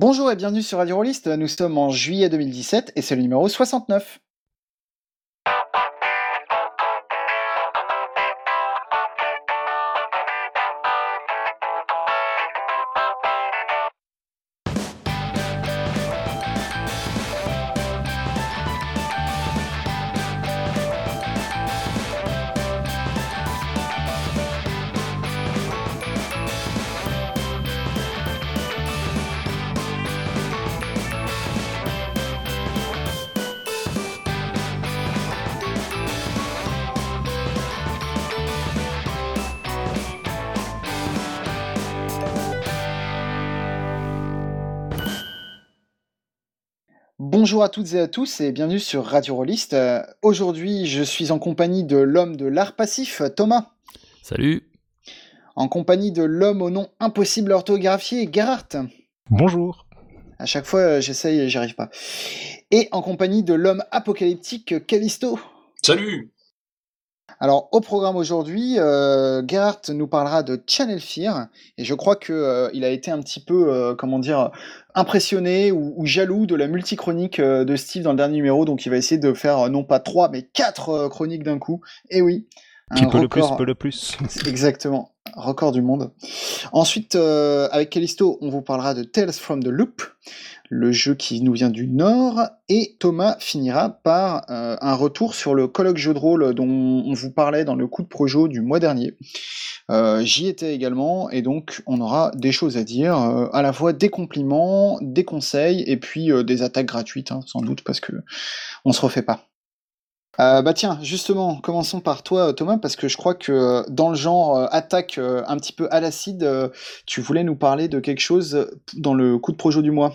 Bonjour et bienvenue sur Radio Rollist, nous sommes en juillet 2017 et c'est le numéro 69. Bonjour à toutes et à tous et bienvenue sur Radio Rollist. Euh, Aujourd'hui, je suis en compagnie de l'homme de l'art passif, Thomas. Salut. En compagnie de l'homme au nom impossible orthographié, Gerhardt. Bonjour. À chaque fois, euh, j'essaye et j'y arrive pas. Et en compagnie de l'homme apocalyptique, Callisto. Salut Alors, au programme aujourd'hui, euh, Gerhardt nous parlera de Channel Fear, et je crois que euh, il a été un petit peu, euh, comment dire, impressionné ou, ou jaloux de la multichronique euh, de Steve dans le dernier numéro, donc il va essayer de faire non pas trois, mais quatre chroniques d'un coup. Et oui, Qui un peut le plus, record- peut le plus. Exactement, record du monde. Ensuite, avec Callisto, on vous parlera de Tales from the Loop, le jeu qui nous vient du Nord, et Thomas finira par euh, un retour sur le colloque jeu de rôle dont on vous parlait dans le coup de projo du mois dernier. Euh, J'y étais également, et donc on aura des choses à dire, euh, à la fois des compliments, des conseils, et puis des attaques gratuites, hein, sans doute, parce que on se refait pas. Bah tiens, justement, commençons par toi Thomas, parce que je crois que dans le genre attaque un petit peu à l'acide, tu voulais nous parler de quelque chose dans le coup de projo du mois.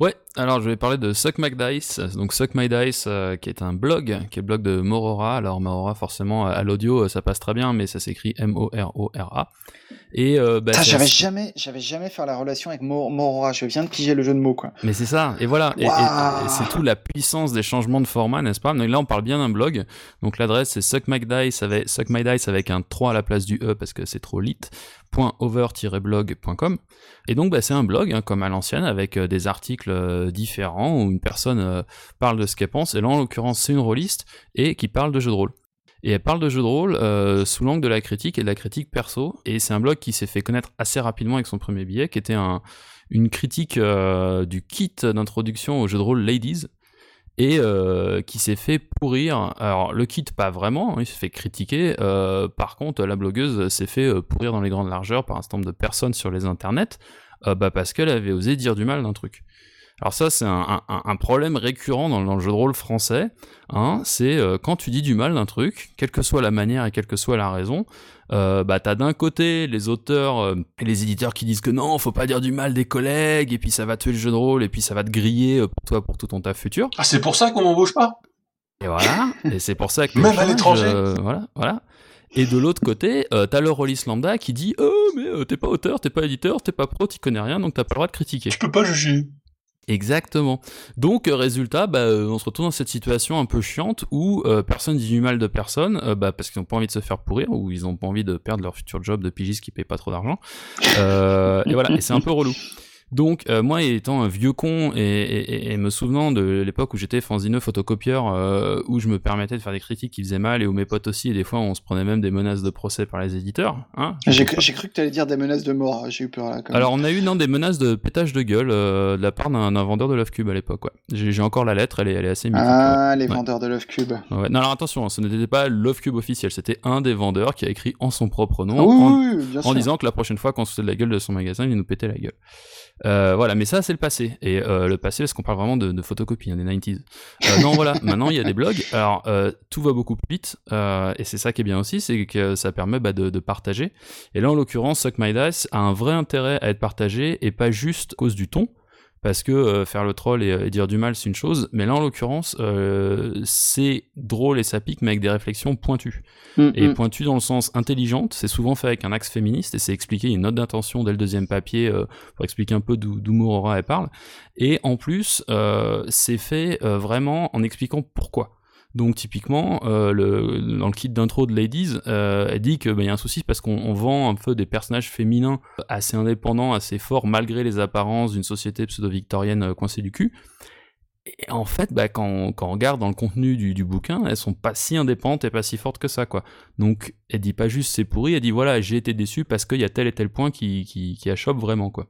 Ouais, alors je vais parler de Suck My Dice. Donc Suck My Dice, euh, qui est un blog, qui est le blog de Morora. Alors Morora, forcément, à l'audio, euh, ça passe très bien, mais ça s'écrit M-O-R-O-R-A. Et euh, bah, j'avais assez- jamais, j'avais jamais faire la relation avec Mor- Morora, je viens de piger le jeu de mots quoi. Mais c'est ça, et voilà, et, et- Waouh. et c'est tout la puissance des changements de format, n'est-ce pas? Donc là, on parle bien d'un blog. Donc l'adresse, c'est Suck My Dice avec, Suck My Dice avec un 3 à la place du E parce que c'est trop lit. .over-blog.com et donc bah, c'est un blog hein, comme à l'ancienne avec euh, des articles euh, différents où une personne euh, parle de ce qu'elle pense et là en l'occurrence c'est une rôliste et qui parle de jeux de rôle et elle parle de jeux de rôle euh, sous l'angle de la critique et de la critique perso et c'est un blog qui s'est fait connaître assez rapidement avec son premier billet qui était un, une critique du kit d'introduction au jeu de rôle Ladies et qui s'est fait pourrir. Alors le kit pas vraiment, hein, il s'est fait critiquer. par contre, la blogueuse s'est fait pourrir dans les grandes largeurs par un certain nombre de personnes sur les internets, bah, parce qu'elle avait osé dire du mal d'un truc. Alors ça, c'est un, un- un problème récurrent dans, dans le jeu de rôle français. Hein, c'est euh, quand tu dis du mal d'un truc, quelle que soit la manière et quelle que soit la raison, euh, bah t'as d'un côté les auteurs euh, et les éditeurs qui disent que non, faut pas dire du mal des collègues, et puis ça va tuer le jeu de rôle, et puis ça va te griller euh, pour toi pour tout ton taf futur. Ah, c'est pour ça qu'on m'embauche pas? Et voilà, et c'est pour ça que Même à l'étranger. voilà, voilà. Et de l'autre côté, euh, t'as le release lambda qui dit Oh, mais euh, t'es pas auteur, t'es pas éditeur, t'es pas pro, t'y connais rien, donc t'as pas le droit de critiquer. Je peux pas juger. Exactement. Donc, euh, résultat, bah, euh, on se retrouve dans cette situation un peu chiante où euh, personne dit du mal de personne, euh, bah, parce qu'ils ont pas envie de se faire pourrir ou ils ont pas envie de perdre leur futur job de pigiste qui paye pas trop d'argent. Euh, et voilà, et c'est un peu relou. Donc, euh, moi, étant un vieux con et, et- et- me souvenant de l'époque où j'étais fanzineux photocopieur, euh, où je me permettais de faire des critiques qui faisaient mal, et où mes potes aussi, et des fois, on se prenait même des menaces de procès par les éditeurs. Hein J'ai cru, cru que tu allais dire des menaces de mort, j'ai eu peur là. Quand même. alors on a eu non, des menaces de pétage de gueule euh, de la part d'un vendeur de Love Cube à l'époque. Ouais. J'ai encore la lettre, elle est, elle est assez mythique. ah, les ouais. vendeurs de Love Cube. ouais. Non alors attention, hein, ce n'était pas Love Cube officiel, c'était un des vendeurs qui a écrit en son propre nom Ah oui, en, oui, oui, bien en sûr. disant que la prochaine fois qu'on se foutait de la gueule de son magasin, il nous pétait la gueule. Euh, voilà, mais ça c'est le passé. Et euh, le passé, parce qu'on parle vraiment de, de photocopie, hein, des 90s. Euh, non, voilà, maintenant il y a des blogs. Alors euh, tout va beaucoup plus vite, euh, et c'est ça qui est bien aussi, c'est que ça permet bah, de, de partager. Et là, en l'occurrence, Suck My Dice a un vrai intérêt à être partagé, et pas juste à cause du ton. Parce que euh, faire le troll et, et dire du mal, c'est une chose. Mais là, en l'occurrence, euh, c'est drôle et ça pique, mais avec des réflexions pointues. Mm, Et mm. pointu dans le sens intelligente, c'est souvent fait avec un axe féministe et c'est expliqué, il y a une note d'intention dès le deuxième papier euh, pour expliquer un peu d'où Morora elle parle. Et en plus, euh, c'est fait euh, vraiment en expliquant pourquoi. Donc typiquement, euh, dans le kit d'intro de Ladies, euh, elle dit qu'il bah, y a un souci parce qu'on vend un peu des personnages féminins assez indépendants, assez forts, malgré les apparences d'une société pseudo-victorienne euh, coincée du cul. Et en fait, bah, quand, quand, on regarde dans le contenu du, du, bouquin, elles sont pas si indépendantes et pas si fortes que ça, quoi. Donc, elle dit pas juste c'est pourri, elle dit voilà, j'ai été déçu parce qu'il y a tel et tel point qui, qui, qui achoppe vraiment, quoi.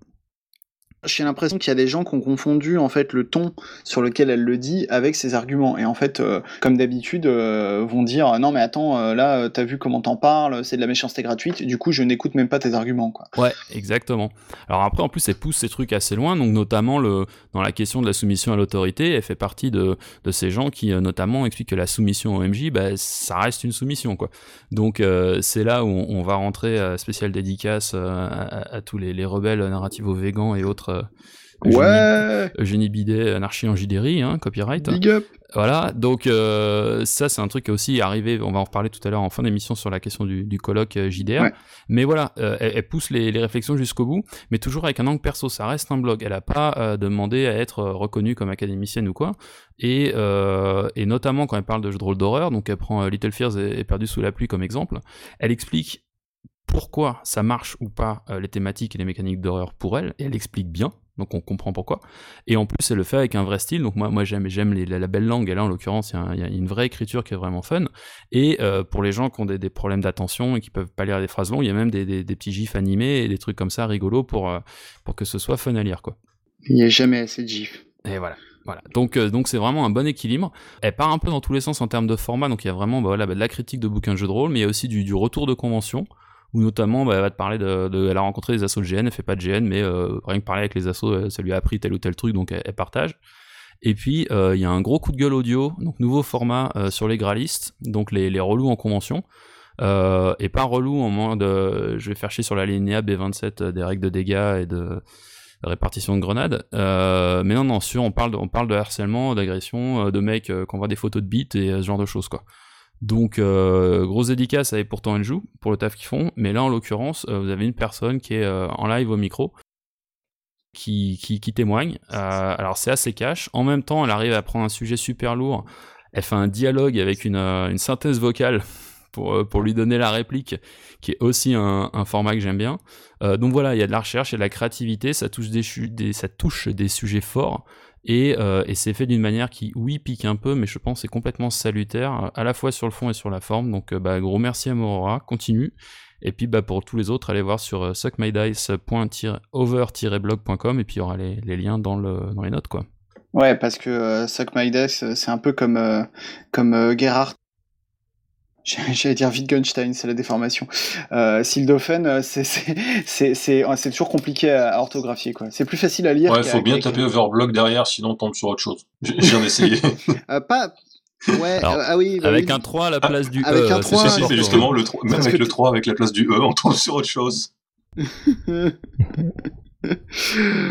J'ai l'impression qu'il y a des gens qui ont confondu en fait le ton sur lequel elle le dit avec ses arguments et en fait euh, comme d'habitude euh, vont dire non mais attends euh, là t'as vu comment t'en parles c'est de la méchanceté gratuite du coup je n'écoute même pas tes arguments quoi. Ouais exactement. Alors après en plus elle pousse ces trucs assez loin donc notamment le dans la question de la soumission à l'autorité elle fait partie de, ces gens qui notamment expliquent que la soumission au MJ bah, ça reste une soumission quoi. Donc c'est là où on, va rentrer spécial dédicace à, tous les, les rebelles narratifs végans et autres ouais. Eugénie Bidet, Anarchie en JDRI, hein, copyright. Big up. Voilà, donc euh, ça c'est un truc qui est aussi arrivé, on va en reparler tout à l'heure en fin d'émission sur la question du, du colloque euh, JDR. Mais voilà, euh, elle, pousse les, les réflexions jusqu'au bout, mais toujours avec un angle perso, ça reste un blog. Elle a pas demandé à être reconnue comme académicienne ou quoi. Et, et notamment quand elle parle de jeux de rôle d'horreur, donc elle prend Little Fears et, et Perdu sous la pluie comme exemple, elle explique pourquoi ça marche ou pas euh, les thématiques et les mécaniques d'horreur pour elle, et elle explique bien, donc on comprend pourquoi. Et en plus, elle le fait avec un vrai style, donc moi, moi j'aime, j'aime la, belle langue, et là en l'occurrence, il y, a une vraie écriture qui est vraiment fun. Et euh, pour les gens qui ont des, problèmes d'attention et qui peuvent pas lire des phrases longues, il y a même des, petits gifs animés et des trucs comme ça rigolos pour, euh, pour que ce soit fun à lire, quoi. Il n'y a jamais assez de gifs. Et voilà. Voilà. Donc, donc c'est vraiment un bon équilibre. Elle part un peu dans tous les sens en termes de format. Donc il y a vraiment bah, voilà, bah, de la critique de bouquins de jeux de rôle, mais il y a aussi du, du retour de convention où notamment bah, elle va te parler de, elle a rencontré des assos de GN, elle fait pas de GN, mais euh, rien que parler avec les assos, euh, ça lui a appris tel ou tel truc, donc elle, partage. Et puis euh, il y a un gros coup de gueule audio, donc nouveau format sur les gralistes, donc les, relous en convention. et pas relou en mode je vais faire chier sur la linéa B27 des règles de dégâts et de, répartition de grenades. mais non, non, sûr, on parle de, de harcèlement, d'agression, de mecs qui envoient des photos de bites et ce genre de choses, quoi. Donc, euh, grosse dédicace et pourtant elle joue pour le taf qu'ils font. Mais là, en l'occurrence, euh, vous avez une personne qui est euh, en live au micro, qui, qui, témoigne. alors, c'est assez cash. En même temps, elle arrive à prendre un sujet super lourd. Elle fait un dialogue avec une, une synthèse vocale pour, pour lui donner la réplique, qui est aussi un, format que j'aime bien. donc voilà, il y a de la recherche, il y a de la créativité, ça touche des, des, ça touche des sujets forts. Euh, et, c'est fait d'une manière qui, oui, pique un peu, mais je pense c'est complètement salutaire, à la fois sur le fond et sur la forme. Donc, euh, bah, gros merci à Morora, continue. Et puis, bah, pour tous les autres, allez voir sur euh, suckmydice.over-blog.com et puis il y aura les, liens dans, le, dans les notes, quoi. Ouais, parce que Dice, c'est un peu comme, comme Gerhardt J'allais dire Wittgenstein, c'est la déformation. Euh, Sildofen, euh, c'est toujours compliqué à, orthographier. quoi. C'est plus facile à lire. Ouais, il faut bien taper Overblog derrière, sinon on tombe sur autre chose. J'ai viens d'essayer. euh, pas. Ouais, euh, ah oui. Bah avec un 3 à la place du avec E. Un 3. C'est justement, le 3, même avec le 3 avec la place du E, on tombe sur autre chose.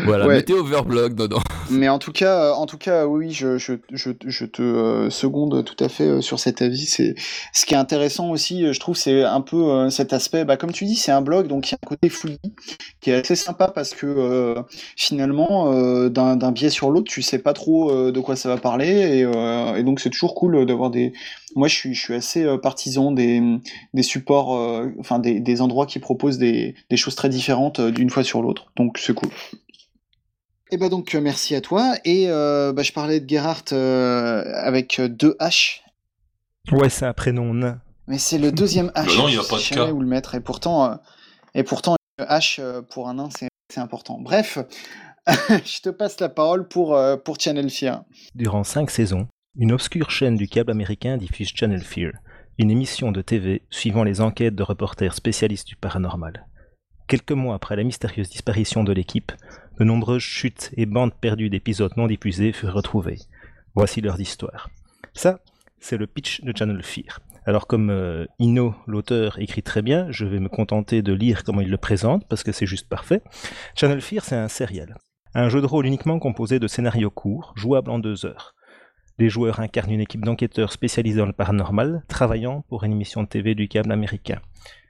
voilà, mettez Overblog dedans. Mais en tout cas, euh, en tout cas, oui, je, je, je, je te euh, seconde tout à fait euh, sur cet avis. C'est ce qui est intéressant aussi, je trouve, c'est un peu cet aspect. Bah, comme tu dis, c'est un blog, donc il y a un côté fouillis qui est assez sympa parce que finalement, d'un biais sur l'autre, tu sais pas trop de quoi ça va parler, et, et donc c'est toujours cool d'avoir des. Moi, je suis, je suis assez partisan des, des supports, enfin des, des endroits qui proposent des, des choses très différentes d'une fois sur l'autre. Donc c'est cool. Et bah donc euh, merci à toi. Et euh, bah, je parlais de Gerhardt euh, avec deux H. Ouais, c'est un prénom nain. Mais c'est le deuxième H. Non, il n'y a pas de K. où le mettre. Et pourtant, et pourtant H pour un nain, c'est important. Bref, je te passe la parole pour, pour Channel Fear. Durant cinq saisons, une obscure chaîne du câble américain diffuse Channel Fear, une émission de TV suivant les enquêtes de reporters spécialistes du paranormal. Quelques mois après la mystérieuse disparition de l'équipe, de nombreuses chutes et bandes perdues d'épisodes non diffusés furent retrouvées. Voici leur histoire. Ça, c'est le pitch de Channel Fear. Alors comme euh, Ino, l'auteur, écrit très bien, je vais me contenter de lire comment il le présente, parce que c'est juste parfait. Channel Fear, c'est un serial. Un jeu de rôle uniquement composé de scénarios courts, jouables en deux heures. Les joueurs incarnent une équipe d'enquêteurs spécialisés dans le paranormal, travaillant pour une émission de TV du câble américain.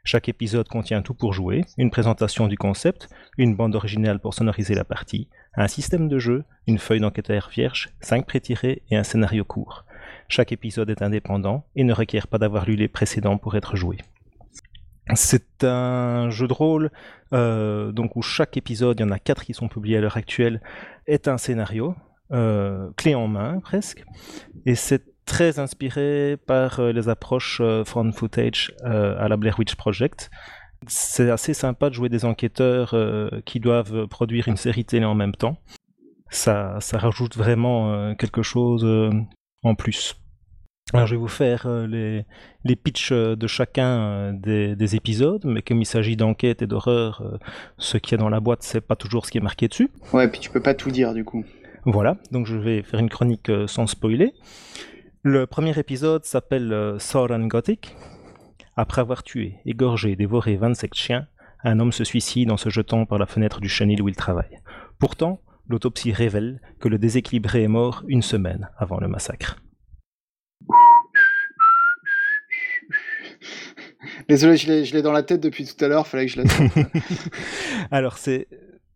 Chaque épisode contient tout pour jouer, une présentation du concept, une bande originale pour sonoriser la partie, un système de jeu, une feuille d'enquêteur vierge, cinq pré-tirés et un scénario court. Chaque épisode est indépendant et ne requiert pas d'avoir lu les précédents pour être joué. C'est un jeu de rôle euh, donc où chaque épisode, il y en a quatre qui sont publiés à l'heure actuelle, est un scénario, euh, clé en main presque. Et c'est très inspiré par euh, les approches euh, found footage euh, à la Blair Witch Project. C'est assez sympa de jouer des enquêteurs qui doivent produire une série télé en même temps. Ça, ça rajoute vraiment quelque chose en plus. Alors je vais vous faire les, les pitchs de chacun des, des épisodes, mais comme il s'agit d'enquête et d'horreur, ce qu'il y a dans la boîte, c'est pas toujours ce qui est marqué dessus. Ouais, puis tu peux pas tout dire du coup. Voilà, donc je vais faire une chronique euh, sans spoiler. Le premier épisode s'appelle euh, Sauron Gothic. Après avoir tué, égorgé et dévoré 27 chiens, un homme se suicide en se jetant par la fenêtre du chenil où il travaille. Pourtant, l'autopsie révèle que le déséquilibré est mort une semaine avant le massacre. Désolé, je l'ai dans la tête depuis tout à l'heure, fallait que je la. Alors c'est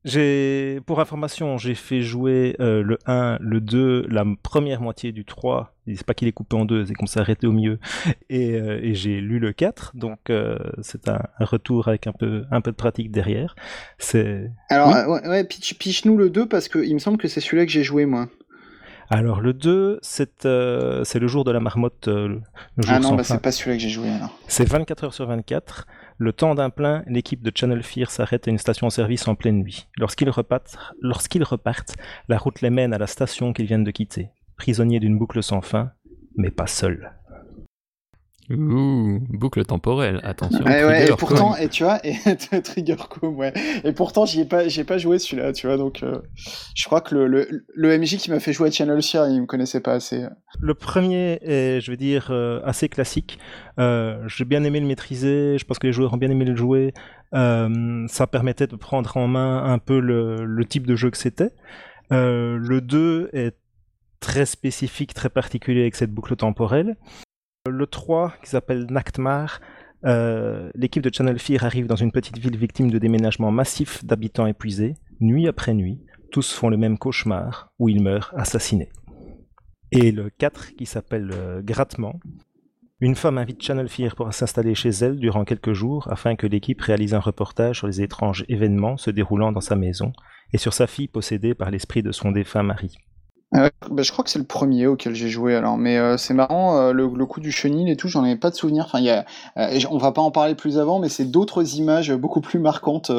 j'ai pour information, j'ai fait jouer euh, le 1, le 2, la première moitié du 3. Et C'est pas qu'il est coupé en deux, c'est qu'on s'est arrêté au milieu. Et, euh, et j'ai lu le 4, donc euh, c'est un, un retour avec un peu un peu de pratique derrière. C'est Alors, Oui. euh, ouais, ouais, pitch, pitch-nous le 2 parce que il me semble que c'est celui-là que j'ai joué moi. alors le 2, c'est euh, c'est le jour de la marmotte, euh, le le jour Ah non, bah c'est pas celui-là que j'ai joué alors. C'est 24 heures sur 24. Le temps d'un plein, l'équipe de Channel Fear s'arrête à une station-service en pleine nuit. Lorsqu'ils repartent, lorsqu'ils repartent, la route les mène à la station qu'ils viennent de quitter. Prisonniers d'une boucle sans fin, mais pas seuls. Ouh, boucle temporelle, attention. Ouais, et pourtant, et tu vois, et Trigger ouais. Et pourtant, j'y ai pas, j'ai pas joué celui-là, tu vois, donc euh, je crois que le, le, le MJ qui m'a fait jouer à Channel Fear, il me connaissait pas assez. Le premier est, je veux dire, euh, assez classique. Euh, J'ai bien aimé le maîtriser, je pense que les joueurs ont bien aimé le jouer. Euh, ça permettait de prendre en main un peu le, le type de jeu que c'était. Euh, le 2 est très spécifique, très particulier avec cette boucle temporelle. Le 3, qui s'appelle Nachtmar, euh, l'équipe de Channel Fear arrive dans une petite ville victime de déménagement massif d'habitants épuisés. Nuit après nuit, tous font le même cauchemar où ils meurent assassinés. Et le 4 qui s'appelle euh, Grattement. Une femme invite Channel Fear pour s'installer chez elle durant quelques jours afin que l'équipe réalise un reportage sur les étranges événements se déroulant dans sa maison et sur sa fille possédée par l'esprit de son défunt mari. Ah bah, je crois que c'est le premier auquel j'ai joué alors, mais euh, c'est marrant, euh, le, le coup du chenil et tout, j'en avais pas de souvenir. Enfin, y a, euh, on va pas en parler plus avant, mais c'est d'autres images beaucoup plus marquantes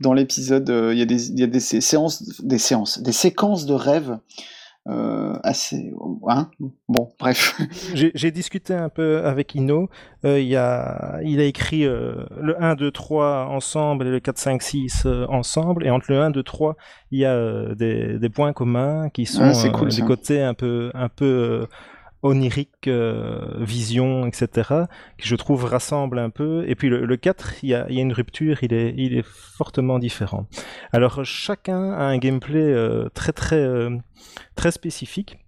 dans l'épisode. Il y a des, y a des sé- séances, des séances, des séquences de rêves euh, assez, hein Bon, bref. J'ai discuté un peu avec Ino. Euh, il, a, il a écrit euh, le 1, 2, 3 ensemble et le 4, 5, 6 euh, ensemble. Et entre le 1, 2, 3, il y a euh, des, des points communs qui sont Ah, cool, des côtés un peu, un peu oniriques, euh, vision, etc. qui je trouve rassemblent un peu. Et puis le, le 4, il y, a, une rupture, il est, il est fortement différent. Alors chacun a un gameplay euh, très très euh, très spécifique.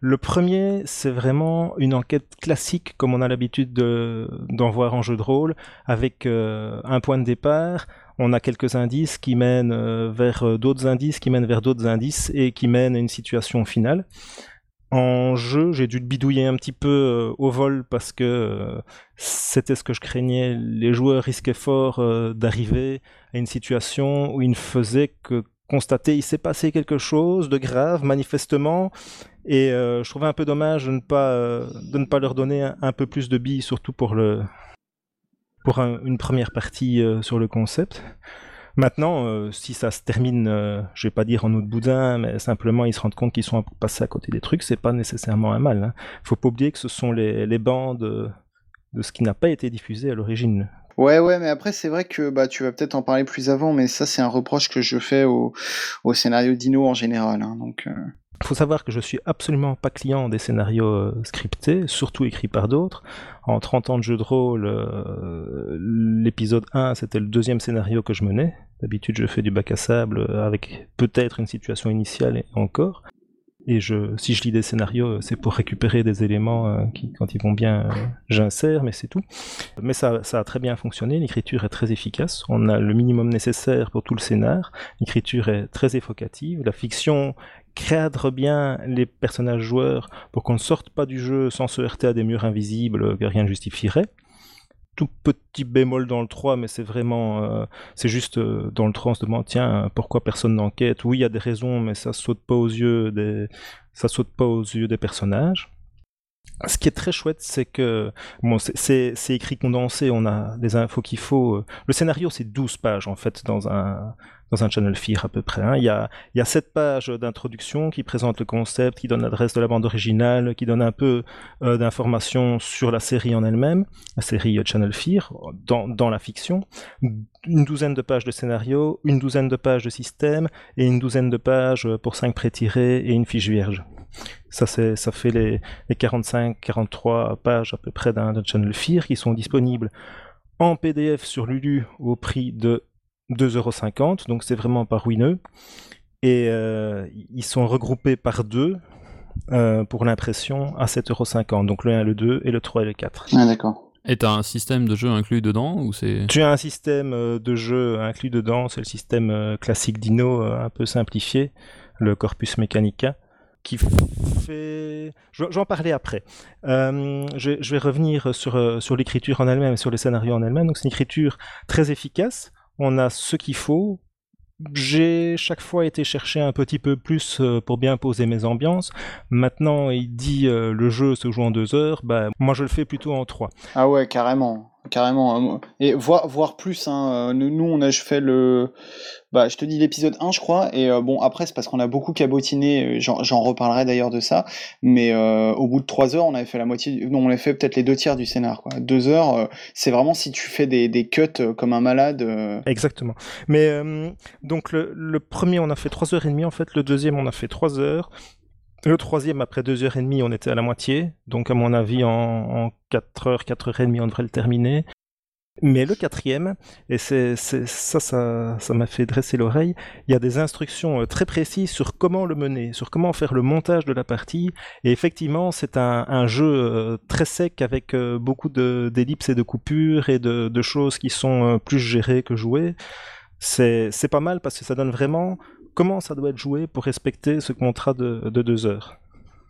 Le premier, c'est vraiment une enquête classique comme on a l'habitude de- d'en voir en jeu de rôle, avec euh, un point de départ. On a quelques indices qui mènent vers d'autres indices, qui mènent vers d'autres indices et qui mènent à une situation finale. En jeu, j'ai dû le bidouiller un petit peu euh, au vol parce que euh, c'était ce que je craignais. Les joueurs risquaient fort euh, d'arriver à une situation où ils ne faisaient que constater il s'est passé quelque chose de grave, manifestement, et je trouvais un peu dommage de ne pas, leur donner un, peu plus de billes, surtout pour, une première partie sur le concept. Maintenant, euh, si ça se termine, euh, je vais pas dire en eau de boudin, mais simplement ils se rendent compte qu'ils sont passés à côté des trucs, c'est pas nécessairement un mal. Hein. Faut pas oublier que ce sont les, les bandes de ce qui n'a pas été diffusé à l'origine. Ouais, ouais, mais après, c'est vrai que bah, tu vas peut-être en parler plus avant, mais ça, c'est un reproche que je fais au, au scénario Dino en général. Hein, donc, euh, Il faut savoir que je suis absolument pas client des scénarios euh, scriptés, surtout écrits par d'autres. En 30 ans de jeu de rôle, euh, l'épisode 1, c'était le deuxième scénario que je menais. D'habitude, je fais du bac à sable euh, avec peut-être une situation initiale et encore. Et je, si je lis des scénarios, c'est pour récupérer des éléments qui, quand ils vont bien, j'insère, mais c'est tout. Mais ça, ça a très bien fonctionné. L'écriture est très efficace. On a le minimum nécessaire pour tout le scénar. L'écriture est très effocative. La fiction cadre bien les personnages joueurs pour qu'on ne sorte pas du jeu sans se heurter à des murs invisibles que rien ne justifierait. Tout petit bémol dans le 3, mais c'est vraiment, euh, c'est juste euh, dans le 3 on se demande tiens pourquoi personne n'enquête? Oui, il y a des raisons, mais ça saute pas aux yeux des, ça saute pas aux yeux des personnages. Ce qui est très chouette, c'est que bon, c'est écrit condensé, on a les infos qu'il faut. Le scénario, c'est 12 pages en fait dans un, dans un channel FIR à peu près. Hein. Il, y a, il y a sept pages d'introduction qui présentent le concept, qui donnent l'adresse de la bande originale, qui donnent un peu euh, d'informations sur la série en elle-même, la série Channel Fear, dans, dans la fiction. Une douzaine de pages de scénario, une douzaine de pages de système et une douzaine de pages pour cinq pré-tirés et une fiche vierge. Ça, ça fait les, les 45-43 pages à peu près d'un Channel Fear qui sont disponibles en PDF sur Lulu au prix de 2,50€, donc c'est vraiment pas ruineux. Et euh, ils sont regroupés par deux euh, pour l'impression à 7,50€. Donc le 1, le 2 et le 3 et le 4. Ah d'accord. Et t'as un système de jeu inclus dedans ou c'est Tu as un système euh, de jeu inclus dedans, c'est le système classique Dino un peu simplifié, le Corpus Mechanica qui fait. J'en parlais après. je, je, vais revenir sur, sur l'écriture en elle-même sur les scénarios en elle-même. Donc, c'est une écriture très efficace on a ce qu'il faut. J'ai chaque fois été chercher un petit peu plus euh, pour bien poser mes ambiances. Maintenant, il dit euh, le jeu se joue en deux heures. Bah, moi, je le fais plutôt en trois. Ah ouais, carrément. Carrément. Et voir, voir plus, hein. nous, on a fait le. Bah, je te dis l'épisode 1, je crois. Et euh, bon, après, c'est parce qu'on a beaucoup cabotiné. J'en reparlerai d'ailleurs de ça. Mais euh, au bout de 3 heures, on avait fait la moitié. Non, on a fait peut-être les deux tiers du scénar. Quoi. 2 heures, euh, c'est vraiment si tu fais des, des cuts comme un malade. Exactement. Mais donc, le, le, premier, on a fait 3 heures et demie. En fait, le deuxième, on a fait 3 heures. Le troisième, après deux heures et demie, on était à la moitié. Donc, à mon avis, en, en 4 heures, 4 heures et demie, on devrait le terminer. Mais le quatrième, et c'est, ça, ça, ça m'a fait dresser l'oreille, il y a des instructions euh, très précises sur comment le mener, sur comment faire le montage de la partie. Et effectivement, c'est un, jeu euh, très sec avec euh, beaucoup de, d'ellipses et de coupures et de, choses qui sont plus gérées que jouées. C'est pas mal parce que ça donne vraiment comment ça doit être joué pour respecter ce contrat de, deux heures?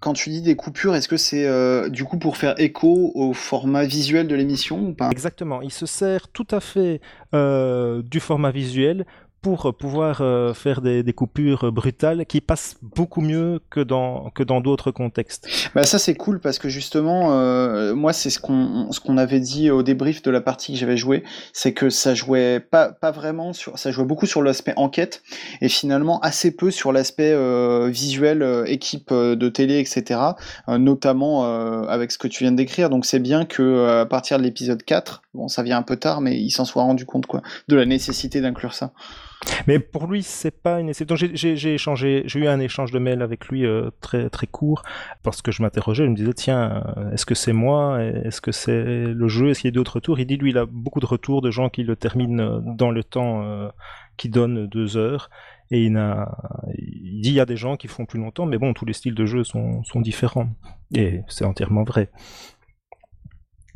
Quand tu dis des coupures, est-ce que c'est euh, du coup pour faire écho au format visuel de l'émission ou pas? Exactement, il se sert tout à fait euh, du format visuel pour pouvoir euh, faire des, coupures brutales qui passent beaucoup mieux que dans que dans d'autres contextes. Bah ça c'est cool parce que justement euh, moi c'est ce qu'on ce qu'on avait dit au débrief de la partie que j'avais joué, c'est que ça jouait pas pas vraiment sur ça jouait beaucoup sur l'aspect enquête et finalement assez peu sur l'aspect euh, visuel équipe de télé etc. notamment avec ce que tu viens de décrire donc c'est bien que à partir de l'épisode 4 bon ça vient un peu tard mais il s'en soit rendu compte quoi de la nécessité d'inclure ça. Mais pour lui, c'est pas une. Donc j'ai échangé, j'ai eu un échange de mails avec lui euh, très très court parce que je m'interrogeais, je me disais tiens, euh, est-ce que c'est moi, est-ce que c'est le jeu, est-ce qu'il y a d'autres retours? Il dit lui, il a beaucoup de retours de gens qui le terminent euh, dans le temps qui donne deux heures. Et il, a, dit il y a des gens qui font plus longtemps, mais bon, tous les styles de jeu sont différents. Et c'est entièrement vrai.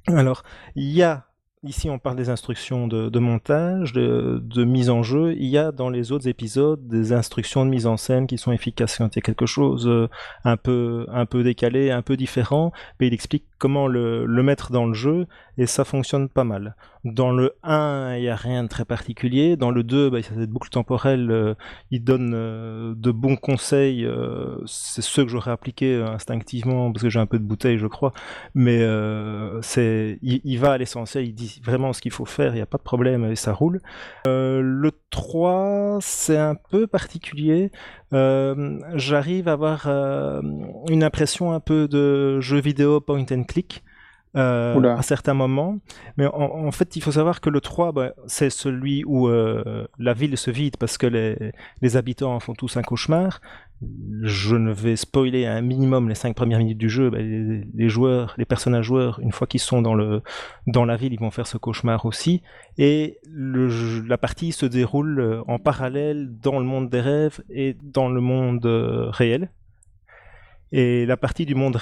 Alors, il y a Ici, on parle des instructions de, montage, de, mise en jeu. Il y a dans les autres épisodes des instructions de mise en scène qui sont efficaces quand il y a quelque chose euh, un peu, un peu décalé, un peu différent. Mais il explique comment le, mettre dans le jeu et ça fonctionne pas mal. Dans le 1, il n'y a rien de très particulier. Dans le 2, bah, il y a cette boucle temporelle, euh, il donne euh, de bons conseils. Euh, c'est ceux que j'aurais appliqués instinctivement, parce que j'ai un peu de bouteille, je crois. Mais c'est, il, va à l'essentiel, il dit vraiment ce qu'il faut faire, il n'y a pas de problème et ça roule. le 3, c'est un peu particulier. J'arrive à avoir une impression un peu de jeu vidéo point and click. Euh, à certains moments. Mais en, fait, il faut savoir que le 3, bah, c'est celui où euh, la ville se vide parce que les, les, habitants font tous un cauchemar. Je ne vais spoiler un minimum les 5 premières minutes du jeu. Bah, les, joueurs, les personnages joueurs, une fois qu'ils sont dans, le, dans la ville, ils vont faire ce cauchemar aussi. Et le, la partie se déroule euh, en parallèle dans le monde des rêves et dans le monde réel. Et la partie du monde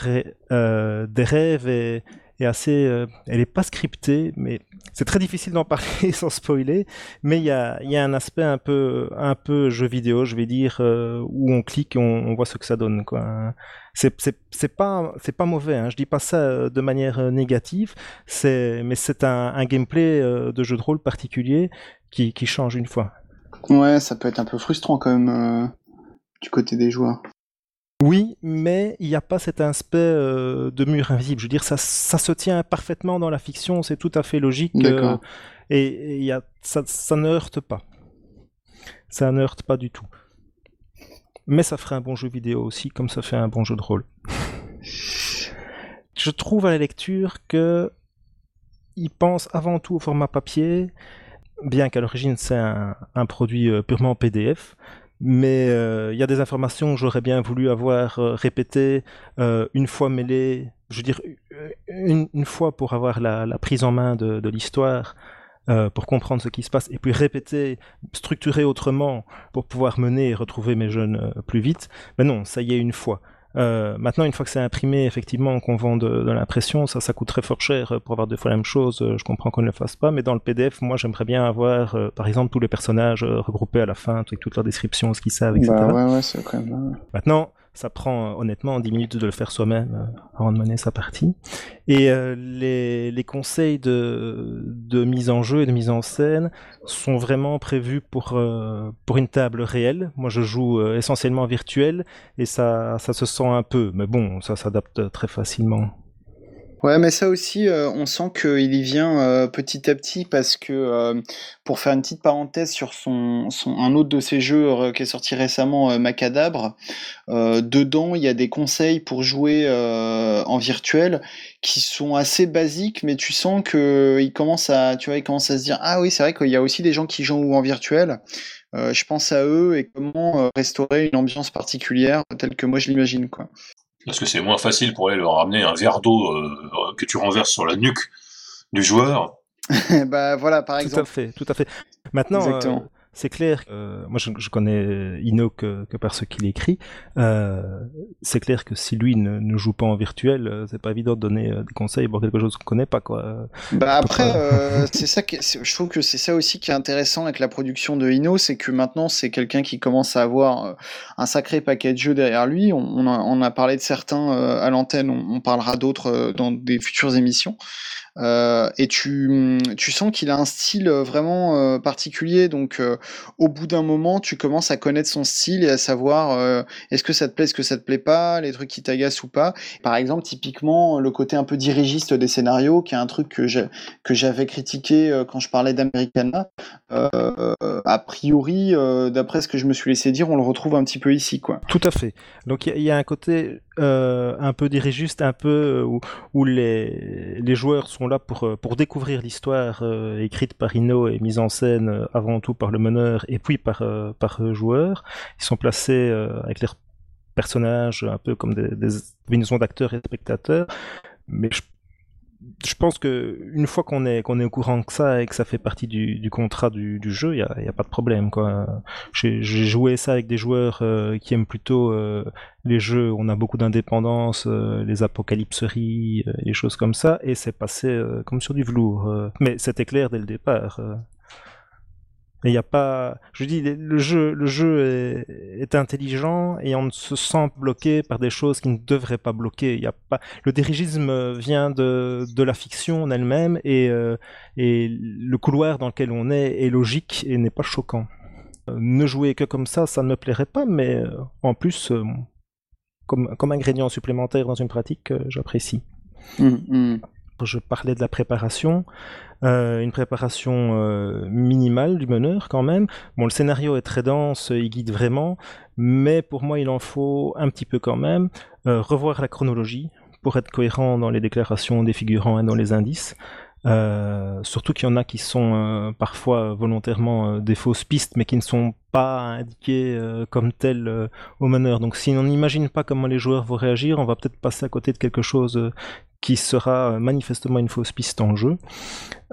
euh, des rêves est, assez, euh, elle est pas scriptée, mais c'est très difficile d'en parler sans spoiler. Mais il y a, y a, un aspect un peu, un peu jeu vidéo, je vais dire, euh, où on clique, et on, voit ce que ça donne, quoi. C'est pas, c'est pas mauvais. Hein. Je dis pas ça de manière négative. C'est, mais c'est un, un, gameplay de jeu de rôle particulier qui, qui change une fois. Ouais, ça peut être un peu frustrant quand même du côté des joueurs. Oui, mais il n'y a pas cet aspect euh, de mur invisible. Je veux dire, ça, ça, se tient parfaitement dans la fiction, c'est tout à fait logique. Euh, et, y a, ça, ça, ne heurte pas. Ça ne heurte pas du tout. Mais ça ferait un bon jeu vidéo aussi, comme ça fait un bon jeu de rôle. Je trouve à la lecture que il pense avant tout au format papier, bien qu'à l'origine c'est un, un, produit euh, purement PDF mais il euh, y a des informations que j'aurais bien voulu avoir euh, répétées euh, une fois mêlées, je veux dire une, une fois pour avoir la, la, prise en main de, de l'histoire, pour comprendre ce qui se passe, et puis répéter, structurer autrement pour pouvoir mener et retrouver mes jeunes plus vite. Mais non, ça y est une fois. Euh, maintenant, une fois que c'est imprimé, effectivement, qu'on vend de, l'impression, ça, ça coûterait fort cher pour avoir deux fois la même chose. Euh, je comprends qu'on ne le fasse pas, mais dans le PDF, moi, j'aimerais bien avoir, euh, par exemple, tous les personnages regroupés à la fin, avec toute leur description, ce qu'ils savent, etc. Bah ouais, ouais, c'est quand même. Maintenant, ça prend honnêtement 10 minutes de le faire soi-même euh, avant de mener sa partie. Et euh, les, les, conseils de, de, mise en jeu et de mise en scène sont vraiment prévus pour, euh, pour une table réelle. Moi, je joue essentiellement virtuel et ça, ça se sent un peu, mais bon, ça s'adapte très facilement. Ouais, mais ça aussi, euh, on sent qu'il y vient euh, petit à petit parce que, euh, pour faire une petite parenthèse sur son, un autre de ses jeux qui est sorti récemment, Macadabre, dedans il y a des conseils pour jouer en virtuel qui sont assez basiques, mais tu sens que il commence à, tu vois, il commence à se dire ah oui c'est vrai qu'il y a aussi des gens qui jouent en virtuel. je pense à eux et comment restaurer une ambiance particulière telle que moi je l'imagine quoi parce que c'est moins facile pour elle de ramener un verre d'eau euh, que tu renverses sur la nuque du joueur. bah voilà, par exemple. Tout à fait, tout à fait. Maintenant, euh, c'est clair, euh, moi je, je, connais Ino que, que par ce qu'il écrit, euh, c'est clair que si lui ne, ne, joue pas en virtuel, euh, c'est pas évident de donner des conseils pour quelque chose qu'on connaît pas quoi. Bah après, c'est ça que je trouve que c'est ça aussi qui est intéressant avec la production de Ino, c'est que maintenant c'est quelqu'un qui commence à avoir un sacré paquet de jeux derrière lui. On, on, a, on a, parlé de certains à l'antenne, on, on, parlera d'autres dans des futures émissions. Euh, et tu, tu sens qu'il a un style vraiment euh, particulier, donc euh, au bout d'un moment, tu commences à connaître son style et à savoir est-ce que ça te plaît, est-ce que ça te plaît pas, les trucs qui t'agacent ou pas. Par exemple, typiquement, le côté un peu dirigiste des scénarios, qui est un truc que j'avais critiqué quand je parlais d'Americana. a priori, d'après ce que je me suis laissé dire, on le retrouve un petit peu ici, quoi. Tout à fait. Donc il y, a un côté un peu dirigiste, un peu où, où les, les joueurs sont là pour, euh, pour découvrir l'histoire euh, écrite par Ino et mise en scène euh, avant tout par le meneur et puis par, par joueurs. Ils sont placés avec leurs personnages un peu comme des, des combinaisons d'acteurs et spectateurs. Mais je je pense que une fois qu'on est qu'on est au courant que ça et que ça fait partie du, contrat du, jeu, il y a, pas de problème. J'ai joué ça avec des joueurs euh, qui aiment plutôt euh, les jeux où on a beaucoup d'indépendance, euh, les apocalypseries, les choses comme ça, et c'est passé comme sur du velours. mais c'était clair dès le départ. Il n'y a pas, je dis, le jeu, le jeu est, intelligent et on ne se sent bloqué par des choses qui ne devraient pas bloquer. Il y a pas, le dirigisme vient de, de la fiction en elle-même et, euh, et le couloir dans lequel on est est logique et n'est pas choquant. Ne jouer que comme ça, ça ne me plairait pas, mais euh, en plus, euh, comme, comme ingrédient supplémentaire dans une pratique, j'apprécie. Mmh, mmh. Je parlais de la préparation. Euh, une préparation euh, minimale du meneur quand même. Bon, le scénario est très dense, il guide vraiment, mais pour moi, il en faut un petit peu quand même euh, revoir la chronologie pour être cohérent dans les déclarations des figurants et dans les indices. Euh, surtout qu'il y en a qui sont euh, parfois volontairement euh, des fausses pistes, mais qui ne sont pas indiquées comme telles au meneur. Donc si on n'imagine pas comment les joueurs vont réagir, on va peut-être passer à côté de quelque chose qui sera manifestement une fausse piste en jeu.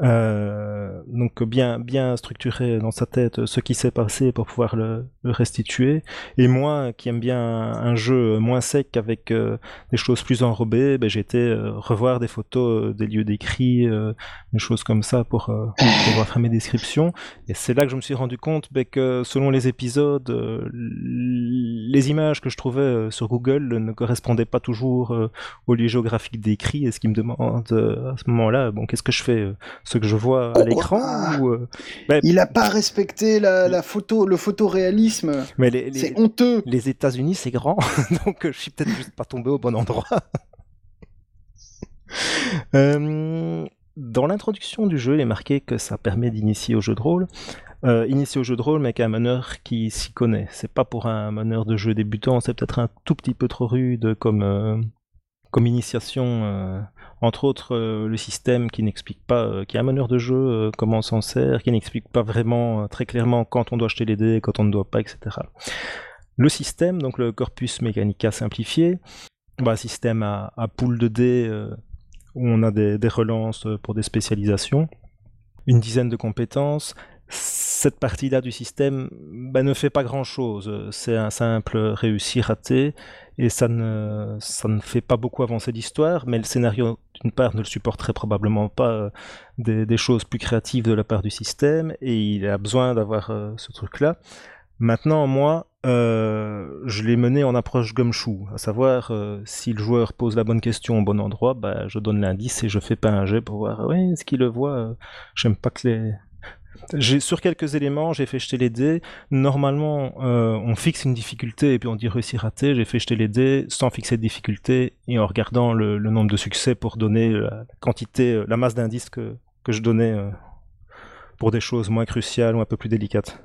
Euh, donc bien bien structurer dans sa tête ce qui s'est passé pour pouvoir le, restituer. Et moi, qui aime bien un, jeu moins sec avec euh, des choses plus enrobées, ben, été euh, revoir des photos des lieux décrits, des choses comme ça pour, pouvoir faire mes descriptions. Et c'est là que je me suis rendu compte ben, que selon les épisodes, les images que je trouvais sur Google ne correspondaient pas toujours au lieu géographique décrit. Et ce qui me demande à ce moment-là, bon, qu'est-ce que je fais ce que je vois à l'écran euh, bah, Il n'a pas respecté la, photo, le photoréalisme. Mais c'est honteux. Les États-Unis, c'est grand, donc je suis peut-être juste pas tombé au bon endroit. Euh, dans l'introduction du jeu, il est marqué que ça permet d'initier au jeu de rôle. Euh, initier au jeu de rôle, mais avec un meneur qui s'y connaît. C'est pas pour un meneur de jeu débutant, c'est peut-être un tout petit peu trop rude comme, comme initiation entre autres euh, le système qui n'explique pas, euh, qui est un meneur de jeu, euh, comment on s'en sert, qui n'explique pas vraiment très clairement quand on doit acheter les dés, quand on ne doit pas, etc. Le système, donc le corpus mechanica simplifié, bah, système à, poule de dés où on a des, relances pour des spécialisations, une dizaine de compétences. Cette partie-là du système bah, ne fait pas grand-chose. C'est un simple réussi-raté et ça ne, ça ne fait pas beaucoup avancer l'histoire, mais le scénario, d'une part, ne le supporterait probablement pas euh, des, choses plus créatives de la part du système, et il a besoin d'avoir euh, ce truc-là. Maintenant, moi, euh, je l'ai mené en approche gumshoe, à savoir, si le joueur pose la bonne question au bon endroit, bah, je donne l'indice et je fais pas un jet pour voir, est-ce qu'il le voit? J'aime pas que les, sur quelques éléments, j'ai fait jeter les dés. Normalement, euh, on fixe une difficulté et puis on dit réussir raté. J'ai fait jeter les dés sans fixer de difficulté et en regardant le, nombre de succès pour donner la quantité, euh, la masse d'indices que, je donnais euh, pour des choses moins cruciales ou un peu plus délicates.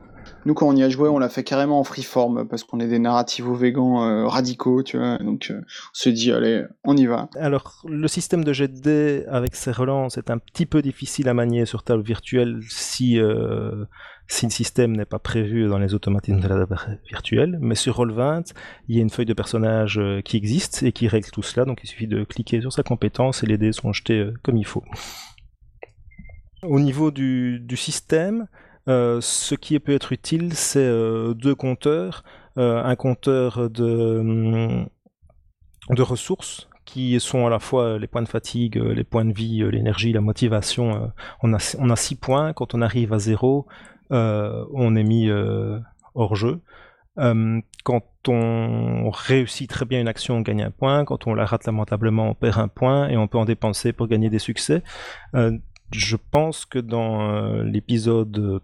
Nous, quand on y a joué, on l'a fait carrément en freeform parce qu'on est des narrativos végans euh, radicaux, tu vois. Donc, euh, on se dit, allez, on y va. Alors, le système de jet de dés avec ses relances est un petit peu difficile à manier sur table virtuelle si, euh, si le système n'est pas prévu dans les automatismes de la table virtuelle. Mais sur Roll20, il y a une feuille de personnage qui existe et qui règle tout cela. Donc, il suffit de cliquer sur sa compétence et les dés sont jetés comme il faut. Au niveau du, du système, euh, ce qui peut être utile, c'est euh, deux compteurs. Euh, un compteur de, hum, de ressources qui sont à la fois les points de fatigue, les points de vie, l'énergie, la motivation. on, a, on six points. Quand on arrive à zéro, on est mis hors jeu. Hum, quand on réussit très bien une action, on gagne un point. Quand on la rate lamentablement, on perd un point et on peut en dépenser pour gagner des succès. je pense que dans l'épisode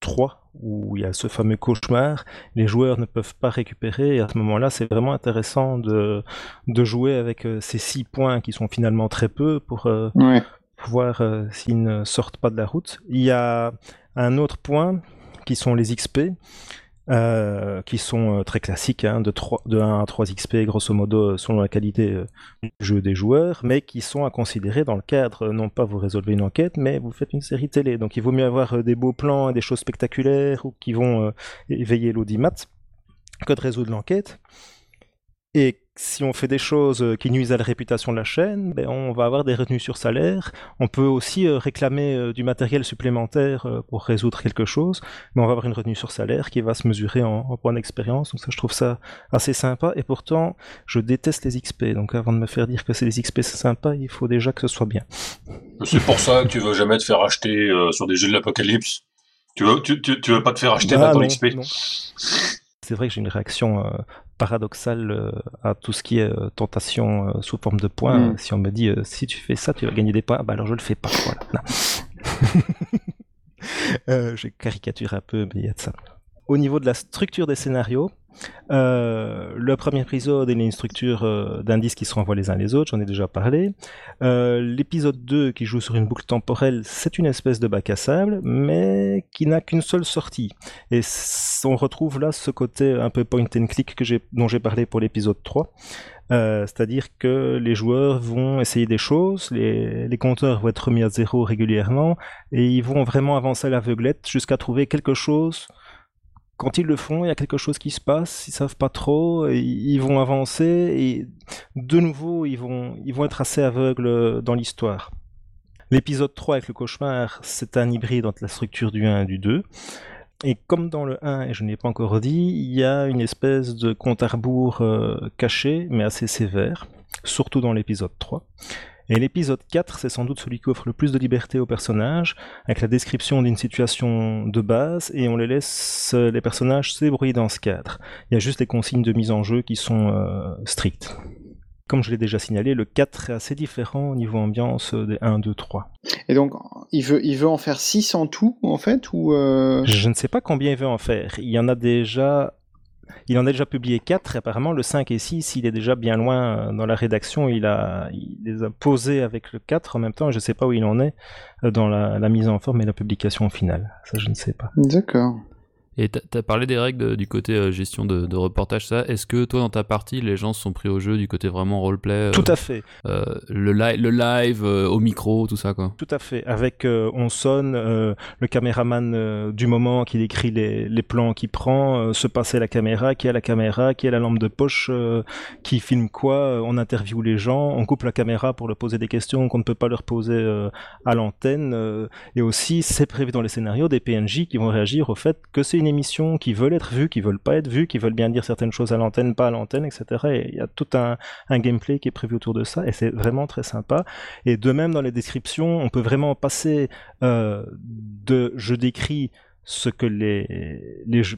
3 où il y a ce fameux cauchemar, les joueurs ne peuvent pas récupérer et à ce moment-là c'est vraiment intéressant de, de jouer avec euh, ces 6 points qui sont finalement très peu pour euh, voir euh, s'ils ne sortent pas de la route. Il y a un autre point qui sont les XP. Euh, qui sont euh, très classiques, hein, de, 3, de 1 à 3 XP, grosso modo, selon la qualité euh, du jeu des joueurs, mais qui sont à considérer dans le cadre, non pas vous résolvez une enquête, mais vous faites une série télé. Donc il vaut mieux avoir des beaux plans et des choses spectaculaires ou qui vont éveiller l'audimat que de résoudre l'enquête. Et si on fait des choses euh, qui nuisent à la réputation de la chaîne, ben on va avoir des retenues sur salaire. On peut aussi euh, réclamer euh, du matériel supplémentaire pour résoudre quelque chose, mais on va avoir une retenue sur salaire qui va se mesurer en, point d'expérience. Donc ça, je trouve ça assez sympa. Et pourtant, je déteste les XP. Donc avant de me faire dire que c'est les XP c'est sympa, il faut déjà que ce soit bien. C'est pour ça que tu veux jamais te faire acheter sur des jeux de l'apocalypse. Tu veux, tu, veux pas te faire acheter ah, ton XP c'est vrai que j'ai une réaction paradoxal euh, à tout ce qui est euh, tentation euh, sous forme de points. Mm. Si on me dit si tu fais ça, tu vas gagner des points, bah alors je le fais pas. Voilà. je caricature un peu, mais il y a de ça. Au niveau de la structure des scénarios, euh, le premier épisode, il a une structure euh, d'indices qui se renvoient les uns les autres, j'en ai déjà parlé. Euh, l'épisode 2, qui joue sur une boucle temporelle, c'est une espèce de bac à sable, mais qui n'a qu'une seule sortie. Et on retrouve là ce côté un peu point and click dont j'ai parlé pour l'épisode 3. C'est-à-dire que les joueurs vont essayer des choses, les, les compteurs vont être remis à zéro régulièrement, et ils vont vraiment avancer à l'aveuglette jusqu'à trouver quelque chose quand ils le font, il y a quelque chose qui se passe, ils savent pas trop, ils vont avancer et de nouveau ils vont, ils vont être assez aveugles dans l'histoire. L'épisode 3 avec le cauchemar, c'est un hybride entre la structure du 1 et du 2. Et comme dans le 1, et je n'ai pas encore dit, il y a une espèce de compte à rebours euh, caché, mais assez sévère, surtout dans l'épisode 3. Et l'épisode 4, c'est sans doute celui qui offre le plus de liberté aux personnages, avec la description d'une situation de base, et on les laisse euh, les personnages s'ébrouiller dans ce cadre. Il y a juste les consignes de mise en jeu qui sont euh, strictes. Comme je l'ai déjà signalé, le 4 est assez différent au niveau ambiance des 1, 2, 3. Et donc, il veut, il veut en faire 6 en tout, en fait ou euh, Je ne sais pas combien il veut en faire. Il y en a déjà il en a déjà publié 4, et apparemment le 5 et 6, il est déjà bien loin euh, dans la rédaction, il, a, il les a posés avec le 4 en même temps, je ne sais pas où il en est euh, dans la, la mise en forme et la publication finale. Ça, je ne sais pas. D'accord. Et tu as parlé des règles du côté euh, gestion de, de, reportage, ça. Est-ce que toi, dans ta partie, les gens se sont pris au jeu du côté vraiment roleplay euh, Tout à fait. Euh, le, li le live au micro, tout ça, quoi? Tout à fait. Avec, on sonne, le caméraman du moment qui décrit les, les plans qu'il prend, se passer la caméra, qui a la caméra, qui a la lampe de poche, qui filme quoi, on interviewe les gens, on coupe la caméra pour leur poser des questions qu'on ne peut pas leur poser à l'antenne. et aussi, c'est prévu dans les scénarios des PNJ qui vont réagir au fait que c'est une émission qui veulent être vues, qui veulent pas être vues, qui veulent bien dire certaines choses à l'antenne, pas à l'antenne, etc. Et il y a tout un, un, gameplay qui est prévu autour de ça, et c'est vraiment très sympa. Et de même dans les descriptions, on peut vraiment passer euh, de je décris ce que les,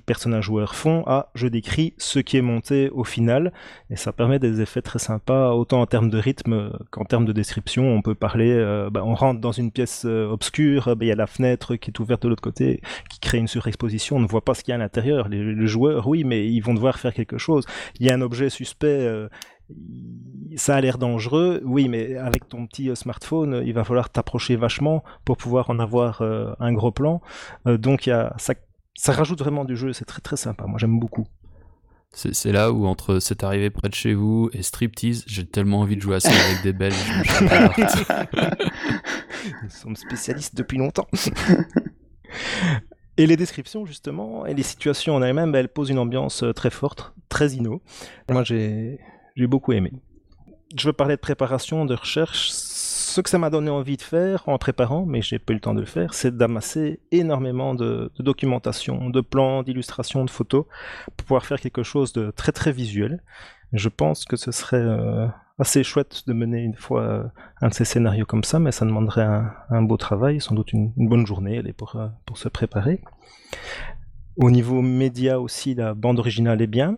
personnages joueurs font à je décris ce qui est monté au final. Et ça permet des effets très sympas autant en termes de rythme qu'en termes de description. On peut parler euh, bah, on rentre dans une pièce euh, obscure bah, il y a la fenêtre qui est ouverte de l'autre côté qui crée une surexposition. On ne voit pas ce qu'il y a à l'intérieur. Les, les, joueurs oui mais ils vont devoir faire quelque chose. Il y a un objet suspect euh, ça a l'air dangereux, oui, mais avec ton petit euh, smartphone, il va falloir t'approcher vachement pour pouvoir en avoir euh, un gros plan. Euh, donc y a, ça, ça rajoute vraiment du jeu, c'est très très sympa, moi j'aime beaucoup. C'est là où entre c'est arrivé près de chez vous et striptease, j'ai tellement envie de jouer à ça avec des Belges. Nous sommes spécialistes depuis longtemps. Et les descriptions, justement, et les situations en elles-mêmes, elles posent une ambiance très forte, très inno. Moi, j'ai j'ai beaucoup aimé. Je veux parler de préparation, de recherche. Ce que ça m'a donné envie de faire en préparant, mais j'ai pas eu le temps de le faire, c'est d'amasser énormément de, documentation, de plans, d'illustrations, de photos, pour pouvoir faire quelque chose de très très visuel. Je pense que ce serait euh, assez chouette de mener une fois euh, un de ces scénarios comme ça, mais ça demanderait un, beau travail, sans doute une, bonne journée allez, pour, euh, pour se préparer. Au niveau média aussi, la bande originale est bien.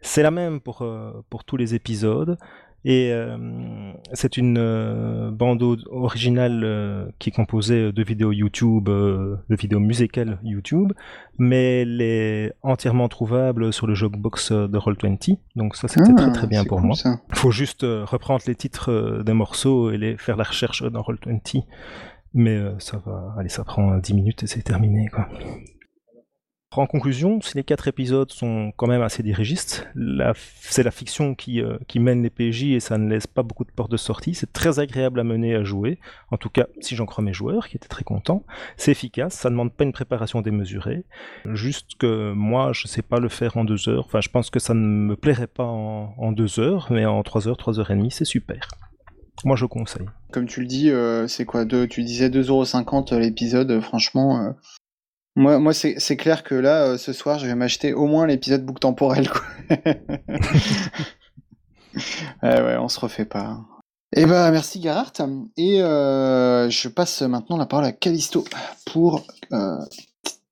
C'est la même pour, pour tous les épisodes. Et euh, c'est une euh, bande originale euh, qui est composée de vidéos YouTube, de vidéos musicales YouTube, mais elle est entièrement trouvable sur le Jogbox de Roll20. Donc ça c'était ah, très très bien pour cool, moi. Il faut juste reprendre les titres des morceaux et les faire la recherche dans Roll20. Mais ça va, allez, ça prend 10 minutes et c'est terminé quoi. En conclusion, si les quatre épisodes sont quand même assez dirigistes, c'est la fiction qui, euh, mène les PJ et ça ne laisse pas beaucoup de portes de sortie. C'est très agréable à mener à jouer, en tout cas si j'en crois mes joueurs qui étaient très contents. C'est efficace, ça ne demande pas une préparation démesurée. Juste que moi, je ne sais pas le faire en deux heures. Enfin, je pense que ça ne me plairait pas en, deux heures, mais en trois heures, trois heures et demie, c'est super. Moi, je conseille. Comme tu le dis, euh, c'est quoi deux, Tu disais 2,50€ l'épisode, franchement. Euh moi, moi c'est clair que là, euh, ce soir, je vais m'acheter au moins l'épisode book temporel. Quoi. ouais, ouais, on se refait pas. Eh ben, merci Garart. Et euh, je passe maintenant la parole à Callisto pour euh,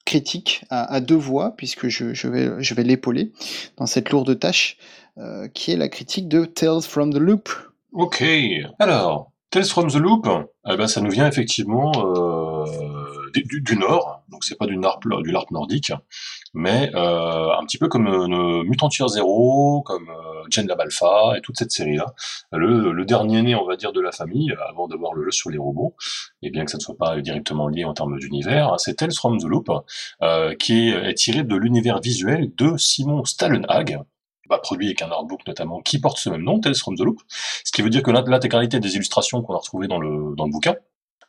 critique à, à, deux voix, puisque je, je vais, je vais l'épauler dans cette lourde tâche, euh, qui est la critique de Tales from the Loop. Ok, alors, Tales from the Loop, eh ben, ça nous vient effectivement euh, du, du, nord, donc c'est pas du LARP, du LARP nordique, mais euh, un petit peu comme euh, Mutant Year Zero, comme euh, Gundam Alpha et toute cette série-là. Le, le, dernier né, on va dire, de la famille, avant d'avoir le jeu sur les robots, et bien que ça ne soit pas directement lié en termes d'univers, c'est Tales from the Loop, qui est, tiré de l'univers visuel de Simon Stallenhag, bah, produit avec un artbook notamment qui porte ce même nom, Tales from the Loop, ce qui veut dire que l'intégralité des illustrations qu'on a retrouvées dans le, dans le bouquin,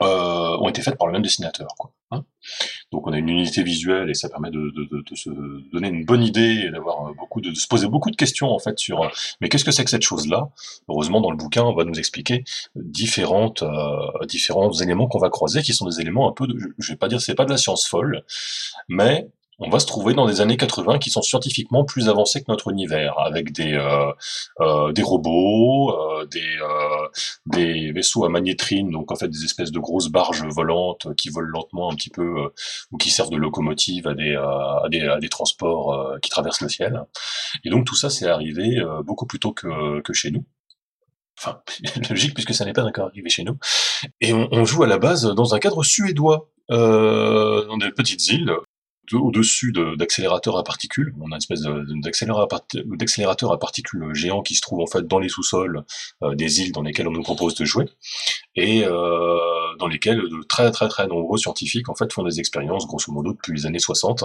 euh, ont été faites par le même dessinateur. Quoi, hein. Donc on a une unité visuelle et ça permet de, de, de, de se donner une bonne idée et d'avoir beaucoup de, se poser beaucoup de questions en fait sur mais qu'est-ce que c'est que cette chose-là? Heureusement dans le bouquin on va nous expliquer différentes euh, différents éléments qu'on va croiser qui sont des éléments un peu de, je vais pas dire c'est pas de la science folle mais on va se trouver dans des années 80 qui sont scientifiquement plus avancés que notre univers, avec des euh, euh, des robots, euh, des des vaisseaux à magnétrine, donc en fait des espèces de grosses barges volantes qui volent lentement un petit peu ou qui servent de locomotive à des à des, à des transports qui traversent le ciel. Et donc tout ça c'est arrivé beaucoup plus tôt que que chez nous. Enfin, logique puisque ça n'est pas encore arrivé chez nous. Et on, on, joue à la base dans un cadre suédois, euh, dans des petites îles au-dessus d'accélérateurs à particules. On a une espèce d'accélérateur à particules géant qui se trouve en fait dans les sous-sols euh, des îles dans lesquelles on nous propose de jouer et euh, dans lesquelles de très très très nombreux scientifiques en fait font des expériences grosso modo depuis les années 60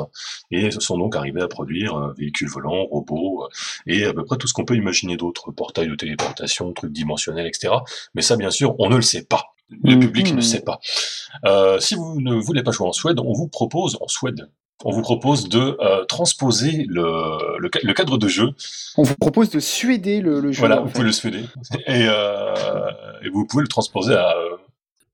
et sont donc arrivés à produire euh, véhicules volants, robots et à peu près tout ce qu'on peut imaginer d'autres, portails de téléportation, trucs dimensionnels, etc. Mais ça bien sûr on ne le sait pas. Le public ne mhm. sait pas. Euh, si vous ne voulez pas jouer en Suède, on vous propose en Suède on vous propose de euh, transposer le, le, cadre de jeu. On vous propose de suéder le, jeu. Voilà, vous pouvez le suéder. Et, euh, et, vous pouvez le transposer à... Euh,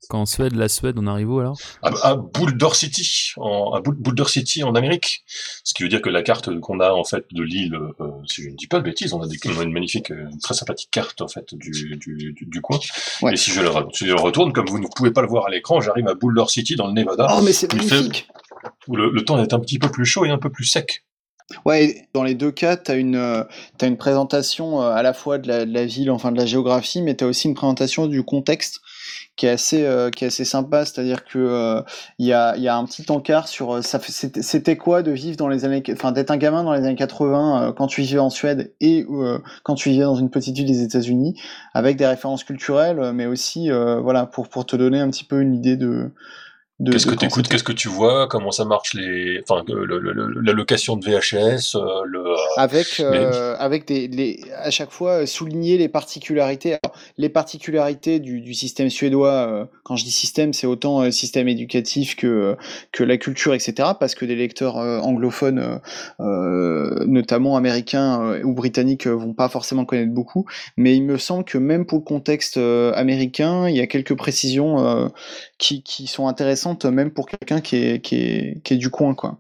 Quand on Suède, la Suède, on arrive où alors? à, Boulder City, en, à Boulder City en Amérique. Ce qui veut dire que la carte qu'on a en fait de l'île, euh, si je ne dis pas de bêtises, on a, des, une magnifique, une très sympathique carte en fait du, du, du, coin. Et si je, le, si je retourne, comme vous ne pouvez pas le voir à l'écran, j'arrive à Boulder City dans le Nevada. Oh mais c'est magnifique où le, temps est un petit peu plus chaud et un peu plus sec. Ouais, dans les deux cas, tu as une, euh, une présentation euh, à la fois de la, ville, enfin de la géographie, mais tu as aussi une présentation du contexte qui est assez, euh, qui est assez sympa. C'est-à-dire que il y, a, y a un petit encart sur. C'était quoi de vivre dans les années, enfin d'être un gamin dans les années 80 quand tu vivais en Suède et quand tu vivais dans une petite ville des États-Unis, avec des références culturelles, mais aussi voilà pour pour te donner un petit peu une idée de Qu'est-ce que tu écoutes, qu'est-ce que tu vois, comment ça marche les, enfin, la location de VHS, euh, le, euh, avec euh, avec des, les, à chaque fois souligner les particularités, les particularités du, du système suédois. quand je dis système, c'est autant système éducatif que que la culture, etc. Parce que des lecteurs anglophones, notamment américains ou britanniques, vont pas forcément connaître beaucoup. Mais il me semble que même pour le contexte américain, il y a quelques précisions qui, qui sont intéressantes même pour quelqu'un qui est, qui, est, qui est du coin quoi.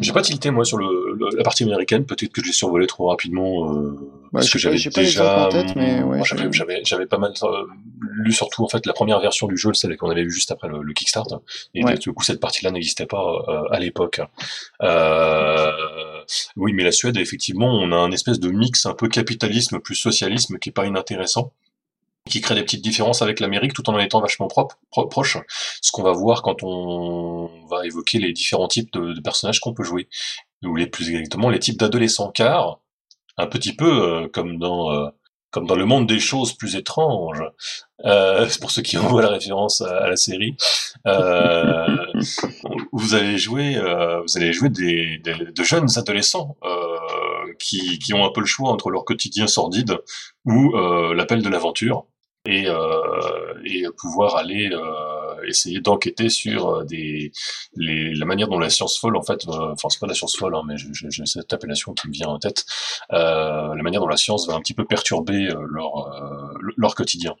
J'ai pas tilté moi sur le, la partie américaine, peut-être que je l'ai survolé trop rapidement euh, parce que j'avais déjà, j'avais pas mal euh, lu surtout en fait la première version du jeu, celle qu'on avait vu juste après le, le Kickstart, et du coup cette partie-là n'existait pas euh, à l'époque. Euh, oui, mais la Suède effectivement, on a un espèce de mix un peu capitalisme plus socialisme qui est pas inintéressant qui crée des petites différences avec l'Amérique tout en étant vachement propre, proche. Ce qu'on va voir quand on va évoquer les différents types de, personnages qu'on peut jouer. Ou les plus exactement les types d'adolescents car un petit peu euh, comme dans euh, comme dans le monde des choses plus étranges. Euh, pour ceux qui envoient la référence à, la série, euh, vous allez jouer, vous allez jouer des de jeunes adolescents qui, qui ont un peu le choix entre leur quotidien sordide ou l'appel de l'aventure et, euh, et pouvoir aller euh, essayer d'enquêter sur euh, des les, la manière dont la science folle en fait enfin c'est pas la science folle hein, mais j'ai cette appellation qui me vient en tête la manière dont la science va un petit peu perturber leur leur quotidien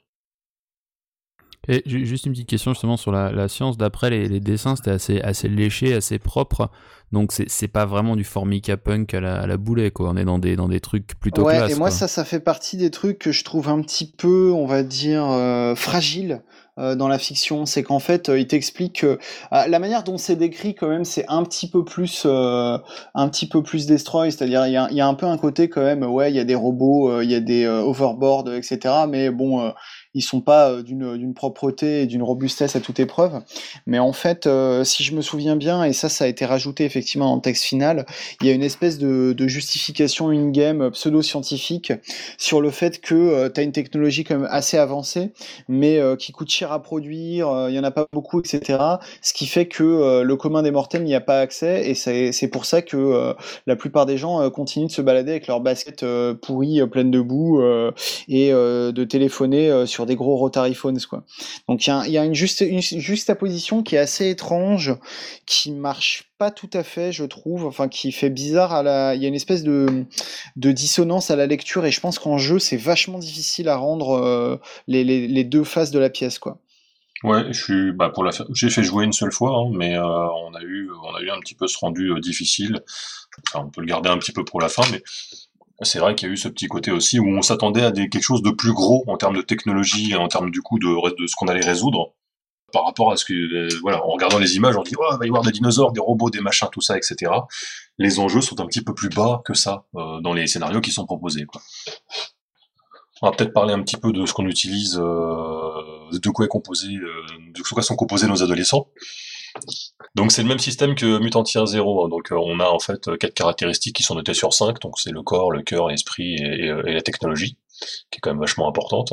et juste une petite question justement sur la, la science. D'après les, les, dessins, c'était assez, assez léché, assez propre. Donc c'est pas vraiment du formica punk à la, à la boulet, quoi. On est dans des, dans des trucs plutôt ouais, Et moi, ça, ça fait partie des trucs que je trouve un petit peu, on va dire, euh, fragiles. Euh, dans la fiction, c'est qu'en fait, euh, il t'explique que euh, la manière dont c'est décrit, quand même, c'est un petit peu plus, un petit peu plus destroy, c'est-à-dire il y a, y a, un peu un côté quand même, ouais, il y a des robots, il y a des overboards, etc. Mais bon, ils sont pas euh, d'une propreté et d'une robustesse à toute épreuve. Mais en fait, euh, si je me souviens bien, et ça, ça a été rajouté effectivement dans le texte final, il y a une espèce de, justification in-game pseudo-scientifique sur le fait que euh, tu as une technologie quand assez avancée, mais qui coûte cher à produire, il y en a pas beaucoup, etc. Ce qui fait que le commun des mortels n'y a pas accès, et c'est pour ça que la plupart des gens continuent de se balader avec leurs baskets pourries, pleines de boue, et de téléphoner sur des gros rotary phones, quoi. Donc il y a, une, juste, une juxtaposition qui est assez étrange, qui marche pas tout à fait, je trouve, enfin qui fait bizarre à la. Il y a une espèce de, de dissonance à la lecture et je pense qu'en jeu c'est vachement difficile à rendre euh, les, les, deux faces de la pièce, quoi. Ouais, je suis, bah pour la, j'ai fait jouer une seule fois, hein, mais euh, on a eu, on a eu un petit peu ce rendu euh, difficile. On peut le garder un petit peu pour la fin, mais c'est vrai qu'il y a eu ce petit côté aussi où on s'attendait à quelque chose de plus gros en termes de technologie, en termes du coup de, de ce qu'on allait résoudre par rapport à ce que, euh, voilà, en regardant les images, on dit, oh, il va y avoir des dinosaures, des robots, des machins, tout ça, etc. Les enjeux sont un petit peu plus bas que ça euh, dans les scénarios qui sont proposés. Quoi. On va peut-être parler un petit peu de ce qu'on utilise, euh, de quoi est composé, de quoi sont composés nos adolescents. Donc c'est le même système que Mutant Tier 0. Donc on a en fait quatre caractéristiques qui sont notées sur 5. Donc c'est le corps, le cœur, l'esprit et, la technologie qui est quand même vachement importante.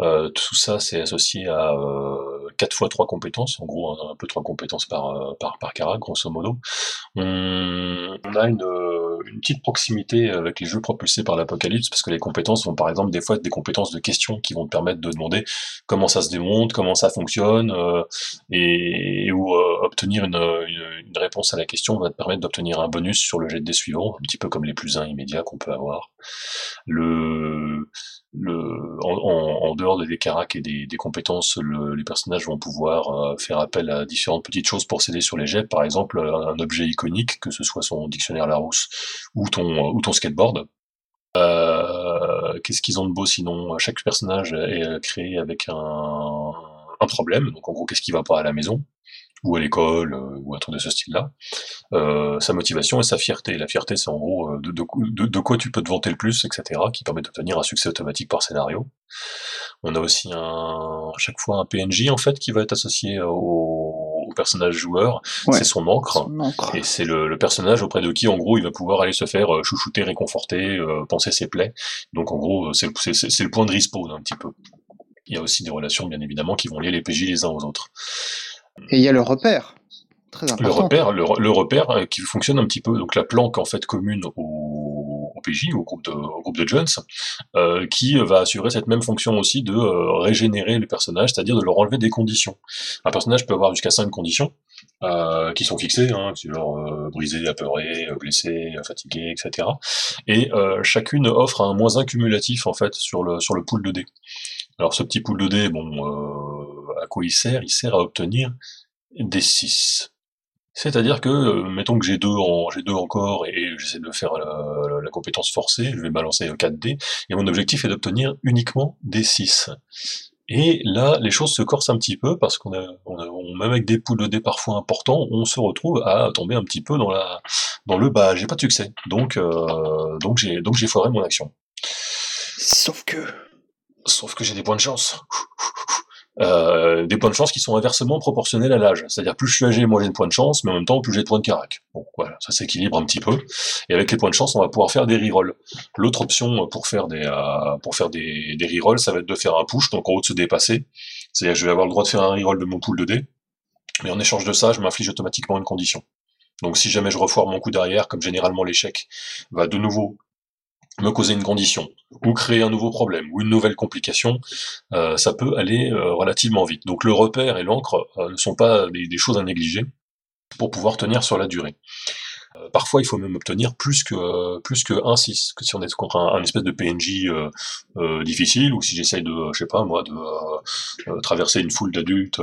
Euh, tout ça, c'est associé à euh, 4 fois 3 compétences, en gros un, peu 3 compétences par, euh, par, par cara, grosso modo. On, a une, euh, une, petite proximité avec les jeux propulsés par l'apocalypse, parce que les compétences vont par exemple des fois être des compétences de questions qui vont te permettre de demander comment ça se démonte, comment ça fonctionne, euh, et, et, ou obtenir une, une, une, réponse à la question va te permettre d'obtenir un bonus sur le jet de dés suivant, un petit peu comme les plus 1 immédiats qu'on peut avoir. Le le, en, en, dehors des caracs et des, des compétences, le, les personnages vont pouvoir euh, faire appel à différentes petites choses pour s'aider sur les jets. Par exemple, un, objet iconique, que ce soit son dictionnaire Larousse ou ton, ou ton skateboard. Euh, Qu'est-ce qu'ils ont de beau sinon? Chaque personnage est créé avec un, un problème. Donc en gros, qu'est-ce qui va pas à la maison? Ou à l'école, euh, ou un truc de ce style-là, euh, sa motivation et sa fierté. La fierté, c'est en gros euh, de, de, de, quoi tu peux te vanter le plus, etc., qui permet d'obtenir un succès automatique par scénario. On a aussi un, à chaque fois un PNJ, en fait, qui va être associé au, au personnage joueur. Ouais, c'est son encre. Et c'est le, le, personnage auprès de qui, en gros, il va pouvoir aller se faire chouchouter, réconforter, euh, penser ses plaies. Donc, en gros, c'est le point de respawn, un petit peu. Il y a aussi des relations, bien évidemment, qui vont lier les PJ les uns aux autres. Et il y a le repère. Très important. Le repère, le, le, repère euh, qui fonctionne un petit peu, donc la planque en fait commune au, au PJ, au groupe de, au groupe de Jones, euh, qui va assurer cette même fonction aussi de euh, régénérer le personnage, c'est-à-dire de leur enlever des conditions. Un personnage peut avoir jusqu'à 5 conditions, euh, qui sont fixées, hein, genre euh, brisé, apeuré, blessé, fatigué, etc. Et euh, chacune offre un moins 1 cumulatif en fait sur le, sur le pool de dés. Alors ce petit pool de dés, bon, euh, à quoi il sert Il sert à obtenir des 6. C'est-à-dire que, euh, mettons que j'ai deux, en, j'ai deux encore et j'essaie de faire la, la, compétence forcée, je vais balancer 4 dés, et mon objectif est d'obtenir uniquement des 6. Et là, les choses se corsent un petit peu parce qu'on a, on a on, même avec des poules de dés parfois importants, on se retrouve à tomber un petit peu dans la, dans le bas. J'ai pas de succès, donc, euh, donc j'ai, donc j'ai foiré mon action. Sauf que Sauf que j'ai des points de chance. Euh, des points de chance qui sont inversement proportionnels à l'âge. C'est-à-dire plus je suis âgé, moins j'ai de points de chance, mais en même temps plus j'ai de points de carac. Bon, voilà, ça s'équilibre un petit peu. Et avec les points de chance, on va pouvoir faire des rerolls. L'autre option pour faire des euh, pour faire des, rerolls, ça va être de faire un push, donc en haut de se dépasser. C'est-à-dire je vais avoir le droit de faire un reroll de mon pool de dés, mais en échange de ça, je m'inflige automatiquement une condition. Donc si jamais je refoire mon coup derrière, comme généralement l'échec va de nouveau me causer une condition, ou créer un nouveau problème, ou une nouvelle complication, euh, ça peut aller euh, relativement vite. Donc le repère et l'encre euh, ne sont pas des, des, choses à négliger pour pouvoir tenir sur la durée. Euh, parfois, il faut même obtenir plus que plus que 1 6 que si on est contre un, un espèce de PNJ euh, euh, difficile ou si j'essaye de, je sais pas moi, de euh, traverser une foule d'adultes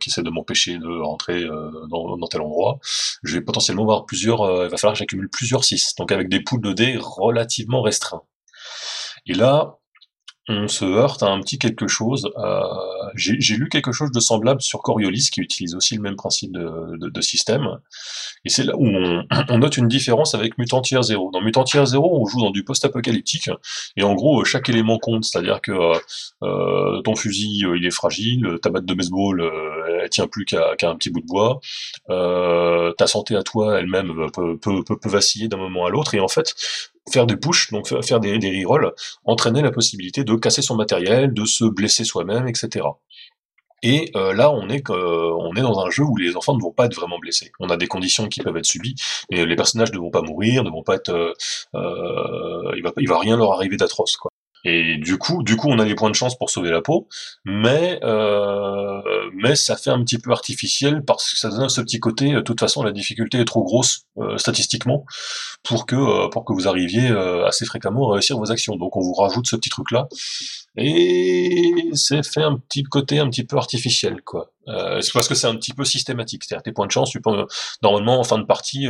qui essaient de m'empêcher de rentrer dans, dans, tel endroit, je vais potentiellement avoir plusieurs. il va falloir que j'accumule plusieurs 6 donc avec des poules de dés relativement restreints. Et là, on se heurte à un petit quelque chose. Euh, J'ai lu quelque chose de semblable sur Coriolis, qui utilise aussi le même principe de, de, de système. Et c'est là où on, note une différence avec Mutantier 0. Dans Mutantier 0, on joue dans du post-apocalyptique, et en gros, chaque élément compte, c'est-à-dire que euh, ton fusil, il est fragile, ta batte de baseball, euh, elle tient plus qu'à qu un petit bout de bois, euh, ta santé à toi elle-même peut, peut vaciller d'un moment à l'autre, et en fait, faire des push, donc faire des, des rerolls, entraîner la possibilité de casser son matériel, de se blesser soi-même, etc. Et euh, là, on est, on est dans un jeu où les enfants ne vont pas être vraiment blessés. On a des conditions qui peuvent être subies, mais les personnages ne vont pas mourir, ne vont pas être, euh, il va, il va rien leur arriver d'atroce. Et du coup, du coup, on a des points de chance pour sauver la peau, mais euh, mais ça fait un petit peu artificiel parce que ça donne ce petit côté. De toute façon, la difficulté est trop grosse euh, statistiquement pour que euh, pour que vous arriviez euh, assez fréquemment à réussir vos actions. Donc, on vous rajoute ce petit truc là, et c'est fait un petit côté un petit peu artificiel, quoi. c'est parce que c'est un petit peu systématique. C'est-à-dire tes points de chance, tu peux normalement en fin de partie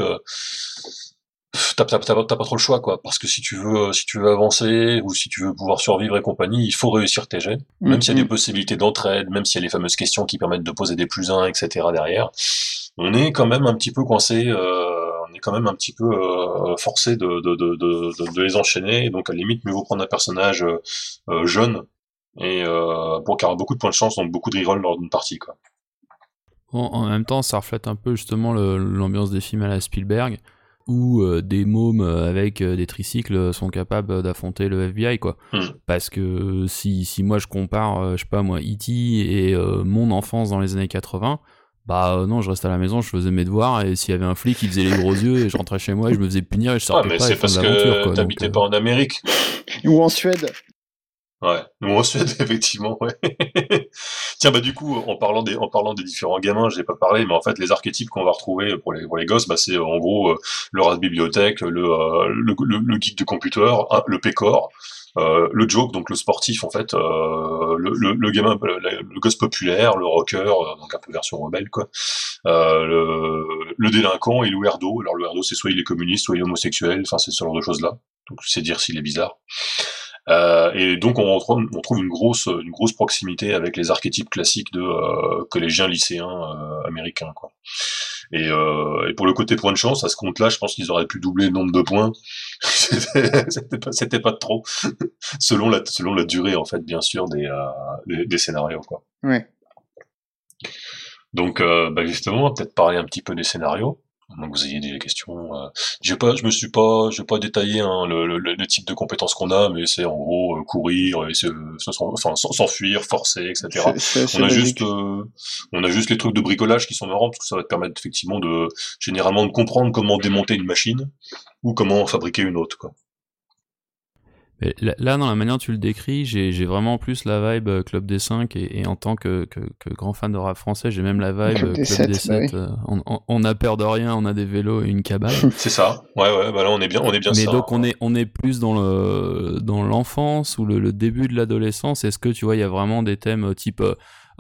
t'as pas trop le choix quoi. Parce que si tu veux si tu veux avancer ou si tu veux pouvoir survivre et compagnie il faut réussir tes jets même s'il y a des mm-hmm. possibilités d'entraide même s'il y a les fameuses questions qui permettent de poser des plus 1 etc derrière on est quand même un petit peu coincé euh, on est quand même un petit peu euh, forcé de de, de, de, de, les enchaîner. Donc à la limite mieux vaut prendre un personnage euh, jeune et pour qu'il beaucoup de points de chance donc beaucoup de reroll lors d'une partie quoi. En même temps ça reflète un peu justement l'ambiance des films à la Spielberg où euh, des mômes euh, avec euh, des tricycles sont capables d'affronter le FBI quoi. Hmm. Parce que si, si moi je compare je sais pas moi E.T. et mon enfance dans les années 80, bah non, je reste à la maison, je faisais mes devoirs et s'il y avait un flic, il faisait les gros yeux et je rentrais chez moi et je me faisais punir et je sortais ah, mais pas. c'est parce que t'habitais pas en Amérique ou en Suède. Ouais, nous en Suède, effectivement, ouais. Tiens, bah du coup, en parlant des, en parlant des différents gamins, j'ai pas parlé, mais en fait, les archétypes qu'on va retrouver pour les, pour les gosses, bah c'est en gros euh, le rat de bibliothèque, le, euh, le, le, geek de computer, le pécor, euh, le joke, donc le sportif en fait, euh, le, le, le, gamin, le, gosse populaire, le rocker, donc un peu version rebelle quoi, le, le délinquant et le. Alors le c'est soit il est communiste, soit il est homosexuel, enfin c'est ce genre de choses là. Donc c'est dire s'il est bizarre. Euh, et donc on, on, trouve une grosse, une grosse proximité avec les archétypes classiques de euh, collégiens, lycéens euh, américains. Quoi. Et, euh, et, pour le côté point de chance, à ce compte-là, je pense qu'ils auraient pu doubler le nombre de points. c'était pas, c'était pas trop, selon la, selon la durée en fait, bien sûr, des, des, des, scénarios. Quoi. Ouais. Donc, bah justement, on va peut-être parler un petit peu des scénarios que vous ayez des questions. Euh, j'ai pas, je me suis pas, j'ai pas détaillé hein, le, le, le, type de compétences qu'on a, mais c'est en gros euh, courir, et enfin, s'enfuir, forcer, etc. on a juste, euh, on a juste les trucs de bricolage qui sont marrants parce que ça va te permettre effectivement de, généralement, de comprendre comment démonter une machine ou comment fabriquer une autre, quoi là, dans la manière dont tu le décris, j'ai vraiment plus la vibe euh, Club des 5 et, en tant que, que, que, grand fan de rap français, j'ai même la vibe Club, des 7. Bah euh, on, a peur de rien, on a des vélos et une cabane. C'est ça. Ouais, ouais, bah là on est bien, on est bien Mais donc on est, on est plus dans le dans l'enfance ou le, le, début de l'adolescence. Est-ce que tu vois, il y a vraiment des thèmes euh, type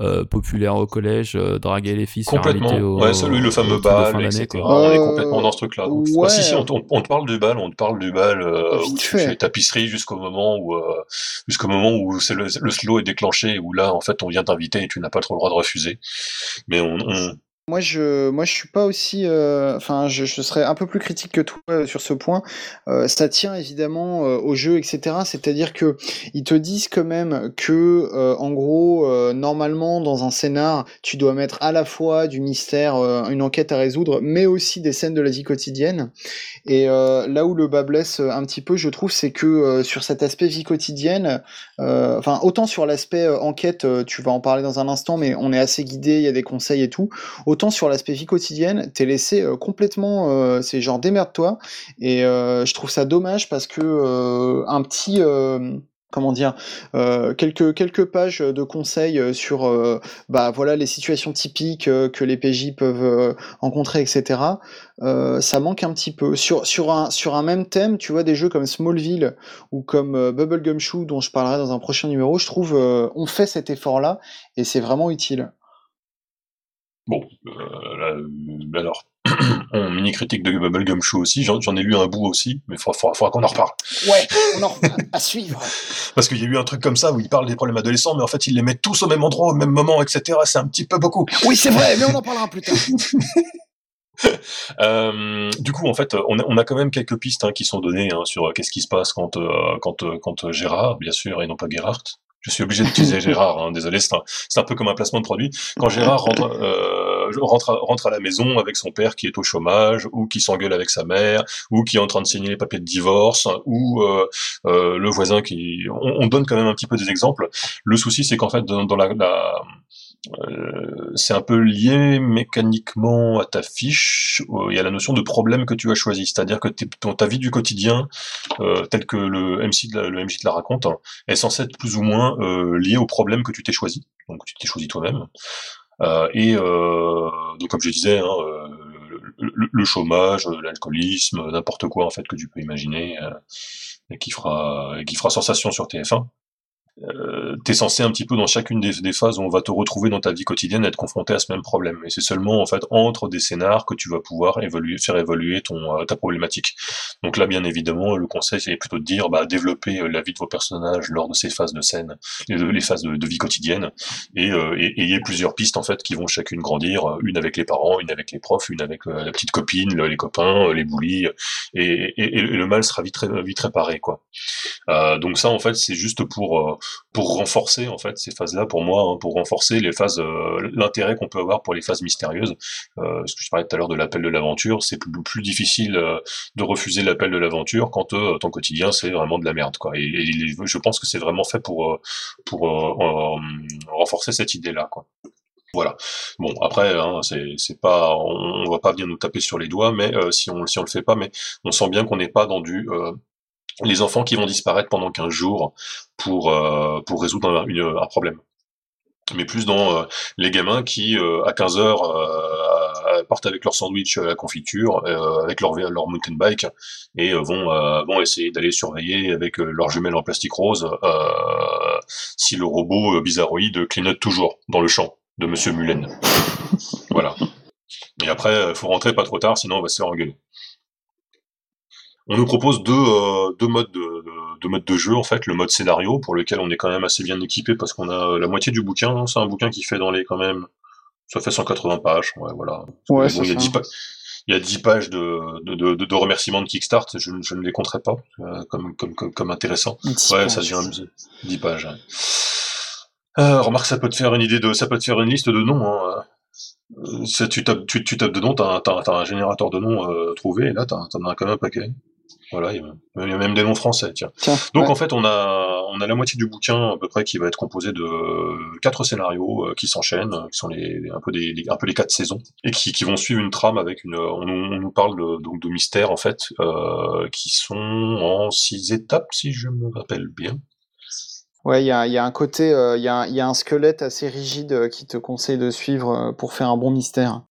euh, populaire au collège, euh, draguer les filles, complètement. Au, ouais, celui le fameux bal, etc. On est complètement dans ce truc-là. Ouais. si si, on, on, te parle du bal, on te parle du bal euh, où tu fais tapisserie jusqu'au moment où euh, jusqu'au moment où c'est le, le, slow est déclenché, où là en fait on vient t'inviter et tu n'as pas trop le droit de refuser. Mais on, on moi, je, moi, je suis pas aussi, euh, enfin, je, serais un peu plus critique que toi euh, sur ce point. Euh, ça tient évidemment au jeu, etc. C'est-à-dire que ils te disent quand même que, en gros, normalement, dans un scénar, tu dois mettre à la fois du mystère, une enquête à résoudre, mais aussi des scènes de la vie quotidienne. Et là où le bas blesse un petit peu, je trouve, c'est que sur cet aspect vie quotidienne, enfin, autant sur l'aspect enquête, tu vas en parler dans un instant, mais on est assez guidé, il y a des conseils et tout sur l'aspect vie quotidienne, t'es laissé euh, complètement, euh, c'est genre démerde-toi. Et euh, je trouve ça dommage parce que un petit comment dire, quelques, pages de conseils sur bah, voilà, les situations typiques que les PJ peuvent rencontrer, etc. ça manque un petit peu. Sur, un, même thème, tu vois, des jeux comme Smallville ou comme Bubblegum Shoe, dont je parlerai dans un prochain numéro, je trouve on fait cet effort-là et c'est vraiment utile. Bon, euh, alors, en mini critique de Bubblegum Show aussi, j'en ai lu un bout aussi, mais il faudra, qu'on en reparle. Ouais, on en reparle, à suivre. Parce qu'il y a eu un truc comme ça où il parle des problèmes adolescents, mais en fait ils les mettent tous au même endroit, au même moment, etc. C'est un petit peu beaucoup. Oui, c'est vrai, mais on en parlera plus tard. euh, du coup, en fait, on a, on a, quand même quelques pistes hein, qui sont données hein, sur euh, qu'est-ce qui se passe quand, euh, quand, quand Gérard, bien sûr, et non pas Gerhardt, je suis obligé d'utiliser Gérard, hein, désolé, c'est un, un, peu comme un placement de produit. Quand Gérard rentre, euh, rentre, à, rentre à la maison avec son père qui est au chômage, ou qui s'engueule avec sa mère, ou qui est en train de signer les papiers de divorce, ou euh, euh, le voisin qui... On, on, donne quand même un petit peu des exemples. Le souci, c'est qu'en fait, dans, dans la, la c'est un peu lié mécaniquement à ta fiche y a la notion de problème que tu as choisi, c'est-à-dire que ton, ta vie du quotidien, euh, tel que le MC, la, le MJ te la raconte, hein, est censée être plus ou moins euh, lié au problème que tu t'es choisi, donc tu t'es choisi toi-même. Euh, et euh, donc comme je disais, hein, le, le, chômage, l'alcoolisme, n'importe quoi en fait que tu peux imaginer, et qui fera, et qui fera sensation sur TF1 euh, t'es censé un petit peu dans chacune des, des, phases où on va te retrouver dans ta vie quotidienne être confronté à ce même problème. Et c'est seulement en fait entre des scénars que tu vas pouvoir évoluer, faire évoluer ton euh, ta problématique. Donc là, bien évidemment, le conseil c'est plutôt de dire bah développer euh, la vie de vos personnages lors de ces phases de scène, les phases de, vie quotidienne, et, euh, et, ayez plusieurs pistes en fait qui vont chacune grandir, une avec les parents, une avec les profs, une avec la petite copine, les copains, les bullies, et, et, le mal sera vite vite réparé quoi. donc ça en fait c'est juste pour pour renforcer en fait ces phases-là pour moi, hein, pour renforcer les phases, euh, l'intérêt qu'on peut avoir pour les phases mystérieuses. Euh, ce que je parlais tout à l'heure de l'appel de l'aventure, c'est plus, plus difficile euh, de refuser l'appel de l'aventure quand euh, ton quotidien c'est vraiment de la merde quoi. Et, je pense que c'est vraiment fait pour pour renforcer cette idée-là quoi. Voilà. Bon après, hein, c'est pas, on, on, va pas venir nous taper sur les doigts, mais si on si on le fait pas, mais on sent bien qu'on n'est pas dans du les enfants qui vont disparaître pendant 15 jours pour, euh, pour résoudre un, un, problème. Mais plus dans euh, les gamins qui, euh, à 15 heures, partent avec leur sandwich à la confiture, avec leur, leur mountain bike, et vont, vont essayer d'aller surveiller avec leur jumelle en plastique rose si le robot bizarroïde clignote toujours dans le champ de Monsieur Mullen. voilà. Et après, faut rentrer pas trop tard, sinon on va se faire engueuler on nous propose deux, euh, deux modes de, de, modes de jeu en fait, le mode scénario pour lequel on est quand même assez bien équipé parce qu'on a la moitié du bouquin, hein. c'est un bouquin qui fait dans les quand même ça fait 180 pages, ouais voilà. Ouais, il, y a 10 il y a 10 pages de, de, de, de remerciements de Kickstart, je, je ne les compterai pas euh, comme, comme, comme, comme, intéressant. Ouais, ça devient 10 pages. Euh, remarque, ça peut te faire une idée de, ça peut te faire une liste de noms. Hein. Euh, tu tapes, tu, tu tapes de noms, t'as, as, un générateur de noms euh, trouvé, et là t'en as quand même un paquet. Voilà, il y, a même des noms français, tiens. Donc en fait, on a on a la moitié du bouquin à peu près qui va être composé de quatre scénarios euh, qui s'enchaînent, qui sont les, un peu des un peu les quatre saisons et qui, qui vont suivre une trame avec une on, nous parle de, donc de mystères en fait euh, qui sont en six étapes si je me rappelle bien. Ouais, il y a, y a, un côté, euh, il y, a, y, a, un squelette assez rigide qui te conseille de suivre pour faire un bon mystère.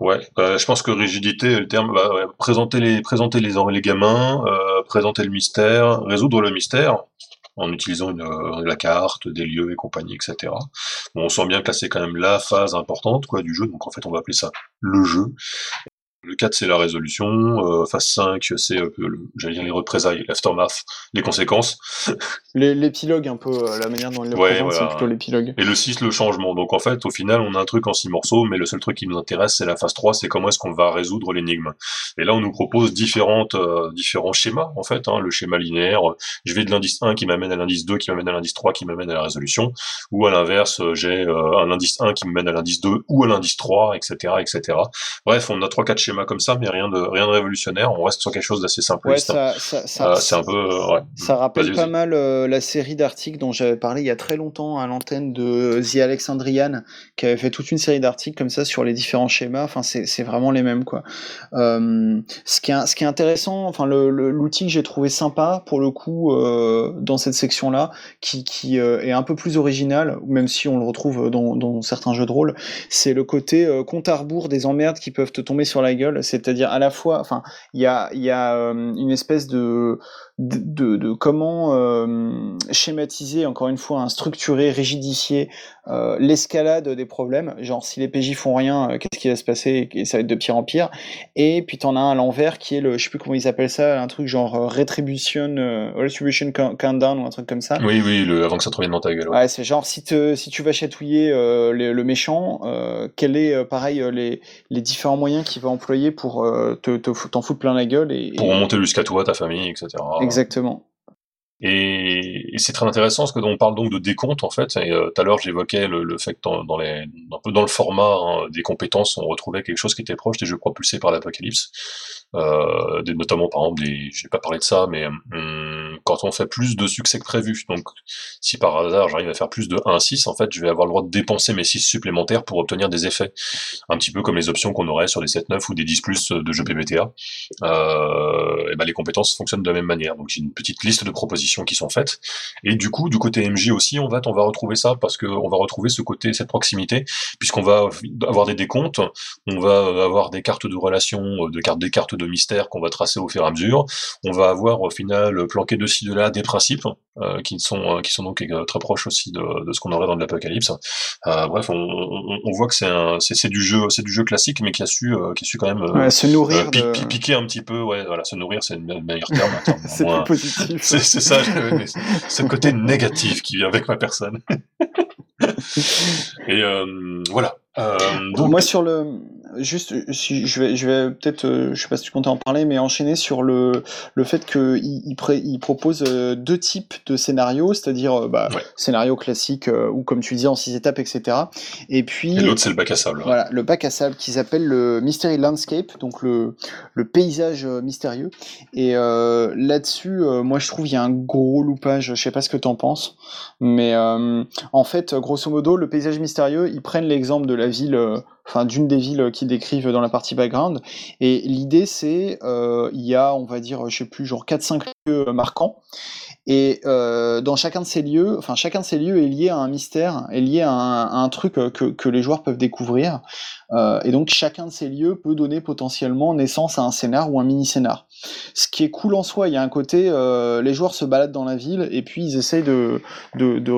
Ouais, bah, je pense que rigidité, le terme, bah, présenter les présenter les, les gamins, euh, présenter le mystère, résoudre le mystère en utilisant une, euh, la carte, des lieux et compagnie, etc. Bon, on sent bien que là c'est quand même la phase importante quoi du jeu, donc en fait on va appeler ça le jeu. Le 4, c'est la résolution. Euh, phase 5, c'est, euh, j'allais dire les représailles, l'aftermath, les conséquences. L'épilogue, un peu, euh, la manière dont il le présente, c'est plutôt l'épilogue. Et le 6, le changement. Donc en fait, au final, on a un truc en 6 morceaux, mais le seul truc qui nous intéresse, c'est la phase 3, c'est comment est-ce qu'on va résoudre l'énigme. Et là, on nous propose différentes, euh, différents schémas, en fait. Hein, le schéma linéaire, je vais de l'indice 1 qui m'amène à l'indice 2, qui m'amène à l'indice 3, qui m'amène à la résolution. Ou à l'inverse, j'ai un indice 1 qui me mène à l'indice 2 ou à l'indice 3, etc., etc. Bref, on a 3-4 schémas comme ça, mais rien de rien de révolutionnaire. On reste sur quelque chose d'assez simpliste. Ouais, ça, ça, euh, c'est un peu. Euh, ouais. Ça rappelle pas mal euh, la série d'articles dont j'avais parlé il y a très longtemps à l'antenne de The Alexandrian, qui avait fait toute une série d'articles comme ça sur les différents schémas. Enfin, c'est vraiment les mêmes quoi. ce qui est ce qui est intéressant, enfin l'outil que j'ai trouvé sympa pour le coup dans cette section là, qui qui est un peu plus original, même si on le retrouve dans, dans certains jeux de rôle, c'est le côté compte à rebours des emmerdes qui peuvent te tomber sur la gueule c'est-à-dire à la fois, enfin, il y a, y a euh, une espèce de, de, de, comment euh, schématiser, encore une fois, un structuré, rigidifier euh, l'escalade des problèmes. Genre, si les PJ font rien, euh, qu'est-ce qui va se passer Et ça va être de pire en pire. Et puis, t'en as un à l'envers qui est le, je sais plus comment ils appellent ça, un truc genre euh, Retribution, Retribution Countdown ou un truc comme ça. Oui, oui, le, avant que ça te revienne dans ta gueule. Ouais, c'est genre, si, te, si tu vas chatouiller le, le, méchant, quel est, pareil, les, les différents moyens qu'il va employer pour te, t'en foutre plein la gueule et, Pour remonter jusqu'à toi, ta famille, etc. Exactement. Et, c'est très intéressant parce que on parle donc de décompte en fait. Et tout à l'heure j'évoquais le, fait que dans, les, un peu dans le format hein, des compétences, on retrouvait quelque chose qui était proche des jeux propulsés par l'apocalypse. Euh, notamment par exemple des, je vais pas parler de ça, mais hum, quand on fait plus de succès que prévu, donc si par hasard j'arrive à faire plus de 1 à 6, en fait je vais avoir le droit de dépenser mes 6 supplémentaires pour obtenir des effets, un petit peu comme les options qu'on aurait sur des 7-9 ou des 10 plus de jeux PBTA. Euh, et ben les compétences fonctionnent de la même manière, donc j'ai une petite liste de propositions qui sont faites, et du coup du côté MJ aussi on va on va retrouver ça parce que on va retrouver ce côté cette proximité puisqu'on va avoir des décomptes, on va avoir des cartes de relation, de cartes des cartes de mystères qu'on va tracer au fur et à mesure. On va avoir au final planqué de ci de là des principes euh, qui sont euh, qui sont donc euh, très proches aussi de, ce qu'on aurait dans de l'apocalypse. bref, on, voit que c'est c'est du jeu c'est du jeu classique mais qui a su qui a su quand même se nourrir piquer un petit peu ouais voilà se nourrir c'est le meilleur terme. c'est plus positif. C'est ça ce côté négatif qui vient avec ma personne. et voilà. donc... Moi sur le juste, si, je vais, je vais peut-être, euh, je sais pas si tu comptais en parler, mais enchaîner sur le, le fait qu'il il, il propose euh, deux types de scénarios, c'est-à-dire euh, bah, scénario classique ou comme tu disais en six étapes, etc. Et puis. Et l'autre, c'est le bac à sable. Voilà, le bac à sable qu'ils appellent le Mystery Landscape, donc le, le paysage mystérieux. Et là-dessus, moi, je trouve il y a un gros loupage. Je sais pas ce que tu en penses, mais en fait, grosso modo, le paysage mystérieux, ils prennent l'exemple de la ville enfin d'une des villes qu'ils décrivent dans la partie background. Et l'idée c'est, euh, il y a, on va dire, je sais plus, genre 4-5 lieux marquants. Et euh, dans chacun de ces lieux, enfin chacun de ces lieux est lié à un mystère, est lié à un, truc que, que, les joueurs peuvent découvrir. Euh, et donc chacun de ces lieux peut donner potentiellement naissance à un scénar ou un mini-scénar. Ce qui est cool en soi, il y a un côté, euh, les joueurs se baladent dans la ville et puis ils essayent de,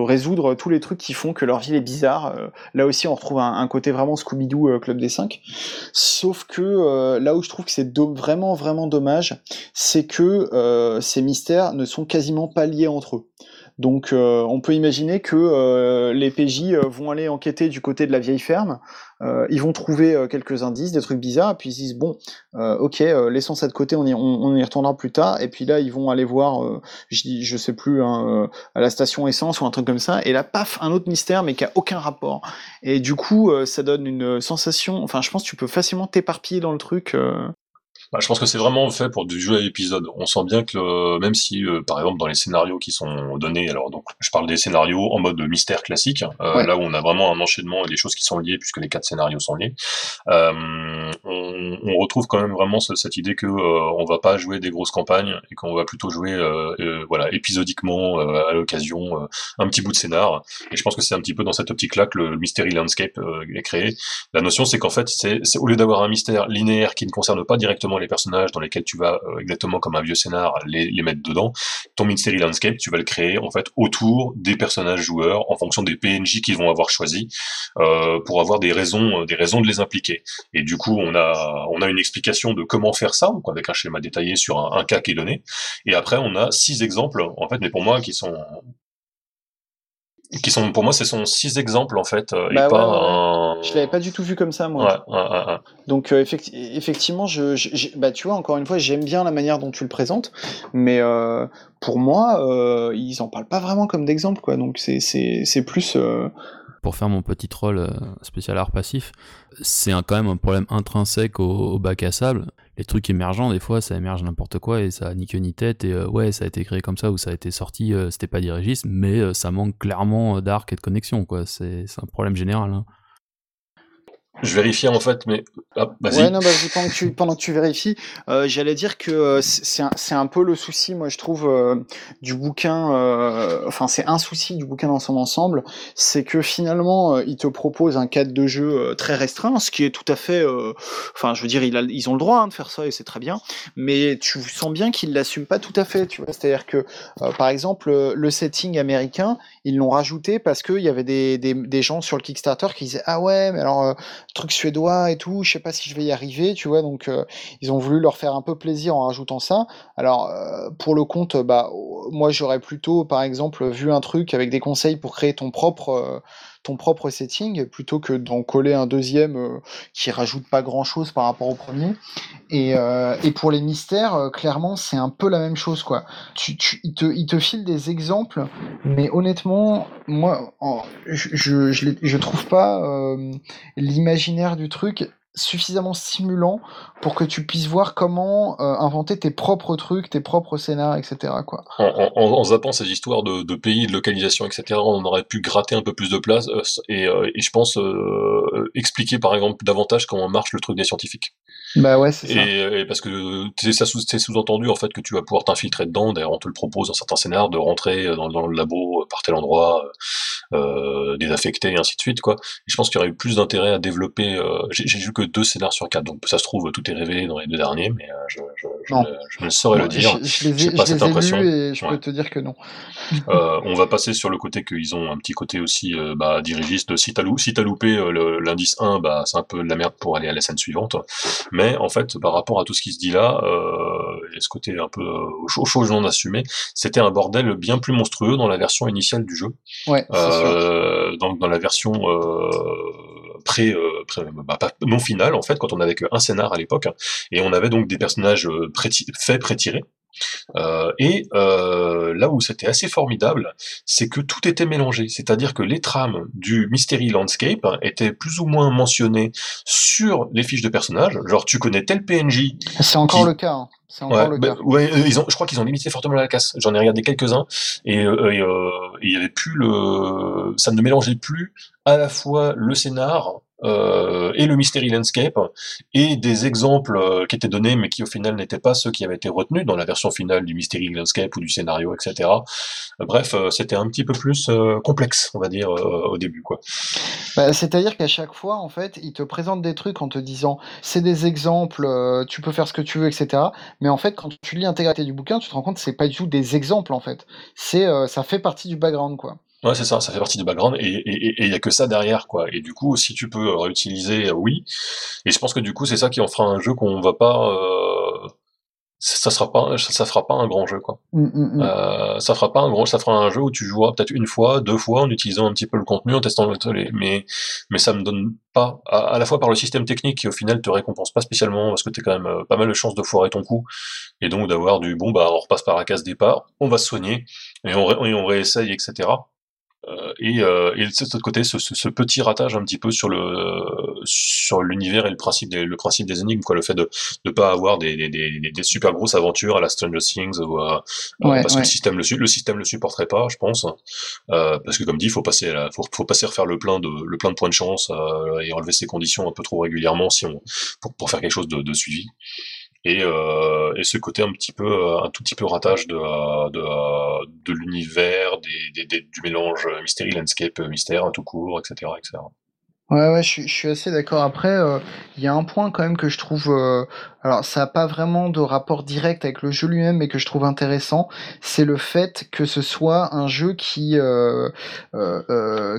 résoudre tous les trucs qui font que leur ville est bizarre. Euh, là aussi, on retrouve un, côté vraiment Scooby-Doo euh, Club des 5. Sauf que là où je trouve que c'est vraiment, vraiment dommage, c'est que ces mystères ne sont quasiment pas liés entre eux. Donc euh, on peut imaginer que euh, les PJ euh, vont aller enquêter du côté de la vieille ferme, ils vont trouver quelques indices, des trucs bizarres, puis ils se disent bon, ok, laissons ça de côté, on y, on, y, retournera plus tard, et puis là ils vont aller voir, je, je sais plus, hein, à la station essence ou un truc comme ça, et là paf, un autre mystère mais qui a aucun rapport. Et du coup ça donne une sensation, enfin je pense que tu peux facilement t'éparpiller dans le truc. Bah, je pense que c'est vraiment fait pour du jeu à épisode. On sent bien que euh, même si, euh, par exemple, dans les scénarios qui sont donnés, alors donc je parle des scénarios en mode mystère classique, euh, là où on a vraiment un enchaînement et des choses qui sont liées puisque les quatre scénarios sont liés, on, on, retrouve quand même vraiment cette idée que on va pas jouer des grosses campagnes et qu'on va plutôt jouer, voilà, épisodiquement à l'occasion un petit bout de scénar. Et je pense que c'est un petit peu dans cette optique-là que le Mystery Landscape est créé. La notion, c'est qu'en fait, c'est au lieu d'avoir un mystère linéaire qui ne concerne pas directement les personnages dans lesquels tu vas euh, exactement comme un vieux scénar les, les mettre dedans. Ton Mystery Landscape, tu vas le créer en fait autour des personnages joueurs en fonction des PNJ qu'ils vont avoir choisi euh, pour avoir des raisons, euh, des raisons de les impliquer. Et du coup, on a on a une explication de comment faire ça, avec un schéma détaillé sur un, un cas qui est donné. Et après, on a six exemples en fait, mais pour moi qui sont qui sont pour moi ce sont six exemples en fait euh, et bah pas je l'avais pas du tout vu comme ça moi. Donc euh, effectivement je, bah tu vois encore une fois j'aime bien la manière dont tu le présentes mais euh, pour moi ils en parlent pas vraiment comme d'exemple quoi. Donc c'est c'est plus pour faire mon petit troll spécial art passif c'est quand même un problème intrinsèque au bac à sable les trucs émergents, des fois, ça émerge n'importe quoi et ça ni queue ni tête. Et euh, ouais, ça a été créé comme ça ou ça a été sorti, euh, c'était pas dirigiste, mais euh, ça manque clairement d'arc et de connexion, quoi. C'est un problème général. Hein. Je vérifie en fait, mais ah, vas-y, pendant, que tu, vérifies, euh, j'allais dire que euh, c'est un, un, peu le souci, moi je trouve, euh, du bouquin, enfin c'est un souci du bouquin dans son ensemble, c'est que finalement il te propose un cadre de jeu très restreint, ce qui est tout à fait, enfin je veux dire, ils ont le droit hein, de faire ça et c'est très bien, mais tu sens bien qu'ils l'assument pas tout à fait, tu vois, c'est-à-dire que par exemple le setting américain, ils l'ont rajouté parce qu'il y avait des, des, gens sur le Kickstarter qui disaient ah ouais, mais alors truc suédois et tout, je sais pas si je vais y arriver, tu vois, donc euh, ils ont voulu leur faire un peu plaisir en rajoutant ça. Alors, euh, pour le compte, bah, moi j'aurais plutôt, par exemple, vu un truc avec des conseils pour créer ton propre, euh, ton propre setting, plutôt que d'en coller un deuxième qui rajoute pas grand chose par rapport au premier. Et, et pour les mystères, clairement, c'est un peu la même chose, quoi. Tu, tu, il, te, il te file des exemples, mais honnêtement, moi, je, je, je, je trouve pas l'imaginaire du truc suffisamment stimulant pour que tu puisses voir comment euh, inventer tes propres trucs, tes propres scénarios, etc. Quoi. En, en, en zappant ces histoires de, de, pays, de localisation, etc., on aurait pu gratter un peu plus de place euh, et, euh, et, je pense euh, expliquer par exemple davantage comment marche le truc des scientifiques. Bah ouais, c'est ça. Et, et, parce que c'est sous, sous-entendu en fait que tu vas pouvoir t'infiltrer dedans. D'ailleurs, on te le propose dans certains scénarios de rentrer dans, dans le labo par tel endroit, euh, désaffecté et ainsi de suite quoi. Et je pense qu'il y aurait eu plus d'intérêt à développer. J'ai vu que deux scénarios sur quatre, donc ça se trouve tout est révélé dans les deux derniers, mais euh, je, je, je, ne, je, ne, saurais le dire. Je, les ai, pas cette impression. et je ouais. peux te dire que non. euh, on va passer sur le côté qu'ils ont un petit côté aussi euh, bah, dirigiste. Si t'as si loupé euh, l'indice 1, bah, c'est un peu de la merde pour aller à la scène suivante. Mais en fait, par rapport à tout ce qui se dit là, euh, et ce côté un peu au chaud, chaud non assumé, c'était un bordel bien plus monstrueux dans la version initiale du jeu. Ouais, euh, dans, dans la version euh, pré, euh, pré bah, non finale en fait, quand on avait qu'un scénar à l'époque, et on avait donc des personnages pré faits pré-tirés. Euh, et euh, là où c'était assez formidable, c'est que tout était mélangé. C'est-à-dire que les trames du Mystery Landscape étaient plus ou moins mentionnées sur les fiches de personnages. Genre, tu connais tel PNJ. C'est encore qui... le cas. Hein. C'est encore ouais, le bah, cas. Ouais, ils ont, je crois qu'ils ont limité fortement la casse. J'en ai regardé quelques-uns et il euh, y avait plus le, ça ne mélangeait plus à la fois le scénar euh, et le Mystery Landscape, et des exemples euh, qui étaient donnés, mais qui au final n'étaient pas ceux qui avaient été retenus dans la version finale du Mystery Landscape ou du scénario, etc. Euh, bref, c'était un petit peu plus complexe, on va dire, au début. quoi. Bah, C'est-à-dire qu'à chaque fois, en fait, ils te présentent des trucs en te disant c'est des exemples, tu peux faire ce que tu veux, etc. Mais en fait, quand tu lis l'intégralité du bouquin, tu te rends compte que c'est pas du tout des exemples, en fait. C'est, ça fait partie du background, quoi. Ouais, c'est ça, ça fait partie du background et il et, et, y a que ça derrière, quoi. Et du coup, si tu peux réutiliser, oui. Et je pense que du coup, c'est ça qui en fera un jeu qu'on va pas. Euh, ça sera pas, ça fera pas un grand jeu, quoi. Mm, mm, mm. Euh, ça fera pas un grand, ça fera un jeu où tu joueras peut-être une fois, deux fois, en utilisant un petit peu le contenu, en testant le, mais mais ça me donne pas, à, à, la fois par le système technique qui au final te récompense pas spécialement parce que t'as quand même euh, pas mal de chances de foirer ton coup et donc d'avoir du bon bah on repasse par la case départ, on va se soigner et on, ré, et on réessaye, etc. Euh, et, euh, et de l'autre côté, ce, ce, ce, petit ratage un petit peu sur le sur l'univers et le principe des le principe des énigmes, quoi, le fait de ne pas avoir des, des, des, des, super grosses aventures à la Stranger Things ou à, ouais, parce ouais. que le système le, le système le supporterait pas, je pense, euh, parce que comme dit, il faut passer la, faut, faut passer refaire le plein de le plein de points de chance euh, et enlever ses conditions un peu trop régulièrement si on pour, pour faire quelque chose de, de suivi et, euh, et ce côté un petit peu un tout petit peu ratage de de, de l'univers des, des, des, du mélange mystery landscape mystère tout court etc etc Ouais, ouais, je, je suis assez d'accord. Après, il euh, y a un point quand même que je trouve, euh, alors ça n'a pas vraiment de rapport direct avec le jeu lui-même, mais que je trouve intéressant, c'est le fait que ce soit un jeu qui, euh,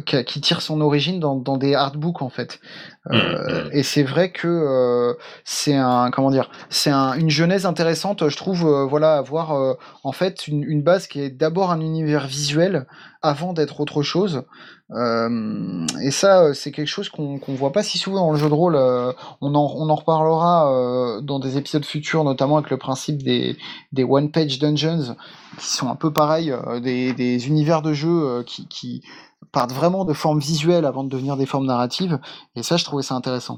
qui, qui, tire son origine dans, dans des artbooks en fait. Euh, et c'est vrai que euh, c'est un comment dire, c'est un, une genèse intéressante, je trouve. Euh, voilà, avoir en fait une, une, base qui est d'abord un univers visuel avant d'être autre chose. Et ça, c'est quelque chose qu'on qu'on voit pas si souvent dans le jeu de rôle. on en on en reparlera dans des épisodes futurs, notamment avec le principe des des one page dungeons qui sont un peu pareils, des, univers de jeu qui, partent vraiment de formes visuelles avant de devenir des formes narratives, et ça, je trouvais ça intéressant.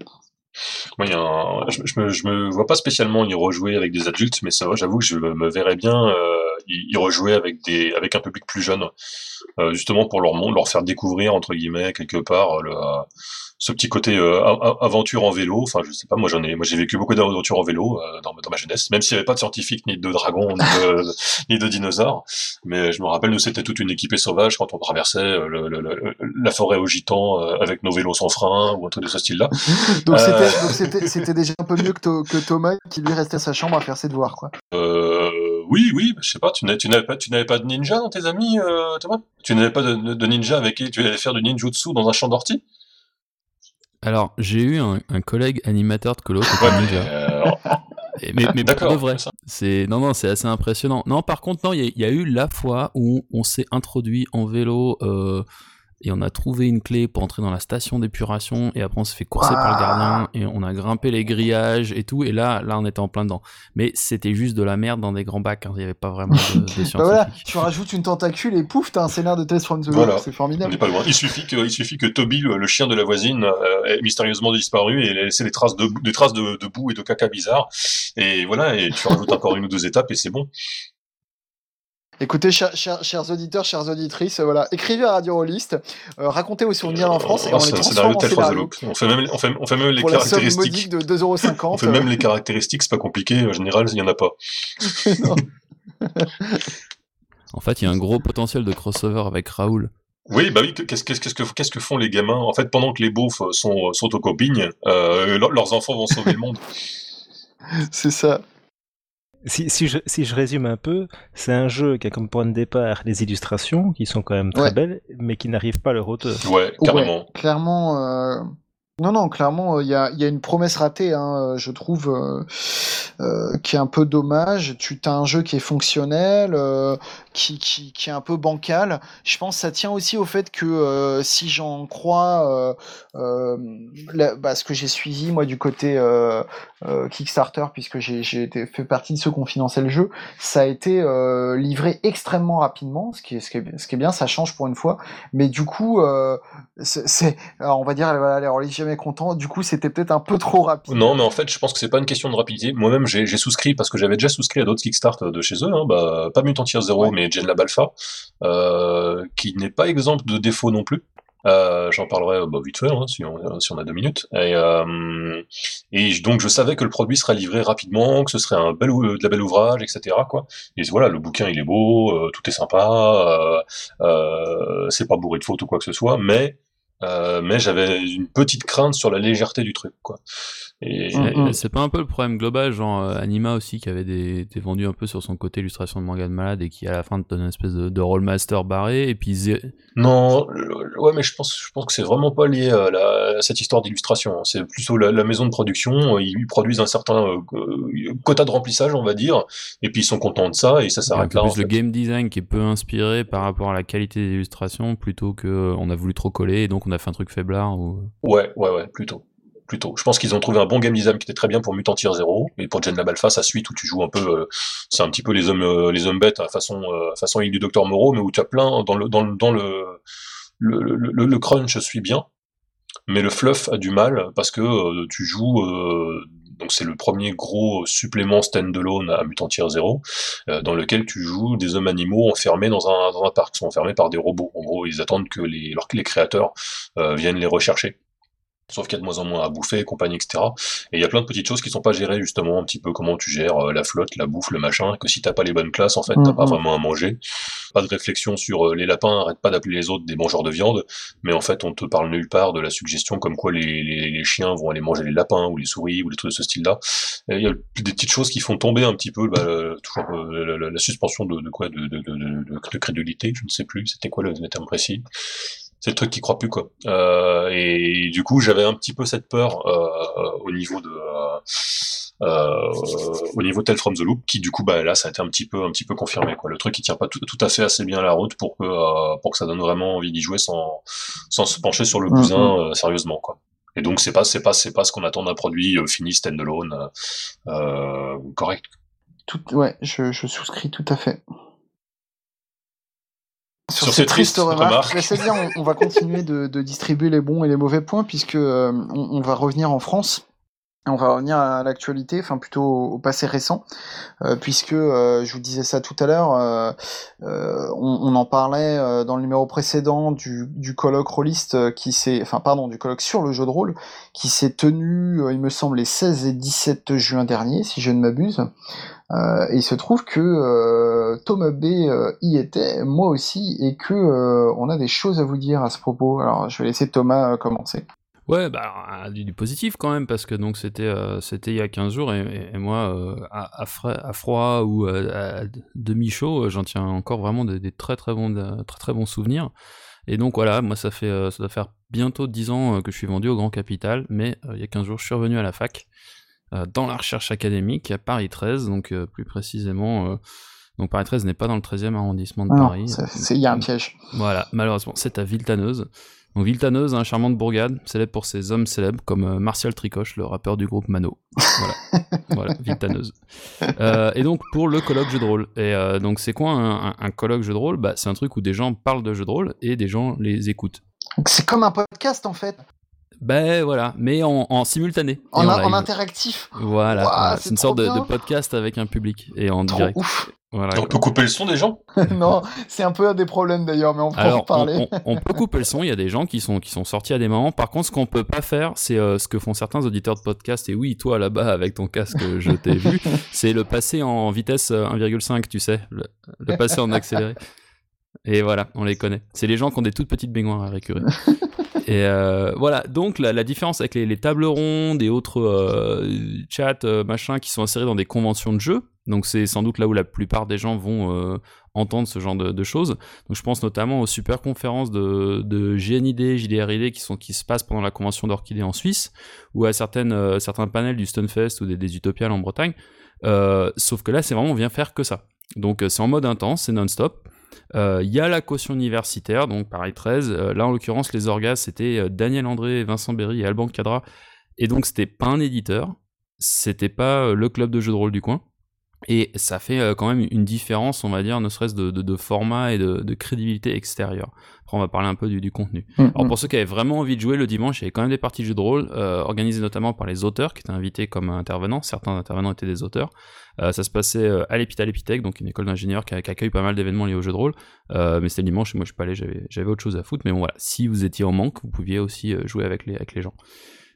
Moi, je, je, me, vois pas spécialement y rejouer avec des adultes, mais ça, j'avoue que je me verrais bien euh, y, y, rejouer avec des, avec un public plus jeune, euh, justement pour leur monde, leur faire découvrir entre guillemets quelque part le, ce petit côté euh, aventure en vélo. Enfin, je sais pas, moi j'en ai, moi j'ai vécu beaucoup d'aventures en vélo euh, dans, dans, ma jeunesse, même s'il n'y avait pas de scientifiques, ni de dragons, ni de, ni de dinosaures. Mais je me rappelle, nous c'était toute une équipée sauvage quand on traversait euh, le, le, le, la forêt au gitan euh, avec nos vélos sans frein ou un truc de ce style-là. donc c'était, c'était déjà un peu mieux que, que, Thomas qui lui restait à sa chambre à faire ses devoirs, quoi. Oui, oui, je sais pas, tu n'avais pas, tu n'avais pas de ninja dans tes amis, Thomas? Tu n'avais pas de, de, ninja avec qui tu allais faire du ninjutsu dans un champ d'ortie? Alors, j'ai eu un, un collègue animateur de colo qui était Ouais, ninja. euh, Et- Mais, mais pour D'accord, de vrai. c'est non non c'est assez impressionnant. Non par contre non il y, a- il y a eu la fois où on s'est introduit en vélo euh, et on a trouvé une clé pour entrer dans la station d'épuration et après on s'est fait courser par le gardien et on a grimpé les grillages et tout et là là on était en plein dedans. Mais c'était juste de la merde dans des grands bacs. hein. Il y avait pas vraiment de, de Bah voilà, tu rajoutes une tentacule et pouf, t'as un scénar de Tales from the Voilà. c'est On formidable. pas loin. Il suffit que, il suffit que Toby, le, le chien de la voisine, euh, ait mystérieusement disparu et laissé des traces de, des traces de, de boue et de caca bizarre. Et voilà, et tu rajoutes encore une ou deux étapes et c'est bon. Écoutez, chers, chers- chers auditeurs, chères auditrices, euh, voilà, écrivez à Radio Rollist, euh, racontez vos souvenirs en France et on Oh, les c'est un transforme en scénario. On fait même, on fait, on fait même les pour la somme caractéristiques. modique de 2,50€. On fait même les caractéristiques, c'est pas compliqué. En général, il y en a pas. En fait il y a un gros potentiel de crossover avec Raoul. Oui, bah oui, que- qu'est-ce que, font les gamins? En fait, pendant que les beaufs sont, sont aux copines, euh, leur- leurs enfants vont sauver le monde. C'est ça. Si, si je, si je résume un peu, c'est un jeu qui a comme point de départ les illustrations, qui sont quand même très Ouais. belles, mais qui n'arrivent pas à leur hauteur. Ouais, carrément. Ouais, clairement. euh, Non, non, clairement, il y a, il y a une promesse ratée, hein, euh, je trouve, euh, euh, qui est un peu dommage. Tu as un jeu qui est fonctionnel, euh, qui, est un peu bancal. Je pense que ça tient aussi au fait que euh, si j'en crois euh, euh, bah, ce que j'ai suivi, moi, du côté euh, euh, Kickstarter, puisque j'ai fait partie de ceux qui ont financé le jeu, ça a été euh, livré extrêmement rapidement, ce qui, est, ce, qui est, ce qui est bien, ça change pour une fois. Mais du coup, euh, c'est, on va dire, les Rollis jamais contents. Du coup, c'était peut-être un peu trop rapide. Non, mais en fait, je pense que c'est pas une question de rapidité. Moi-même, j'ai souscrit parce que j'avais déjà souscrit à d'autres Kickstart de chez eux, hein, bah, pas Mutant Year Zero, Ouais. mais Gen Lab Alpha, euh, qui n'est pas exemple de défaut non plus. Euh, J'en parlerai bah, vite fait, hein, si, on, si on a deux minutes. Et, euh, et donc, je savais que le produit serait livré rapidement, que ce serait un bel, de la belle ouvrage, etc. Quoi. Et voilà, le bouquin, il est beau, euh, tout est sympa, c'est pas bourré de fautes ou quoi que ce soit, mais mais j'avais une petite crainte sur la légèreté du truc, quoi. Et, Mm, mm. C'est pas un peu le problème global, genre euh, Anima aussi qui avait des, été vendu un peu sur son côté illustration de manga de malade et qui à la fin te donne une espèce de, de rollmaster barré et puis zé- Non, le- ouais, mais je pense, je pense que c'est vraiment pas lié à, la- à cette histoire d'illustration. C'est plutôt la, la maison de production. Ils produisent un certain euh, euh, quota de remplissage, on va dire, et puis ils sont contents de ça et ça s'arrête là. en plus le fait. game design qui est peu inspiré par rapport à la qualité des illustrations plutôt que on a voulu trop coller et donc on a fait un truc faiblard ou Ouais, ouais, ouais, plutôt. Plutôt. Je pense qu'ils ont trouvé un bon game design qui était très bien pour Mutant Year Zero et pour Gen Lab Alpha, sa suite où tu joues un peu, euh, c'est un petit peu les hommes, euh, les hommes bêtes à façon, euh, façon du Docteur Moreau, mais où tu as plein dans le, dans le, dans le, le, crunch suit bien, mais le fluff a du mal parce que euh, tu joues, donc c'est le premier gros supplément standalone à Mutant Zero, euh, dans lequel tu joues des hommes animaux enfermés dans un, parc, ils sont enfermés par des robots. En gros, ils attendent que les, les créateurs viennent les rechercher. Sauf qu'il y a de moins en moins à bouffer, compagnie, etc. Et il y a plein de petites choses qui sont pas gérées, justement, un petit peu comment tu gères euh, la flotte, la bouffe, le machin, que si t'as pas les bonnes classes, en fait, t'as pas vraiment à manger. Pas de réflexion sur euh, les lapins, arrête pas d'appeler les autres des mangeurs de viande, mais en fait, on te parle nulle part de la suggestion comme quoi les, les, les chiens vont aller manger les lapins, ou les souris, ou des trucs de ce style-là. Il y a des petites choses qui font tomber un petit peu, bah, le- toujours euh, la, la- la suspension de, de quoi, de, de, de, de, de crédulité, je ne sais plus, c'était quoi le, le terme précis c'est le truc qui croit plus quoi. Euh, et du coup, j'avais un petit peu cette peur euh, au niveau de euh, euh, au niveau Tell from the Loop, qui du coup, bah là, ça a été un petit peu un petit peu confirmé quoi. Le truc, il tient pas tout, tout à fait assez bien la route pour que pour que ça donne vraiment envie d'y jouer sans sans se pencher sur le Mhm. cousin sérieusement quoi. Et donc c'est pas c'est pas c'est pas ce qu'on attend d'un produit fini standalone correct. Tout, ouais, je, je souscris tout à fait. Sur ces tristes remarques. c'est bien, on, on va continuer de, de distribuer les bons et les mauvais points puisque euh, on, on va revenir en France. On va revenir à l'actualité, enfin plutôt au, passé récent, euh, puisque euh, je vous disais ça tout à l'heure, euh, on, en parlait dans le numéro précédent du, colloque rôliste qui s'est, enfin pardon, du colloque sur le jeu de rôle qui s'est tenu, il me semble, les 16 et 17 juin dernier, si je ne m'abuse. Et il se trouve que Thomas B y était, moi aussi, et que on a des choses à vous dire à ce propos. Alors, je vais laisser Thomas commencer. Ouais, bah, du, positif quand même, parce que donc c'était euh, c'était il y a 15 jours, et, moi, euh, à, à, froid ou à, demi-chaud, euh, j'en tiens encore vraiment des, très, très, bons, très très bons souvenirs. Et donc voilà, moi ça fait ça doit faire bientôt 10 ans que je suis vendu au Grand Capital, mais il y a 15 jours, je suis revenu à la fac, dans la recherche académique, à Paris 13, donc plus précisément... donc Paris 13 n'est pas dans le 13e arrondissement de Paris. Il y a un piège. Voilà, malheureusement, c'est à Villetaneuse. Donc Viltaneuse, un charmante bourgade, célèbre pour ses hommes célèbres comme euh, Martial Tricoche, le rappeur du groupe Mano. Voilà, voilà Viltaneuse. Euh, et donc pour le colloque jeu de rôle. Et euh, donc c'est quoi un, colloque jeu de rôle? Bah, C'est un truc où des gens parlent de jeux de rôle et des gens les écoutent. C'est comme un podcast en fait. Ben voilà, mais en, simultané. En, en, interactif. Voilà, c'est une sorte de, podcast avec un public et en direct. Ouf. On peut couper le son des gens? Non, c'est un peu un des problèmes d'ailleurs, mais on peut en parler. On, peut couper le son, il y a des gens qui sont, qui sont sortis à des moments. Par contre, ce qu'on peut pas faire, c'est euh, ce que font certains auditeurs de podcast, et oui, toi là-bas avec ton casque, je t'ai vu, c'est le passer en vitesse 1,5, euh, tu sais, le, passer en accéléré. Et voilà, on les connaît. C'est les gens qui ont des toutes petites baignoires à récurer. Et euh, voilà, donc la, différence avec les, tables rondes et autres chats, machin, qui sont insérés dans des conventions de jeu, donc c'est sans doute là où la plupart des gens vont euh, entendre ce genre de, choses. Donc je pense notamment aux super conférences de, GNID, JDRID qui, se passent pendant la convention d'Orchidée en Suisse, ou à euh, certains panels du Stunfest ou des, des Utopiales en Bretagne. Euh, sauf que là, c'est vraiment, on vient faire que ça. Donc c'est en mode intense, c'est non-stop. Il y a la caution universitaire, donc pareil 13. là, en l'occurrence, les orgas, c'était Daniel André, Vincent Berry et Alban Cadra. Et donc, c'était pas un éditeur, c'était pas le club de jeux de rôle du coin. Et ça fait euh, quand même une différence, on va dire, ne serait-ce de, format et de, crédibilité extérieure. Après, on va parler un peu du, contenu. Mm, Alors, mm. pour ceux qui avaient vraiment envie de jouer le dimanche, il y avait quand même des parties de jeux de rôle, euh, organisées notamment par les auteurs qui étaient invités comme intervenants. Certains intervenants étaient des auteurs. Euh, ça se passait à l'Epital Epitech, donc une école d'ingénieurs qui, accueille pas mal d'événements liés aux jeux de rôle. mais c'était le dimanche, et moi je suis pas allé, j'avais autre chose à foutre. Mais bon, voilà, si vous étiez en manque, vous pouviez aussi jouer avec les, avec les gens.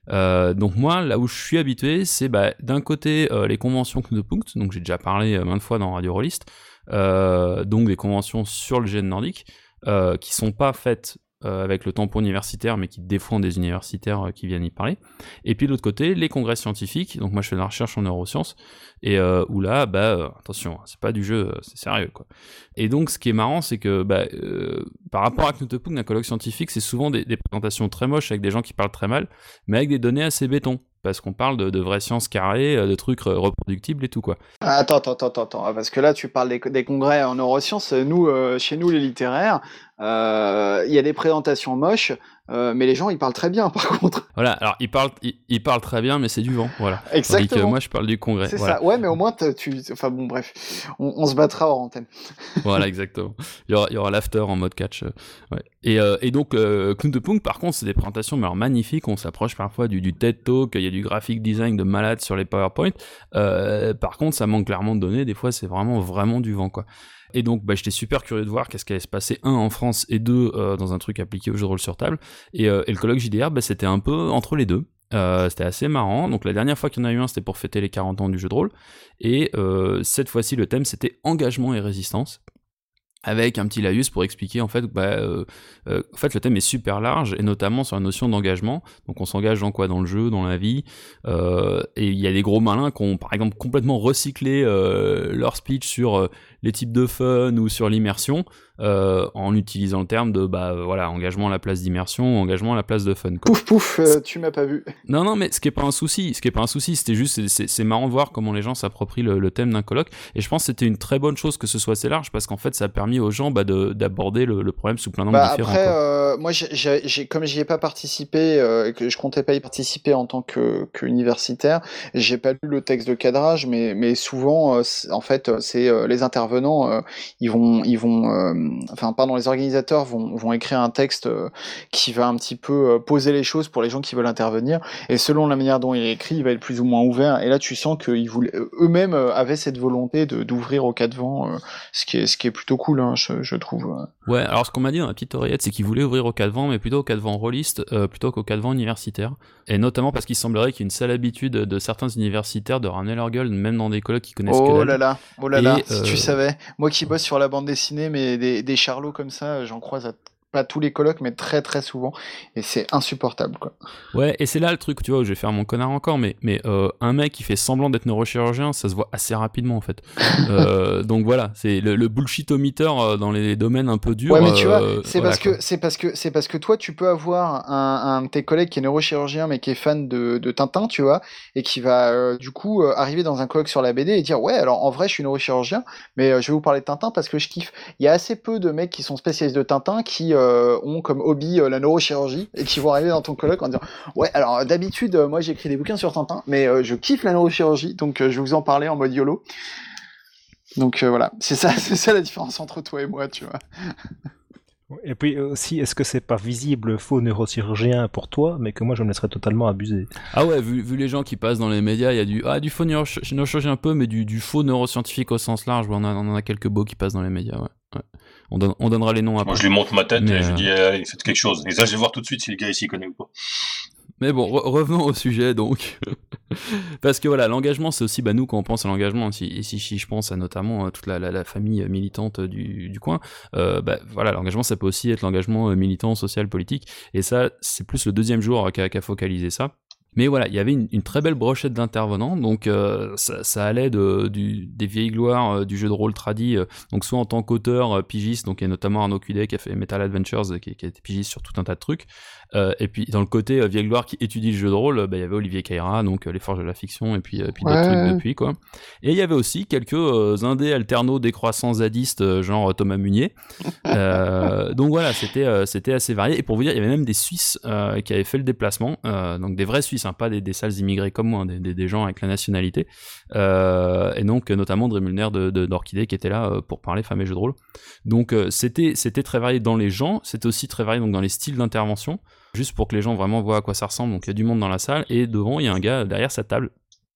Euh, donc moi, là où je suis habitué, c'est bah, d'un côté euh, les conventions Knudepunkt, donc j'ai déjà parlé euh, maintes fois dans Radio Rollist, donc des conventions sur le gène nordique, qui sont pas faites euh, avec le tampon universitaire, mais qui défendent des universitaires euh, qui viennent y parler. Et puis de l'autre côté, les congrès scientifiques. Donc moi, je fais de la recherche en neurosciences, et euh, où là, bah attention, c'est pas du jeu, c'est sérieux quoi. Et donc, ce qui est marrant, c'est que bah, par rapport à Knutepung, un colloque scientifique, c'est souvent des, des, présentations très moches avec des gens qui parlent très mal, mais avec des données assez béton parce qu'on parle de, vraies sciences carrées, euh, de trucs reproductibles et tout quoi. Attends, attends, attends, attends, parce que là tu parles des, congrès en neurosciences, nous, euh, chez nous les littéraires, euh, il y a des présentations moches, euh, mais les gens, ils parlent très bien, par contre. Voilà, alors ils parlent, ils, parlent très bien, mais c'est du vent, voilà. Exactement. moi, je parle du congrès. C'est ça. Ouais, mais au moins, tu, enfin bon, bref, on, se battra hors antenne. voilà, exactement. Il y aura, aura l'after en mode catch. Euh, ouais. et, euh, et, donc, euh, Punk, par contre, c'est des présentations mais alors, magnifiques. On s'approche parfois du, du TED Talk. Il y a du graphic design de malade sur les PowerPoint. par contre, ça manque clairement de données. Des fois, c'est vraiment, vraiment du vent, quoi. Et donc, bah, j'étais super curieux de voir qu'est-ce qui allait se passer, un, en France, et deux, euh, dans un truc appliqué au jeu de rôle sur table. Et, euh, le colloque JDR, bah, c'était un peu entre les deux. Euh, c'était assez marrant. Donc la dernière fois qu'il y en a eu un, c'était pour fêter les 40 ans du jeu de rôle. Et cette fois-ci, le thème, c'était engagement et résistance avec un petit laïus pour expliquer en fait bah, en fait le thème est super large et notamment sur la notion d'engagement donc on s'engage dans quoi? Dans le jeu dans la vie et il y a des gros malins qui ont par exemple complètement recyclé leur speech sur les types de fun ou sur l'immersion en utilisant le terme de bah voilà engagement à la place d'immersion engagement à la place de fun pouf pouf tu m'as pas vu. Non non mais ce qui est pas un souci ce qui est pas un souci c'était juste c'est marrant de voir comment les gens s'approprient le, le, thème d'un colloque. Et je pense que c'était une très bonne chose que ce soit assez large parce qu'en fait ça a permis aux gens bah, d'aborder le, problème sous plein d'angles bah, différents. Après, euh, moi, j'ai, comme j'y ai pas participé euh, et que je comptais pas y participer en tant que, universitaire, j'ai pas lu le texte de cadrage, mais, mais souvent, euh, en fait, c'est les intervenants, ils vont, ils vont, enfin, pardon, les organisateurs vont, vont écrire un texte qui va un petit peu poser les choses pour les gens qui veulent intervenir, et selon la manière dont il est écrit, il va être plus ou moins ouvert. Et là, tu sens qu'ils voulaient, eux-mêmes avaient cette volonté de d'ouvrir au cas de vent, ce qui est, ce qui est plutôt cool. Hein je, trouve. Ouais, alors ce qu'on m'a dit dans la petite oreillette, c'est qu'ils voulaient ouvrir au cas de vent, mais plutôt au cas de vent rôliste, euh, plutôt qu'au cas de vent universitaire. Et notamment parce qu'il semblerait qu'il y ait une sale habitude de certains universitaires de ramener leur gueule, même dans des colloques qui connaissent oh que là là, oh là là, si tu euh, Moi qui bosse sur la bande dessinée, mais des, des charlots comme ça, j'en croise à pas tous les colloques, mais très très souvent, et c'est insupportable, quoi. Ouais, et c'est là le truc, tu vois, où je vais faire mon connard encore, mais, mais euh, un mec qui fait semblant d'être neurochirurgien, ça se voit assez rapidement, en fait. euh, donc voilà, c'est le, le bullshit-ometer euh, dans les domaines un peu durs. Ouais, mais tu vois, c'est voilà, parce que c'est parce que c'est parce que toi, tu peux avoir un, un de tes collègues qui est neurochirurgien, mais qui est fan de, de Tintin, tu vois, et qui va du coup arriver dans un colloque sur la BD et dire ouais, alors en vrai, je suis neurochirurgien, mais je vais vous parler de Tintin parce que je kiffe. Il y a assez peu de mecs qui sont spécialistes de Tintin qui euh, ont comme hobby euh, la neurochirurgie et qui vont arriver dans ton colloque en disant ouais, alors d'habitude, euh, moi j'écris des bouquins sur Tintin, mais je kiffe la neurochirurgie, donc je vais vous en parler en mode YOLO. Donc voilà, c'est ça, c'est ça la différence entre toi et moi, tu vois. Et puis aussi, est-ce que c'est pas visible faux neurochirurgien pour toi, mais que moi je me laisserais totalement abuser? Ah ouais, vu, vu les gens qui passent dans les médias, il y a du, ah, du faux neuro- neurochirurgien un peu, mais du, du faux neuroscientifique au sens large. On, en a quelques beaux qui passent dans les médias, ouais. ouais. On, donne- on donnera les noms après. Moi, je lui montre ma tête Mais, et je euh, lui dis, allez, faites quelque chose. Et ça, je vais voir tout de suite si le gars ici connaît ou pas. Mais bon, re- revenons au sujet donc. Parce que voilà, l'engagement, c'est aussi, bah, nous, quand on pense à l'engagement, si, si, je pense à notamment euh, toute la, famille militante du, du coin, euh, bah, voilà, l'engagement, ça peut aussi être l'engagement euh, militant, social, politique. Et ça, c'est plus le deuxième jour euh, qu'a qu'a focalisé ça. Mais voilà, il y avait une, très belle brochette d'intervenants, donc euh, ça, allait de, des vieilles gloires euh, du jeu de rôle tradi, euh, donc soit en tant qu'auteur euh, pigiste, donc il y a notamment Arnaud Cudet qui a fait Metal Adventures, euh, qui, qui a été pigiste sur tout un tas de trucs, euh, et puis dans le côté euh, vieille gloire qui étudie le jeu de rôle, euh, bah, il y avait Olivier Caïra, donc Les Forges de la Fiction, et puis, puis d'autres trucs depuis, quoi. Et il y avait aussi quelques indés alternos décroissants zadistes, genre Thomas Munier. Donc voilà, c'était c'était assez varié. Et pour vous dire, il y avait même des Suisses qui avaient fait le déplacement, donc des vrais Suisses, hein, pas des, des sales immigrés comme moi, hein, des, des, des gens avec la nationalité. Et donc notamment Dremulner de, de, d'Orchidée qui était là pour parler femmes et jeux de rôle. Donc c'était c'était très varié dans les gens, c'était aussi très varié donc dans les styles d'intervention, juste pour que les gens vraiment voient à quoi ça ressemble. Donc il y a du monde dans la salle et devant il y a un gars derrière sa table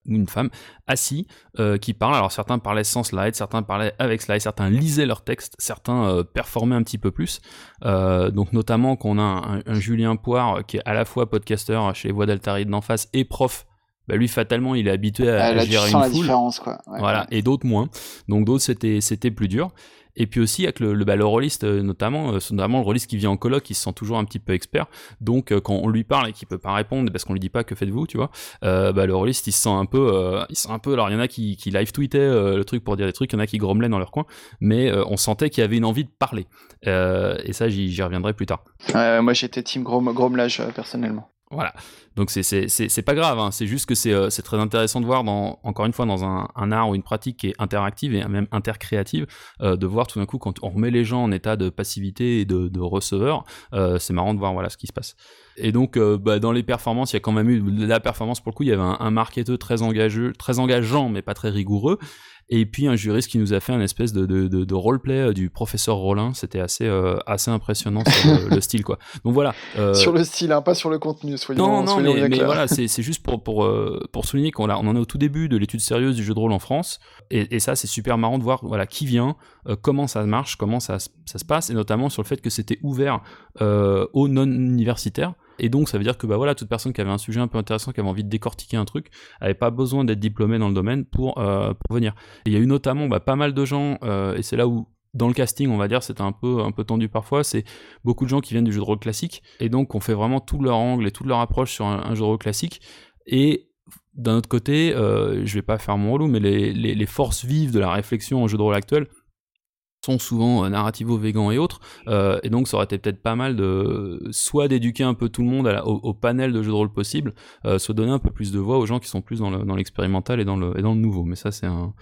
ou une femme assis euh, qui parle. Alors certains parlaient sans slide, certains parlaient avec slide, certains lisaient leur texte, certains euh, performaient un petit peu plus. Euh, donc notamment qu'on a un, un Julien Poire qui est à la fois podcasteur chez les Voix d'Altaride d'en face et prof. Bah lui fatalement il est habitué à, à gérer une foule. différence, quoi. Ouais. Voilà, et d'autres moins. Donc d'autres c'était c'était plus dur. Et puis aussi avec le, le, bah, le rôliste euh, notamment, euh, notamment le rôliste qui vient en colloque, il se sent toujours un petit peu expert. Donc euh, quand on lui parle et qu'il peut pas répondre parce qu'on lui dit pas que faites-vous, tu vois, bah, le rôliste il se sent un peu, il se sent un peu. Alors il y en a qui, qui live tweetaient le truc pour dire des trucs, il y en a qui grommelaient dans leur coin, mais on sentait qu'il y avait une envie de parler. Et ça j'y reviendrai plus tard. Moi j'étais team grom grommelage personnellement. Voilà. Donc c'est pas grave. Hein. C'est juste que c'est euh, très intéressant de voir dans encore une fois dans un, un art ou une pratique qui est interactive et même intercréative, euh, de voir tout d'un coup quand on remet les gens en état de passivité et de, receveur, euh, c'est marrant de voir voilà ce qui se passe. Et donc euh, bah, dans les performances, il y a quand même eu la performance pour le coup. Il y avait un, un marketeur très engageux, très engageant mais pas très rigoureux. Et puis un juriste qui nous a fait un espèce de, de, de, de roleplay euh, du professeur Rollin. C'était assez, euh, assez impressionnant sur le, le, style quoi. Donc voilà. Euh... Sur le style, hein, pas sur le contenu. Soyons, non, non, soyons mais, mais voilà, c'est juste pour, pour, pour souligner qu'on on en est au tout début de l'étude sérieuse du jeu de rôle en France. Et, et ça, c'est super marrant de voir voilà, qui vient, euh, comment ça marche, comment ça, ça se passe, et notamment sur le fait que c'était ouvert aux non-universitaires. Et donc, ça veut dire que bah, voilà, toute personne qui avait un sujet un peu intéressant, qui avait envie de décortiquer un truc, avait pas besoin d'être diplômé dans le domaine pour, euh, pour venir. Il y a eu notamment bah, pas mal de gens, euh, et c'est là où dans le casting, on va dire, c'était un peu, un peu tendu parfois. C'est beaucoup de gens qui viennent du jeu de rôle classique. Et donc, on fait vraiment tout leur angle et toute leur approche sur un, jeu de rôle classique. Et d'un autre côté, euh, je vais pas faire mon relou, mais les, les, les, forces vives de la réflexion en jeu de rôle actuel sont souvent euh, narrativo-végan et autres. Euh, et donc, ça aurait été peut-être pas mal de soit d'éduquer un peu tout le monde à la, au, au, panel de jeux de rôle possible, euh, soit donner un peu plus de voix aux gens qui sont plus dans l'expérimental et, dans le, et dans le nouveau. Mais ça, c'est un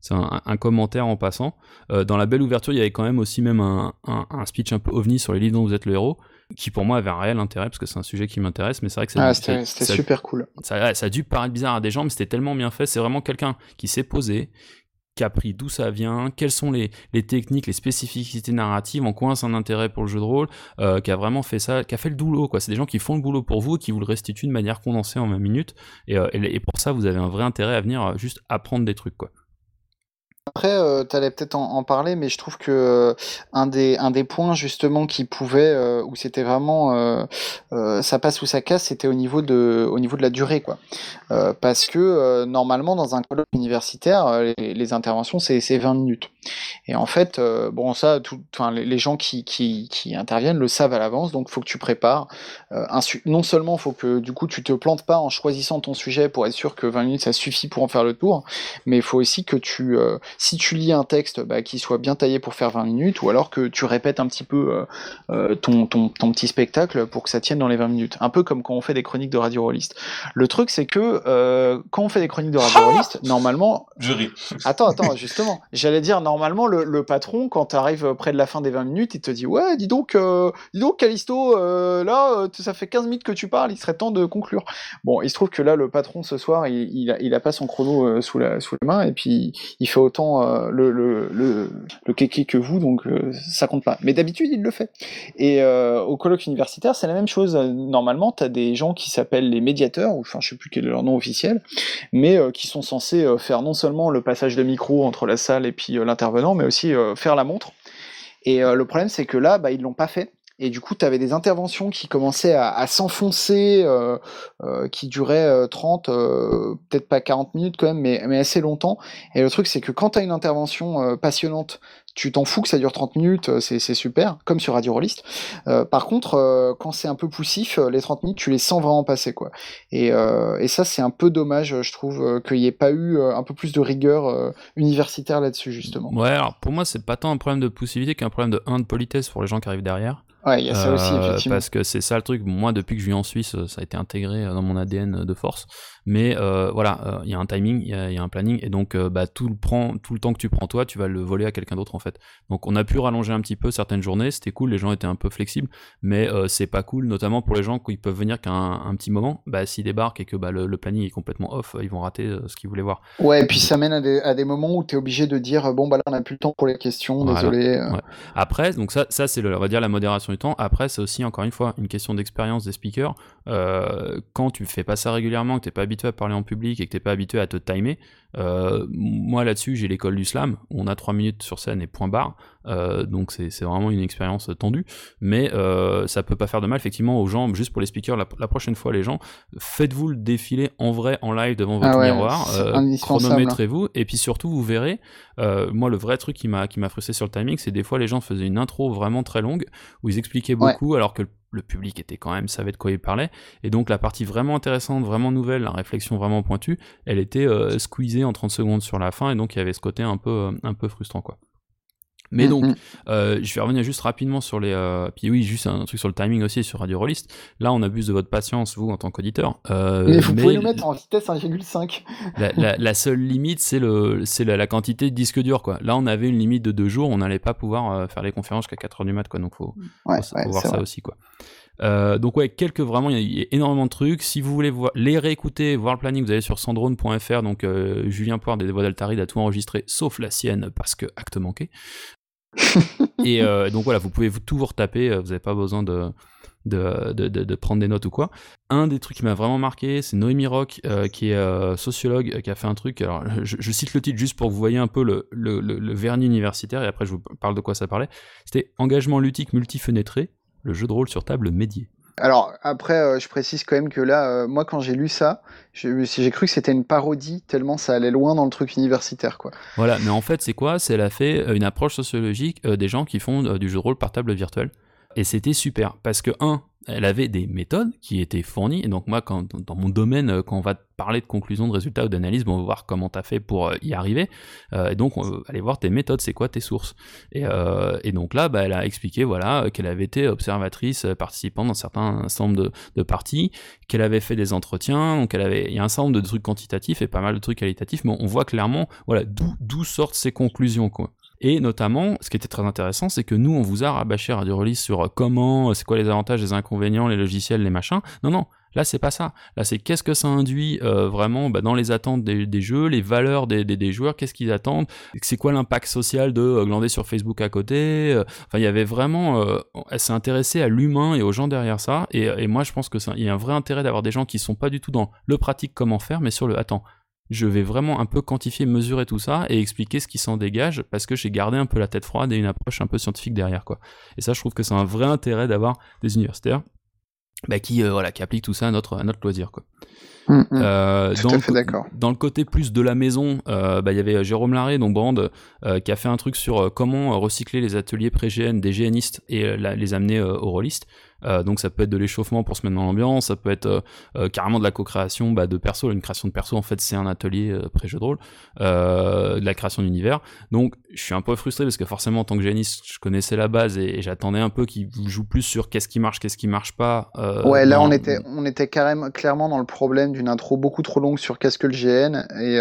c'est un, un, commentaire en passant. Euh, dans la belle ouverture, il y avait quand même aussi même un, un, un, speech un peu ovni sur les livres dont vous êtes le héros, qui pour moi avait un réel intérêt parce que c'est un sujet qui m'intéresse. Mais c'est vrai que ah, c'était super cool. Ça, ça, a dû paraître bizarre à des gens, mais c'était tellement bien fait. C'est vraiment quelqu'un qui s'est posé, qui a pris d'où ça vient, quelles sont les, techniques, les spécificités narratives, en quoi c'est un intérêt pour le jeu de rôle, euh, qui a vraiment fait ça, qui a fait le boulot. quoi. C'est des gens qui font le boulot pour vous et qui vous le restituent de manière condensée en 20 minutes. Et, euh, et, et pour ça, vous avez un vrai intérêt à venir juste apprendre des trucs. quoi. Après, euh, tu allais peut-être en, parler, mais je trouve que euh, un, des, points justement qui pouvait, euh, où c'était vraiment ça passe ou ça casse, c'était au niveau de, la durée, quoi. parce que normalement, dans un colloque universitaire, les, les interventions c'est 20 minutes. Et en fait, euh, bon, ça, tout, les, gens qui, qui, qui interviennent le savent à l'avance, donc faut que tu prépares. Euh, un non seulement faut que du coup tu te plantes pas en choisissant ton sujet pour être sûr que 20 minutes ça suffit pour en faire le tour, mais il faut aussi que tu, euh, si tu lis un texte, bah, qui soit bien taillé pour faire 20 minutes, ou alors que tu répètes un petit peu euh, ton, ton, ton petit spectacle pour que ça tienne dans les 20 minutes. Un peu comme quand on fait des chroniques de radio rolliste. Le truc c'est que quand on fait des chroniques de radio rolliste, normalement Je ris. Attends, attends, justement. J'allais dire, normalement, le, patron, quand tu arrives près de la fin des 20 minutes, il te dit Ouais, dis donc, euh, dis donc, Callisto, euh, là, euh, ça fait 15 minutes que tu parles, il serait temps de conclure. Bon, il se trouve que là, le patron, ce soir, il, il, a, pas son chrono sous, la, sous main, et puis il fait autant le, le, kéké que vous, donc ça compte pas. Mais d'habitude, il le fait. Et au colloque universitaire, c'est la même chose. Normalement, tu as des gens qui s'appellent les médiateurs, ou enfin, je sais plus quel est leur nom officiel, mais qui sont censés faire non seulement le passage de micro entre la salle et puis euh, l'intervenant, mais aussi euh, faire la montre. Et euh, le problème, c'est que là, bah, ils l'ont pas fait. Et du coup, tu avais des interventions qui commençaient à, s'enfoncer, euh, qui duraient euh, 30, euh, peut-être pas 40 minutes quand même, mais, mais assez longtemps. Et le truc, c'est que quand tu as une intervention passionnante, tu t'en fous que ça dure 30 minutes, euh, c'est super, comme sur Radio Rollist. Euh, par contre, euh, quand c'est un peu poussif, les 30 minutes, tu les sens vraiment passer. quoi. Et, euh, et ça, c'est un peu dommage, je trouve, qu'il n'y ait pas eu un peu plus de rigueur universitaire là-dessus, justement. Ouais, alors pour moi, c'est pas tant un problème de poussivité qu'un problème de 1 de politesse pour les gens qui arrivent derrière. Ouais, il y a ça aussi, effectivement. Parce que c'est ça le truc. Moi, depuis que je vis en Suisse, ça a été intégré dans mon ADN de force. Mais euh, voilà, euh, il y a un timing, il y, a- il y a un planning, et donc euh, bah, tout, le prend, tout le temps que tu prends toi, tu vas le voler à quelqu'un d'autre en fait. Donc on a pu rallonger un petit peu certaines journées, c'était cool, les gens étaient un peu flexibles, mais c'est pas cool, notamment pour les gens qui peuvent venir qu'un un petit moment. Bah, s'ils débarquent et que bah, le, le planning est complètement off, ils vont rater ce qu'ils voulaient voir. Ouais, et puis ça mène à des, à des moments où tu es obligé de dire bon, bah là, on n'a plus le temps pour les questions, désolé. Ouais. Après, donc ça, ça c'est on va dire la modération du temps. Après, c'est aussi encore une fois une question d'expérience des speakers. Euh, quand tu fais pas ça régulièrement, que t'es pas habitué à parler en public et que t'es pas habitué à te timer, euh, moi là-dessus j'ai l'école du slam. On a trois minutes sur scène et point barre. Euh, donc c'est vraiment une expérience tendue, mais euh, ça peut pas faire de mal effectivement aux gens. Juste pour les speakers, la, la prochaine fois les gens, faites-vous le défilé en vrai, en live devant votre Ah ouais, miroir. euh, indispensable. chronométrez-vous et puis surtout vous verrez. moi le vrai truc qui m'a frustré sur le timing, c'est des fois les gens faisaient une intro vraiment très longue où ils expliquaient Ouais. beaucoup alors que le, le public était quand même savait de quoi il parlait et donc la partie vraiment intéressante, vraiment nouvelle, la réflexion vraiment pointue, elle était euh, squeezée en 30 secondes sur la fin et donc il y avait ce côté un peu euh, un peu frustrant quoi. Mais donc, Mhm. euh, je vais revenir juste rapidement sur les. euh, puis oui, juste un truc sur le timing aussi sur Radio Rollist. Là, on abuse de votre patience, vous, en tant qu'auditeur. Euh, mais vous mais pouvez nous mettre en vitesse 1,5. la, la- la seule limite, c'est le, c'est la, la quantité de disque dur, quoi. Là, on avait une limite de deux jours, on n'allait pas pouvoir faire les conférences jusqu'à 4 heures du mat, quoi. Donc, faut, Ouais, faut, ouais, faut voir ça vrai. aussi, quoi. Euh, donc ouais, quelques vraiment, il y, a- il y a énormément de trucs. Si vous voulez voir, les réécouter, voir le planning, vous allez sur sandrone.fr. Donc euh, Julien Poire des Voix d'Altaride a tout enregistré, sauf la sienne parce que acte manqué. Et euh, donc voilà, vous pouvez vous- tout vous retaper. Vous n'avez pas besoin de de, de, de- de prendre des notes ou quoi. Un des trucs qui m'a vraiment marqué, c'est Noémie Rock, euh, qui est euh, sociologue, qui a fait un truc. Alors, je, je cite le titre juste pour que vous voyez un peu le, le, le- le vernis universitaire, et après je vous parle de quoi ça parlait. C'était Engagement ludique multifenêtré, le jeu de rôle sur table médié. Alors après, euh, je précise quand même que là, euh, moi quand j'ai lu ça, j'ai cru que c'était une parodie tellement ça allait loin dans le truc universitaire, quoi. Voilà, mais en fait, c'est quoi? C'est elle a fait euh, une approche sociologique euh, des gens qui font du jeu de rôle par table virtuelle. Et c'était super, parce que, un, elle avait des méthodes qui étaient fournies, et donc moi, quand, dans mon domaine, euh, quand on va parler de conclusion, de résultats ou d'analyse, bon, on va voir comment tu as fait pour euh, y arriver, Euh, et donc on aller voir tes méthodes, c'est quoi tes sources. Et, euh, et donc là, bah, elle a expliqué voilà, qu'elle avait été observatrice, euh, participante dans certains nombre de, parties, qu'elle avait fait des entretiens, donc elle avait, il y a un nombre de trucs quantitatifs et pas mal de trucs qualitatifs, mais on voit clairement voilà, d'où sortent ces conclusions. Quoi. Et notamment, ce qui était très intéressant, c'est que nous, on vous a rabâché Radio Release sur euh, comment, euh, c'est quoi les avantages, les inconvénients, les logiciels, les machins. Non, non, là, c'est pas ça. Là, c'est qu'est-ce que ça induit euh, vraiment bah, dans les attentes des, jeux, les valeurs des, des, joueurs, qu'est-ce qu'ils attendent, c'est quoi l'impact social de euh, glander sur Facebook à côté. Enfin, il y avait vraiment, elle s'est à l'humain et aux gens derrière ça. Et, moi, je pense que c'est un- il y a un vrai intérêt d'avoir des gens qui sont pas du tout dans le pratique, comment faire, mais sur le attends je vais vraiment un peu quantifier, mesurer tout ça et expliquer ce qui s'en dégage parce que j'ai gardé un peu la tête froide et une approche un peu scientifique derrière quoi. Et ça, je trouve que c'est un vrai intérêt d'avoir des universitaires bah, qui euh, voilà qui appliquent tout ça à notre à notre loisir quoi. Euh, Tout dans, à le fait co- d'accord. dans le côté plus de la maison, euh, bah, il y avait Jérôme Larrey, donc Brand, euh, qui a fait un truc sur euh, comment euh, recycler les ateliers pré-GN des GNistes et euh, la- les amener euh, aux rôlistes. Euh, donc ça peut être de l'échauffement pour se mettre dans l'ambiance, ça peut être euh, euh, carrément de la co-création bah, de perso. Une création de perso, en fait, c'est un atelier pré-jeu de rôle, de la création d'univers. Donc je suis un peu frustré parce que forcément, en tant que GNiste, je connaissais la base et, et j'attendais un peu qu'il joue plus sur qu'est-ce qui marche, qu'est-ce qui marche pas. Ouais, là dans- on était, on était carrément, clairement dans le problème d'une intro beaucoup trop longue sur qu'est-ce que le GN et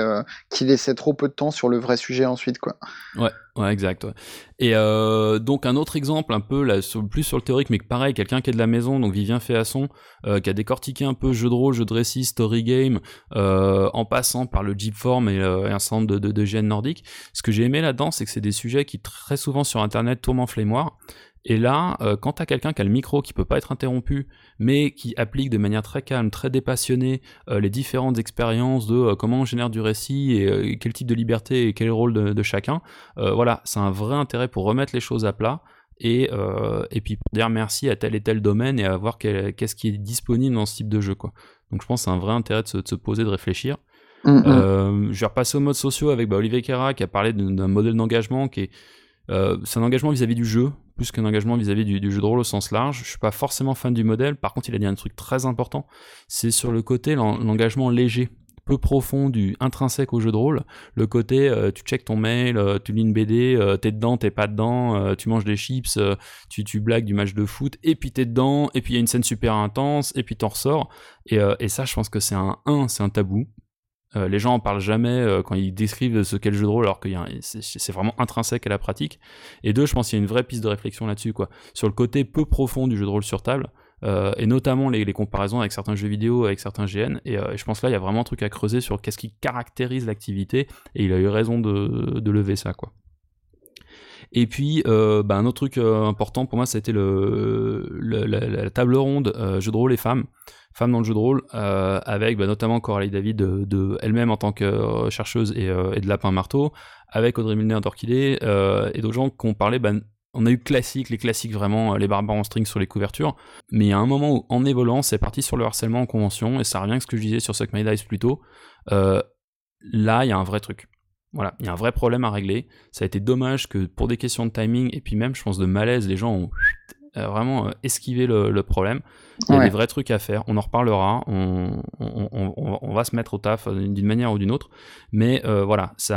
qui laissait trop peu de temps sur le vrai sujet ensuite, quoi. Ouais, exact. ouais. Et euh, donc un autre exemple, un peu plus sur le théorique, mais pareil, quelqu'un qui est de la maison, donc Vivien Féasson, euh, qui a décortiqué un peu jeu de rôle, jeu de récit, story game, euh, en passant par le Jeep Form et, un nombre de, de, de GN nordiques. Ce que j'ai aimé là-dedans, c'est que c'est des sujets qui très souvent sur Internet tournent en flémoire. Et là, euh, quand t'as quelqu'un qui a le micro, qui peut pas être interrompu, mais qui applique de manière très calme, très dépassionnée, euh, les différentes expériences de euh, comment on génère du récit et quel type de liberté et quel est le rôle de, de chacun, voilà, c'est un vrai intérêt pour remettre les choses à plat et, et puis pour dire merci à tel et tel domaine et à voir qu'est-ce qui est disponible dans ce type de jeu. Quoi. Donc je pense que c'est un vrai intérêt de se, de se poser, de réfléchir. Mm, mm. Euh, je vais repasser au mode sociaux avec bah, Olivier Kera qui a parlé d'un modèle d'engagement qui est euh, c'est un engagement vis-à-vis du jeu plus qu'un engagement vis-à-vis du, jeu de rôle au sens large. Je suis pas forcément fan du modèle. Par contre, il a dit un truc très important. C'est sur le côté l'en- l'engagement léger, peu profond du intrinsèque au jeu de rôle. Le côté euh, tu check ton mail, euh, tu lis une BD, euh, t'es dedans, t'es pas dedans, tu manges des chips, tu, tu blagues du match de foot, et puis t'es dedans, et puis il y a une scène super intense, et puis t'en ressors. Et, et ça, je pense que c'est un 1, c'est un tabou. Euh, les gens en parlent jamais euh, quand ils décrivent ce qu'est le jeu de rôle, alors que c'est vraiment intrinsèque à la pratique. Et deux, je pense qu'il y a une vraie piste de réflexion là-dessus. Sur le côté peu profond du jeu de rôle sur table, euh, et notamment les, comparaisons avec certains jeux vidéo, avec certains GN. Et, je pense là, il y a vraiment un truc à creuser sur qu'est-ce qui caractérise l'activité, et il a eu raison de, lever ça. Et puis, bah, un autre truc important pour moi, c'était la, table ronde jeu de rôle et femmes, femmes dans le jeu de rôle, euh, avec bah, notamment Coralie David de, elle-même en tant que euh, chercheuse et, euh, et de Lapin Marteau, avec Audrey Milner d'Orchidée et d'autres gens qui ont parlé. bah, on a eu classique, les classiques vraiment, les barbares en string sur les couvertures, mais il y a un moment où, en évoluant, c'est parti sur le harcèlement en convention, et ça revient à ce que je disais sur Suck My Dice plus tôt. Là, il y a un vrai truc. Voilà, il y a un vrai problème à régler. Ça a été dommage que pour des questions de timing et puis même, je pense, de malaise, les gens ont vraiment euh, esquivé le, le problème. Il y a Ouais. des vrais trucs à faire. On en reparlera. On, on, on- on- on va se mettre au taf euh, d'une manière ou d'une autre. Mais euh, voilà, c'est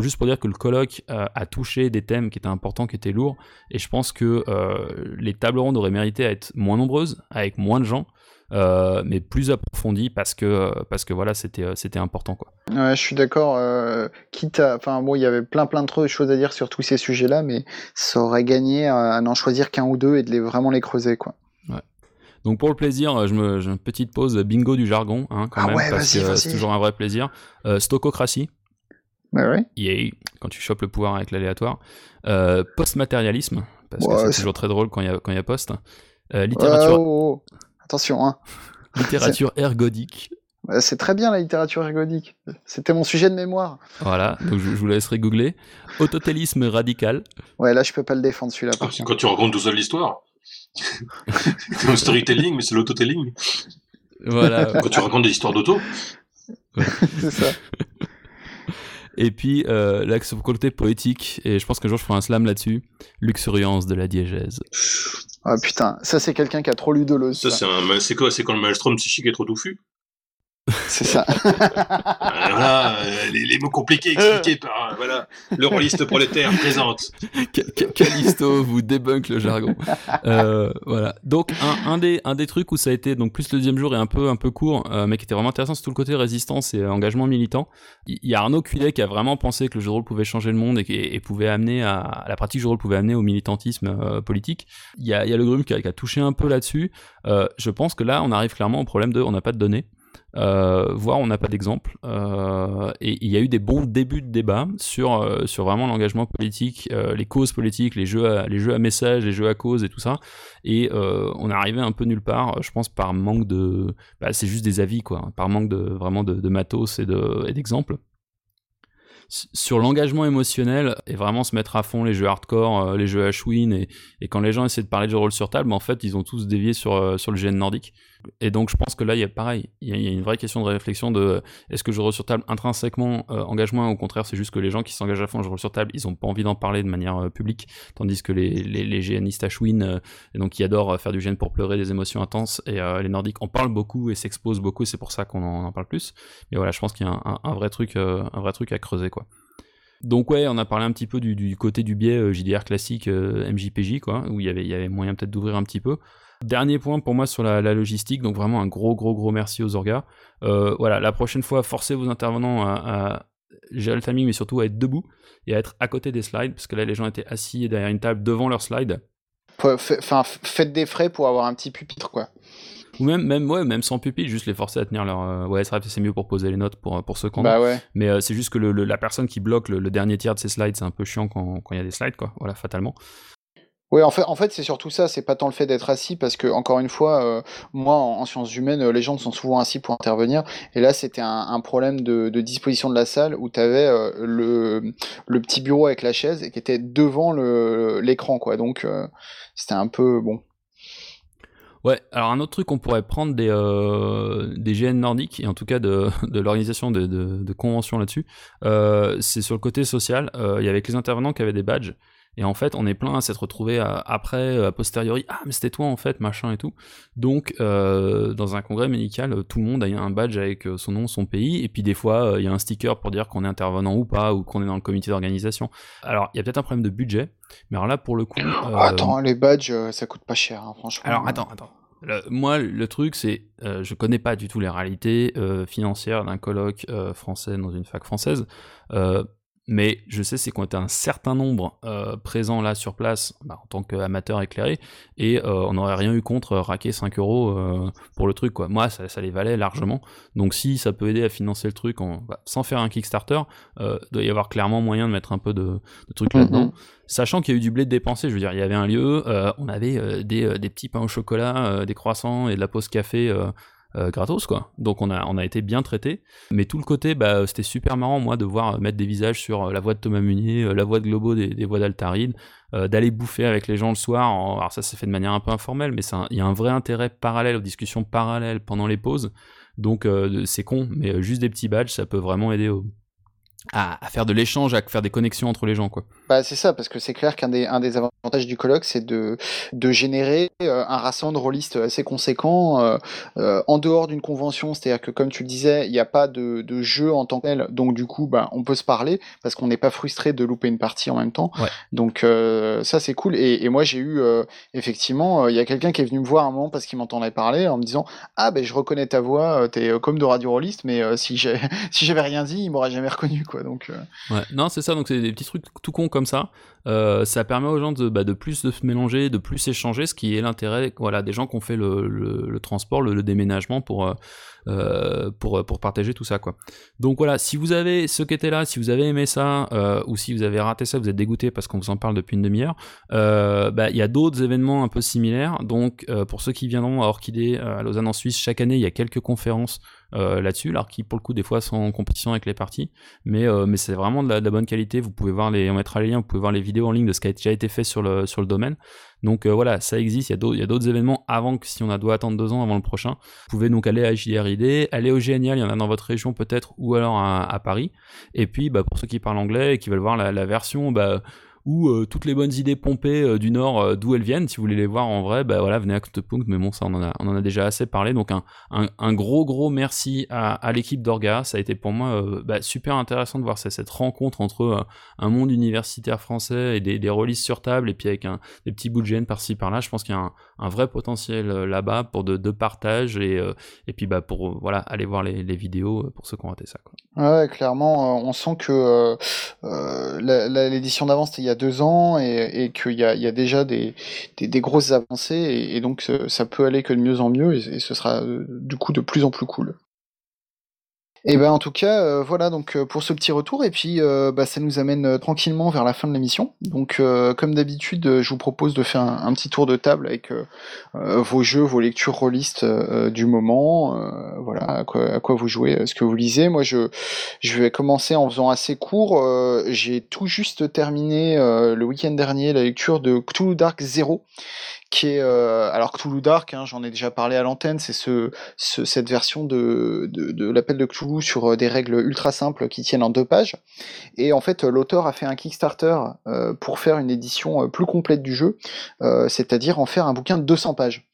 juste pour dire que le colloque euh, a touché des thèmes qui étaient importants, qui étaient lourds. Et je pense que euh, les tables rondes auraient mérité à être moins nombreuses, avec moins de gens. Euh, mais plus approfondies parce que euh, parce que voilà c'était euh, c'était important quoi. Ouais, je suis d'accord. euh, quitte à, enfin bon, il y avait plein plein de choses à dire sur tous ces sujets-là, mais ça aurait gagné à, n'en choisir qu'un ou deux et de les vraiment les creuser, quoi. Donc pour le plaisir, je me j'ai une petite pause bingo du jargon hein, quand Ah même ouais, parce que c'est toujours un vrai plaisir. Euh, stococratie, ouais. yay, quand tu chopes le pouvoir avec l'aléatoire. Euh, postmatérialisme parce Ouais, que c'est toujours très drôle quand il y a quand y a post. Euh, Ouais, littérature oh, oh. Attention, hein. littérature ergodique. C'est très bien la littérature ergodique. C'était mon sujet de mémoire. Voilà, donc je, je vous laisserai googler. Autotélisme radical. Ouais, là, je peux pas le défendre celui-là. Ah, quand tu racontes tout seul l'histoire. c'est comme storytelling, mais c'est l'autotelling. Voilà. Quand tu racontes des histoires d'auto. C'est ça. Et puis euh, le côté poétique, et je pense qu'un jour je ferai un slam là-dessus. Luxuriance de la diégèse. Ah putain, ça c'est quelqu'un qui a trop lu Deleuze. Ça, ça. c'est un, c'est quoi? C'est quand le maelstrom psychique est trop touffu? C'est ça. Voilà, euh, les, les mots compliqués expliqués par, euh, voilà, le rôliste prolétaire présente. Ca- Ca- Callisto vous débunk le jargon. Euh, voilà. Donc un, un des un des trucs où ça a été donc plus le deuxième jour et un peu un peu court, euh, mais qui était vraiment intéressant, c'est tout le côté résistance et euh, engagement militant. Il y a Arnaud Cuillet qui a vraiment pensé que le jeu de rôle pouvait changer le monde et, et pouvait amener à, à la pratique du jeu de rôle pouvait amener au militantisme euh, politique. Il y a y a le Grum qui a, qui a touché un peu là-dessus. Euh, je pense que là on arrive clairement au problème de on n'a pas de données. Euh, voire on n'a pas d'exemple. Euh, et il y a eu des bons débuts de débat sur, euh, sur vraiment l'engagement politique, les causes politiques, les jeux, à, les jeux à message, les jeux à cause et tout ça. Et on est arrivé un peu nulle part, je pense par manque de... Bah, c'est juste des avis, quoi. Par manque de, vraiment de, matos et de- et d'exemples. sur l'engagement émotionnel et vraiment se mettre à fond les jeux hardcore, les jeux Ashwin et, et quand les gens essaient de parler de jeux rôle sur table, en fait ils ont tous dévié sur, sur le GN nordique. Et donc je pense que là il y a pareil, il y a, une vraie question de réflexion de est-ce que je rôle sur table intrinsèquement engagement, au contraire c'est juste que les gens qui s'engagent à fond je rôle sur table, ils ont pas envie d'en parler de manière publique, tandis que les, les, les GNistes Ashwin, et donc qui adorent faire du GN pour pleurer des émotions intenses, et les nordiques en parlent beaucoup et s'exposent beaucoup, c'est pour ça qu'on en, parle plus. Mais voilà, je pense qu'il y a un, vrai truc, un vrai truc à creuser quoi. Donc ouais, on a parlé un petit peu du, côté du biais euh, JDR classique euh, MJPJ, quoi, où il y avait, il y avait moyen peut-être d'ouvrir un petit peu. Dernier point pour moi sur la, logistique, donc vraiment un gros gros gros merci aux orgas. Euh, voilà, la prochaine fois, forcez vos intervenants à, gérer le timing, mais surtout à être debout et à être à côté des slides, parce que là les gens étaient assis derrière une table devant leurs slides. Enfin, faites des frais pour avoir un petit pupitre, quoi. Ou même, même, ouais, même sans pupille, juste les forcer à tenir leur. Euh, ouais, c'est mieux pour poser les notes pour, pour ceux qui bah ouais. Mais euh, c'est juste que le, la personne qui bloque le, dernier tiers de ces slides, c'est un peu chiant quand il y a des slides, quoi. Voilà, fatalement. Oui, en fait, en fait c'est surtout ça, c'est pas tant le fait d'être assis, parce que, encore une fois, euh, moi, en, sciences humaines, les gens sont souvent assis pour intervenir, et là, c'était un, problème de, disposition de la salle, où tu avais le, le petit bureau avec la chaise, et qui était devant l'écran, quoi, donc c'était un peu, bon, Ouais, alors un autre truc, on pourrait prendre des, euh, des GN nordiques, et en tout cas de, de l'organisation de, de, de, conventions là-dessus, euh, c'est sur le côté social. Euh, il y avait les intervenants qui avaient des badges, et en fait, on est plein à s'être retrouvé après, a posteriori, ah mais c'était toi en fait, machin et tout. Donc, euh, dans un congrès médical, tout le monde a un badge avec euh, son nom, son pays, et puis des fois, euh, il y a un sticker pour dire qu'on est intervenant ou pas, ou qu'on est dans le comité d'organisation. Alors, il y a peut-être un problème de budget, mais alors là, pour le coup... attends, les badges, ça coûte pas cher, hein, franchement. Alors, attends, attends. moi, le truc, c'est, je connais pas du tout les réalités financières d'un colloque français dans une fac française mais je sais c'est qu'on était un certain nombre euh, présents là sur place bah, en tant qu'amateur éclairé et euh, on n'aurait rien eu contre raquer 5 euros euh, pour le truc quoi. Moi ça, ça, les valait largement. Donc si ça peut aider à financer le truc en, bah, sans faire un Kickstarter, il doit y avoir clairement moyen de mettre un peu de, de trucs là-dedans. Mhm. Sachant qu'il y a eu du blé de dépensé, je veux dire, il y avait un lieu, on avait des, des, petits pains au chocolat, des croissants et de la pause café euh, gratos quoi. Donc on a on a été bien traité, mais tout le côté bah c'était super marrant moi de voir mettre des visages sur euh, la voix de Thomas Munier, euh, la voix de Globo des, voix d'Altaride, d'aller bouffer avec les gens le soir. Alors ça s'est fait de manière un peu informelle, mais il y a un vrai intérêt parallèle aux discussions parallèles pendant les pauses. Donc c'est con, mais juste des petits badges, ça peut vraiment aider au, à, faire de l'échange, à faire des connexions entre les gens, quoi. Bah, c'est ça, parce que c'est clair qu'un des, un des avantages du colloque, c'est de, de générer euh, un rassemblement de rôlistes assez conséquent euh, euh, en dehors d'une convention. C'est-à-dire que, comme tu le disais, il n'y a pas de, de, jeu en tant que tel, donc du coup, bah, on peut se parler parce qu'on n'est pas frustré de louper une partie en même temps. Donc ça, c'est cool. Et, et moi, j'ai eu effectivement, il y a quelqu'un qui est venu me voir un moment parce qu'il m'entendait parler en me disant Ah, ben je reconnais ta voix, t'es comme de radio rôliste, mais si j'avais rien dit, il m'aurait jamais reconnu. Euh. non, c'est ça. Donc c'est des petits trucs tout cons comme ça. Euh, ça permet aux gens de, bah, de plus de se mélanger, de plus échanger, ce qui est l'intérêt, voilà, des gens qui ont fait le, transport, le, déménagement pour euh, pour partager tout ça. Donc voilà, si vous avez ceux qui étaient là, si vous avez aimé ça, ou si vous avez raté ça, vous êtes dégoûté parce qu'on vous en parle depuis une demi-heure. Bah, il y a d'autres événements un peu similaires. Donc pour ceux qui viendront à Orchidée à Lausanne en Suisse, chaque année il y a quelques conférences euh, là-dessus, alors qui pour le coup des fois sont en compétition avec les parties, mais, euh, mais c'est vraiment de la, bonne qualité. Vous pouvez voir les, on mettra les liens, vous pouvez voir les vidéos en ligne de ce qui a déjà été fait sur le, sur le domaine. Donc euh, voilà, ça existe, il y a d'autres événements avant que si on a doit attendre deux ans avant le prochain. Vous pouvez donc aller à JRID, aller au GNL, il y en a dans votre région peut-être, ou alors à, Paris. Et puis bah, pour ceux qui parlent anglais et qui veulent voir la, la version, bah, ou euh, toutes les bonnes idées pompées euh, du Nord, euh, d'où elles viennent, si vous voulez les voir en vrai, bah voilà, venez à Punkt, mais bon, ça on en a, on en a déjà assez parlé. Donc un, un, gros gros merci à, l'équipe d'Orga, ça a été pour moi bah, super intéressant de voir cette, rencontre entre un monde universitaire français et des, releases sur table, et puis avec des petits bouts de gêne par-ci par-là, je pense qu'il y a un, vrai potentiel là-bas pour de, de, partage et, et puis bah pour voilà aller voir les, vidéos pour ceux qui ont raté ça. Ouais, clairement, on sent que l'édition d'avant c'était il y a deux ans et, qu'il y, a, déjà des, grosses avancées et, donc ça peut aller que de mieux en mieux et, ce sera euh, du coup de plus en plus cool. Et ben en tout cas, euh, voilà donc euh, pour ce petit retour et puis euh, bah, ça nous amène tranquillement vers la fin de l'émission. Donc comme d'habitude, je vous propose de faire un, petit tour de table avec vos jeux, vos lectures rôlistes du moment, voilà à quoi, vous jouez, ce que vous lisez. Moi, je je vais commencer en faisant assez court. J'ai tout juste terminé le week-end dernier la lecture de Cthulhu Dark Zero qui est euh, alors Cthulhu Dark, hein, j'en ai déjà parlé à l'antenne, c'est ce, ce- cette version de, l'appel de Cthulhu sur euh, des règles ultra simples qui tiennent en deux pages. Et en fait, l'auteur a fait un Kickstarter euh, pour faire une édition plus complète du jeu, c'est-à-dire en faire un bouquin de 200 pages.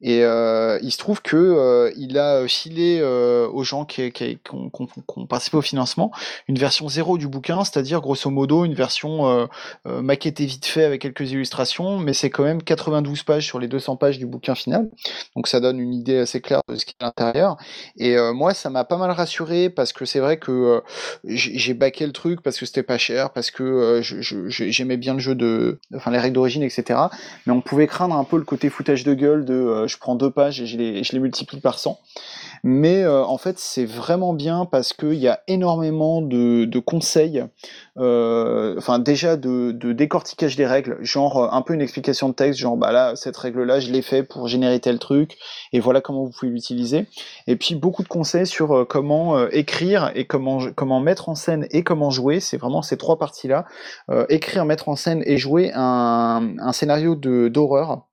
Et il se trouve que il a filé aux gens qui, ont, participé au financement une version zéro du bouquin, c'est-à-dire grosso modo une version maquettée vite fait avec quelques illustrations, mais c'est quand même 92 pages sur les 200 pages du bouquin final. Donc ça donne une idée assez claire de ce qu'il y a à l'intérieur. Et euh, moi, ça m'a pas mal rassuré parce que c'est vrai que euh, j'ai baqué le truc parce que c'était pas cher, parce que euh, j'aimais bien le jeu de, enfin les règles d'origine, etc. Mais on pouvait craindre un peu le côté foutage de gueule de je prends deux pages et je les, je les multiplie par 100. Mais euh, en fait, c'est vraiment bien parce qu'il y a énormément de, de conseils, euh, enfin déjà de, de décortiquage des règles, genre euh, un peu une explication de texte, genre bah là, cette règle-là, je l'ai fait pour générer tel truc, et voilà comment vous pouvez l'utiliser. Et puis beaucoup de conseils sur euh, comment euh, écrire et comment, comment mettre en scène et comment jouer, c'est vraiment ces trois parties-là. Euh, écrire, mettre en scène et jouer un, un scénario d'horreur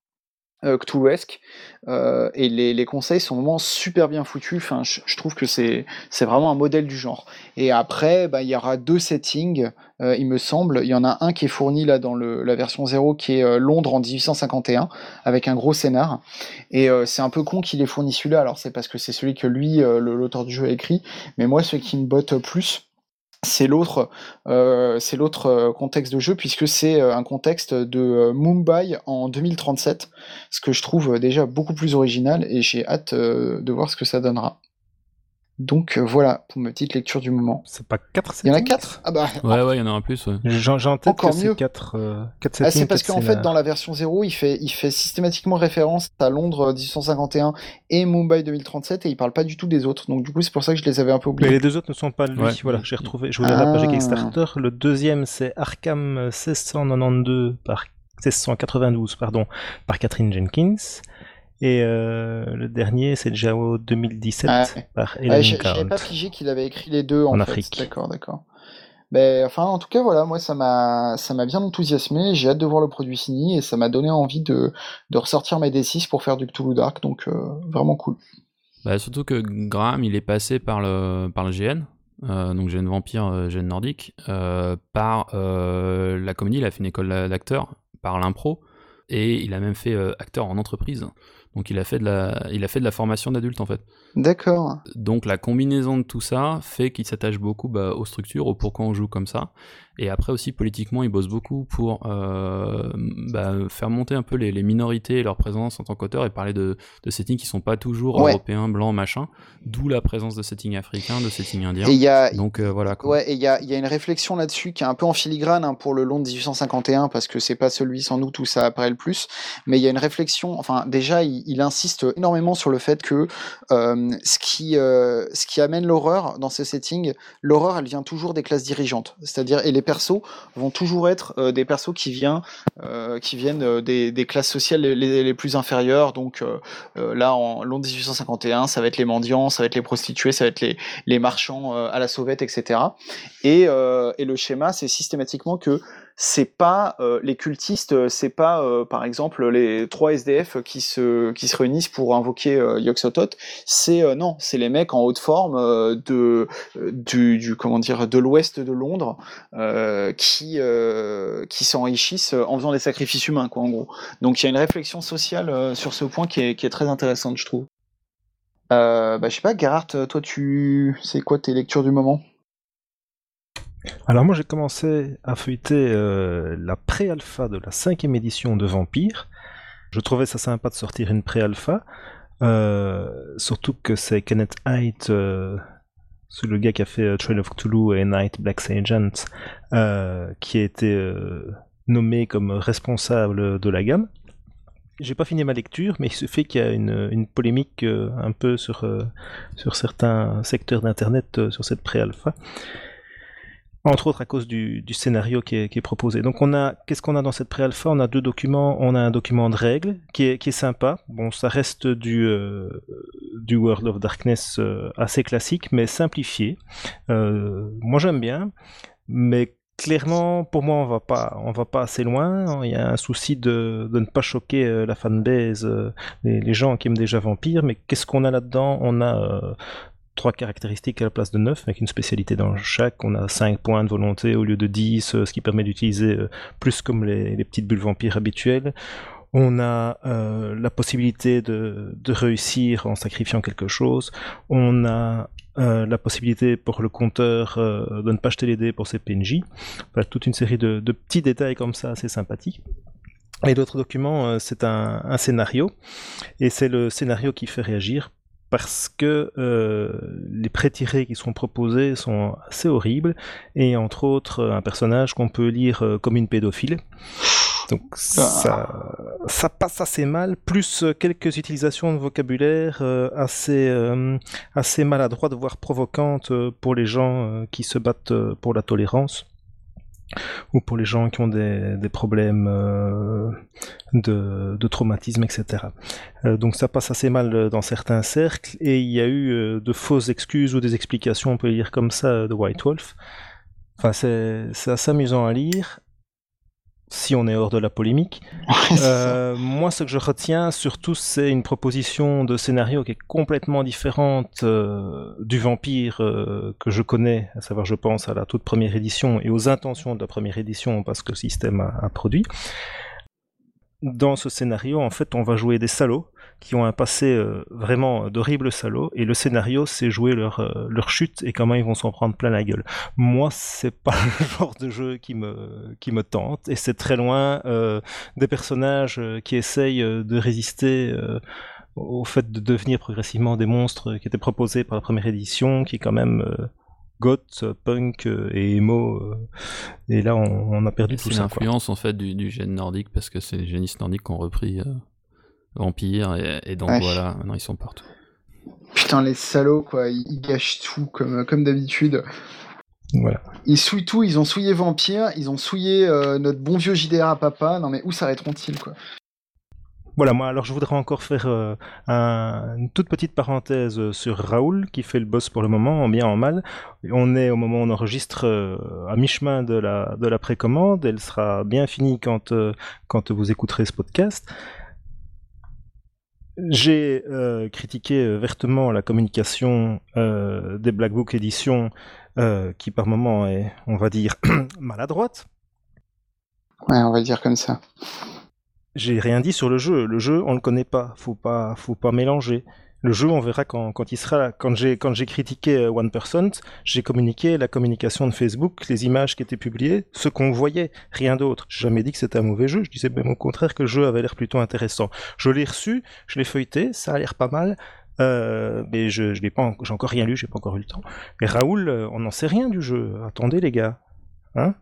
euh, Cthulhuesque euh, et les, les conseils sont vraiment super bien foutus. Enfin, je, je trouve que c'est vraiment un modèle du genre. Et après, bah, il y aura deux settings, euh, il me semble. Il y en a un qui est fourni là dans le, la version 0 qui est euh, Londres en 1851 avec un gros scénar. Et euh, c'est un peu con qu'il ait fourni celui-là. Alors c'est parce que c'est celui que lui, euh, l'auteur du jeu, a écrit. Mais moi, ce qui me botte plus, c'est l'autre euh, c'est l'autre euh, contexte de jeu puisque c'est euh, un contexte de Mumbai en 2037 ce que je trouve déjà beaucoup plus original et j'ai hâte de voir ce que ça donnera donc euh, voilà pour ma petite lecture du moment C'est pas 4 il y en a quatre? Ah bah Ouais, ouais, il y en a un plus. ouais. J'en j'ai en tête Encore que c'est mieux. 4 euh, Ah, c'est parce qu'en fait, dans la version 0, il fait, il fait systématiquement référence à Londres euh, 1851 et Mumbai 2037 et il parle pas du tout des autres. Donc, du coup, c'est pour ça que je les avais un peu Mais oubliés. les deux autres ne sont pas de lui. Ouais. Voilà, j'ai retrouvé. Je voulais la page Ah. Kickstarter. Le deuxième, c'est Arkham 1692 par 1692, pardon, par Catherine Jenkins. Et euh, le dernier, c'est Jao 2017 Ah, ouais. par Ouais, Hélène j'ai- J'avais pas figé qu'il avait écrit les deux en, En fait. Afrique. D'accord, d'accord. Ben, enfin, en tout cas, voilà, moi, ça m'a, ça m'a bien enthousiasmé. J'ai hâte de voir le produit fini et ça m'a donné envie de, de ressortir mes D6 pour faire du Cthulhu Dark. Donc, euh, vraiment cool. Bah, surtout que Graham, il est passé par le, par le GN, euh, donc GN Vampire, euh, GN Nordique, euh, par euh, la comédie, il a fait une école d'acteur, par l'impro, et il a même fait euh, acteur en entreprise. Donc il a fait de la, il a fait de la formation d'adulte en fait. D'accord. Donc la combinaison de tout ça fait qu'il s'attache beaucoup bah, aux structures, au pourquoi on joue comme ça. Et après aussi politiquement, il bosse beaucoup pour euh, bah, faire monter un peu les, les minorités et leur présence en tant qu'auteur et parler de, de settings qui sont pas toujours Ouais. européens, blancs, machin. D'où la présence de settings africains, de settings indiens. Et il y a, Donc euh, voilà. Quoi. Ouais, et il y a, y a une réflexion là-dessus qui est un peu en filigrane hein, pour le long de 1851, parce que c'est pas celui sans doute où ça apparaît le plus, mais il y a une réflexion, enfin déjà, il, il insiste énormément sur le fait que euh, ce, qui, ce qui amène l'horreur dans ces settings, l'horreur, elle vient toujours des classes dirigeantes, c'est-à-dire, et les vont toujours être euh, des persos qui, vient, euh, qui viennent euh, des, classes sociales les, plus inférieures, donc euh, là, en long de 1851, ça va être les mendiants, ça va être les prostituées, ça va être les, marchands à la sauvette, etc. Et, et le schéma, c'est systématiquement que c'est pas euh, les cultistes, euh, c'est pas euh, par exemple les trois SDF qui se qui se réunissent pour invoquer euh, Yog-Sothoth. C'est euh, non, c'est les mecs en haute forme euh, de du, du comment dire de l'ouest de Londres qui qui s'enrichissent en faisant des sacrifices humains quoi en gros. Donc il y a une réflexion sociale sur ce point qui est qui est très intéressante je trouve. Bah, je sais pas, Gerhardt, toi tu c'est quoi tes lectures du moment? Alors moi j'ai commencé à feuilleter euh, la pré-alpha de la cinquième édition de Vampire. Je trouvais ça sympa de sortir une pré-alpha, euh, surtout que c'est Kenneth Haidt, euh, le gars qui a fait Trail of Cthulhu et Night Black Agent, qui a été nommé comme responsable de la gamme. J'ai pas fini ma lecture, mais il se fait qu'il y a une, une polémique un peu sur, sur certains secteurs d'Internet sur cette pré-alpha. Entre autres à cause du, scénario qui est, proposé. Donc on a, qu'est-ce qu'on a dans cette pré-alpha? On a deux documents. On a un document de règles qui est, sympa. Bon, ça reste du, euh, World of Darkness euh, assez classique, mais simplifié. Euh, moi j'aime bien, mais clairement, pour moi, on va pas, on va pas assez loin. Il y a un souci de, de ne pas choquer la fanbase, les, les, gens qui aiment déjà Vampire. Mais qu'est-ce qu'on a là-dedans? On a trois caractéristiques à la place de 9, avec une spécialité dans chaque. On a 5 points de volonté au lieu de 10, euh, ce qui permet d'utiliser euh, plus comme les, petites bulles vampires habituelles. On a euh, la possibilité de, réussir en sacrifiant quelque chose. On a la possibilité pour le compteur de ne pas jeter les dés pour ses PNJ. Enfin, toute une série de, petits détails comme ça assez sympathiques. Et l'autre document, c'est un, un, scénario. Et c'est le scénario qui fait réagir parce que euh, les pré-tirés qui sont proposés sont assez horribles, et entre autres un personnage qu'on peut lire euh, comme une pédophile. Donc ça, ça passe assez mal, plus quelques utilisations de vocabulaire euh, assez, euh, assez maladroites, voire provocantes pour les gens euh, qui se battent pour la tolérance ou pour les gens qui ont des, des problèmes euh, de, de, traumatisme, etc. Euh, donc ça passe assez mal dans certains cercles, et il y a eu euh, de fausses excuses ou des explications, on peut lire comme ça, de White Wolf. Enfin, c'est assez amusant à lire, si on est hors de la polémique. euh, moi, ce que je retiens surtout, c'est une proposition de scénario qui est complètement différente euh, du vampire euh, que je connais, à savoir, je pense à la toute première édition et aux intentions de la première édition parce que le système a, a produit. Dans ce scénario, en fait, on va jouer des salauds qui ont un passé euh, vraiment d'horribles salauds, et le scénario, c'est jouer leur, euh, leur chute et comment ils vont s'en prendre plein la gueule. Moi, c'est pas le genre de jeu qui me, qui me tente, et c'est très loin euh, des personnages qui essayent de résister au fait de devenir progressivement des monstres qui étaient proposés par la première édition, qui est quand même goth, punk et emo. et là, on, on, a perdu tout ça. C'est l'influence en fait du, du gène nordique parce que c'est les génistes nordiques qui ont repris euh, Vampire et, et donc ouais. voilà, maintenant ils sont partout. Putain, les salauds quoi, ils gâchent tout comme, comme d'habitude. Voilà. Ils souillent tout, ils ont souillé Vampire, ils ont souillé euh, notre bon vieux JDR à papa. Non mais où s'arrêteront-ils quoi? Voilà, moi, alors je voudrais encore faire euh, un, une toute petite parenthèse sur Raoul, qui fait le boss pour le moment, en bien, en mal. On est au moment où on enregistre euh, à mi-chemin de la, de la précommande. Elle sera bien finie quand, euh, quand vous écouterez ce podcast. J'ai euh, critiqué vertement la communication des Black Book éditions, qui par moment est, on va dire, maladroite. Ouais, on va dire comme ça. J'ai rien dit sur le jeu. Le jeu, on le connaît pas. Faut pas, faut pas mélanger. Le jeu, on verra quand, quand il sera. Quand j'ai, quand j'ai critiqué One Percent, j'ai communiqué la communication de Facebook, les images qui étaient publiées, ce qu'on voyait, rien d'autre. J'ai jamais dit que c'était un mauvais jeu. Je disais même au contraire que le jeu avait l'air plutôt intéressant. Je l'ai reçu, je l'ai feuilleté, ça a l'air pas mal. Euh, mais je, je pas, j'ai encore rien lu, j'ai pas encore eu le temps. Mais Raoul, on n'en sait rien du jeu. Attendez les gars, hein?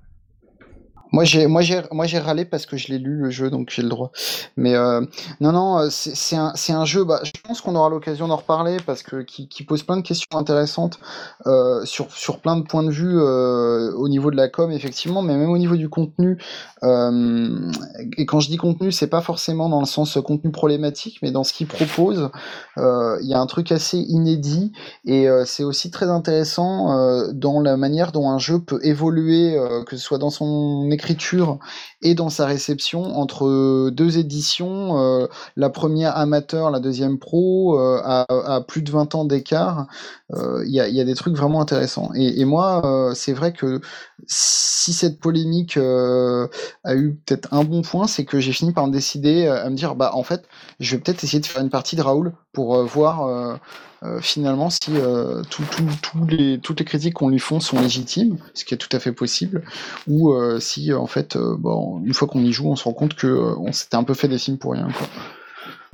Moi j'ai moi j'ai moi j'ai râlé parce que je l'ai lu le jeu donc j'ai le droit. Mais euh, non non c'est c'est un c'est un jeu bah je pense qu'on aura l'occasion d'en reparler parce que qui, pose plein de questions intéressantes euh, sur sur plein de points de vue euh, au niveau de la com effectivement mais même au niveau du contenu euh, et quand je dis contenu c'est pas forcément dans le sens contenu problématique mais dans ce qu'il propose euh, il y a un truc assez inédit et euh, c'est aussi très intéressant dans la manière dont un jeu peut évoluer que ce soit dans son écriture et dans sa réception entre deux éditions, euh, la première amateur, la deuxième pro, euh, à, plus de 20 ans d'écart. Il euh, y, a, des trucs vraiment intéressants. Et, et moi, euh, c'est vrai que si cette polémique euh, a eu peut-être un bon point, c'est que j'ai fini par me décider à me dire, bah en fait, je vais peut-être essayer de faire une partie de Raoul pour voir euh, finalement si euh, tout, tout, tout les, toutes les critiques qu'on lui font sont légitimes, ce qui est tout à fait possible, ou euh, si en fait, bon, une fois qu'on y joue, on se rend compte que on s'était un peu fait des films pour rien. Quoi.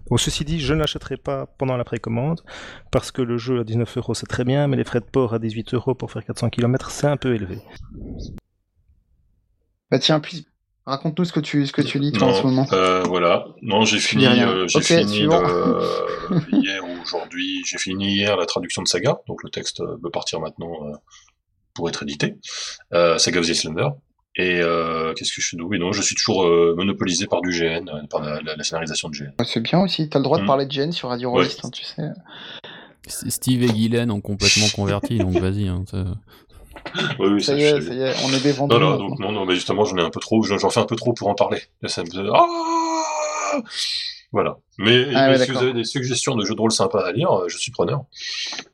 Bon, ceci dit, je ne l'achèterai pas pendant la précommande, parce que le jeu à 19 euros c'est très bien, mais les frais de port à 18 euros pour faire 400 km c'est un peu élevé. Bah tiens, puis, Raconte-nous ce que tu, ce que tu lis toi, en ce moment. euh, voilà. Non, j'ai fini, euh, j'ai fini le- hier ou aujourd'hui, j'ai fini hier la traduction de Saga, donc le texte euh, peut partir maintenant euh, pour être édité. Euh, Saga of the Slender. Et euh, qu'est-ce que je fais Oui, non, je suis toujours euh, monopolisé par du GN, euh, par la, la- la scénarisation de GN. Ouais, C'est bien aussi, t'as le droit de Mm. parler de Jen sur Radio Ouais. Rollist, hein, tu sais. Steve et Guylaine ont complètement converti, donc vas-y. hein, ça- Oui, oui, Ça ça, y est, ça y est, on est des vendus. Non, non, donc non, non, mais justement, j'en ai un peu trop, j'en j'en fais un peu trop pour en parler. Là, ça me... Ah voilà. Mais, Ah mais si vous avez des suggestions de jeux de rôle sympas à lire, euh, je suis preneur.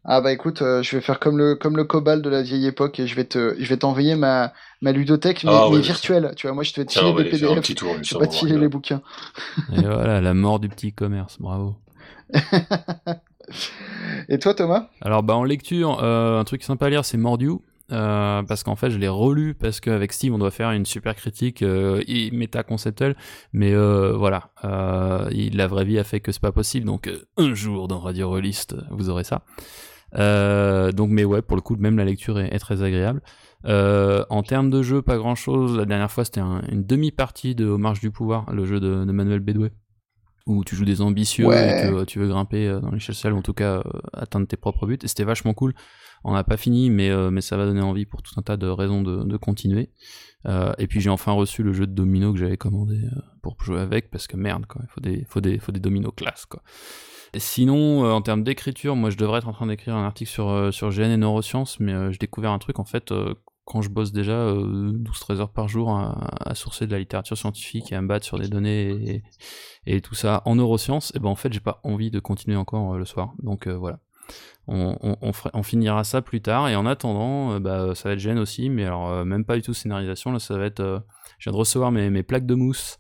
Ah bah écoute, euh, je vais faire comme le comme le Cobalt de la vieille époque et je vais te je vais t'envoyer ma ma ludothèque mais, Ah mais virtuelle. Tu vois, moi je te vais te Tiens, filer on va des faire un PDF, petit tour. je vais pas te filer les bouquins. Et voilà, la mort du petit commerce, bravo. Et toi Thomas? Alors bah en lecture, euh, un truc sympa à lire, c'est Mordieu. Euh, parce qu'en fait, je l'ai relu parce qu'avec Steve, on doit faire une super critique euh, et méta-conceptuelle. Mais euh, voilà, euh, la vraie vie a fait que c'est pas possible. Donc un jour dans Radio Rollist, vous aurez ça. Donc, mais ouais, pour le coup, même la lecture est, est très agréable. En termes de jeu, pas grand chose. La dernière fois, c'était un- une demi-partie de Au Marche du Pouvoir, le jeu de, de Manuel Bédoué, où tu joues des ambitieux Ouais. et que tu veux grimper dans l'échelle sociale, ou en tout cas atteindre tes propres buts. Et c'était vachement cool. On n'a pas fini, mais, euh, mais ça va donner envie pour tout un tas de raisons de, de continuer. Euh, et puis j'ai enfin reçu le jeu de domino que j'avais commandé euh, pour jouer avec, parce que merde, quoi. Il faut des, faut des, faut des dominos classe, quoi. Sinon, en termes d'écriture, moi je devrais être en train d'écrire un article sur, sur GN et neurosciences, mais j'ai découvert un truc en fait quand je bosse déjà euh, 12-13 heures par jour à, sourcer de la littérature scientifique et à me battre sur des données et, tout ça en neurosciences, et ben en fait j'ai pas envie de continuer encore le soir. Donc voilà. On, finira ça plus tard et en attendant, euh, bah, ça va être GN aussi, mais alors euh, même pas du tout scénarisation, là ça va être. euh, je viens de recevoir mes, plaques de mousse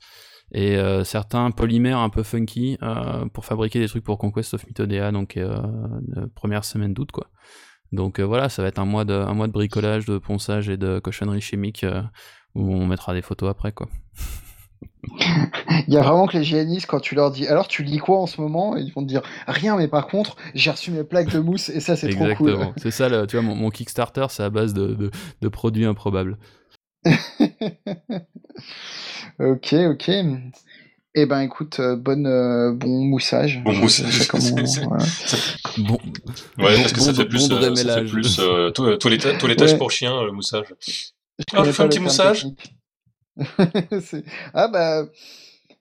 et euh, certains polymères un peu funky pour fabriquer des trucs pour Conquest of Mythodea, donc première semaine d'août quoi. Donc voilà, ça va être un mois de un mois de bricolage, de ponçage et de cochonnerie chimique où on mettra des photos après quoi. Il y a vraiment que les GNistes, quand tu leur dis alors tu lis quoi en ce moment? Ils vont te dire rien, mais par contre j'ai reçu mes plaques de mousse et ça c'est trop cool. Exactement. C'est ça, le- tu vois, mon, mon Kickstarter, c'est à base de, de, de produits improbables. ok, ok. Eh ben écoute, euh, bonne, euh, bon moussage. Bon moussage. Bon, Ouais, parce que ça fait plus, bon euh, ça fait plus euh, to- toiletta- toilettage Ouais. pour chien, euh, le moussage. Je Ah, je fais un petit moussage technique. Ah bah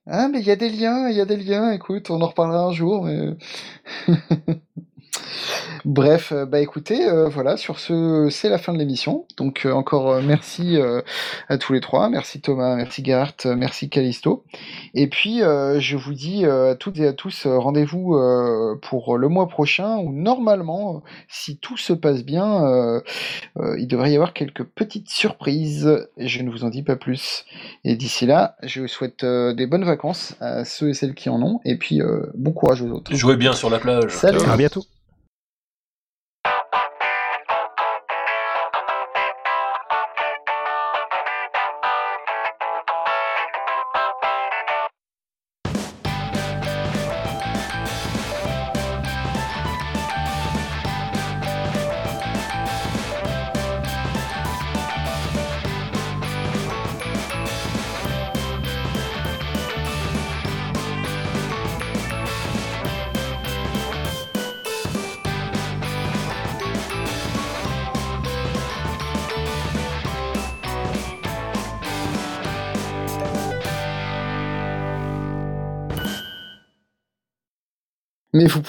ah mais il y a des liens, il y a des liens. Écoute, on en reparlera un jour. Mais... Bref, euh, bah écoutez, euh, voilà, sur ce, c'est la fin de l'émission. Donc euh, encore euh, merci euh, à tous les trois, merci Thomas, merci Gerhard, merci Callisto. Et puis euh, je vous dis euh, à toutes et à tous euh, rendez-vous euh, pour le mois prochain où normalement, si tout se passe bien, euh, euh, il devrait y avoir quelques petites surprises. Je ne vous en dis pas plus. Et d'ici là, je vous souhaite euh, des bonnes vacances à ceux et celles qui en ont, et puis euh, bon courage aux autres. Jouez bien sur la plage. Salut. À bientôt.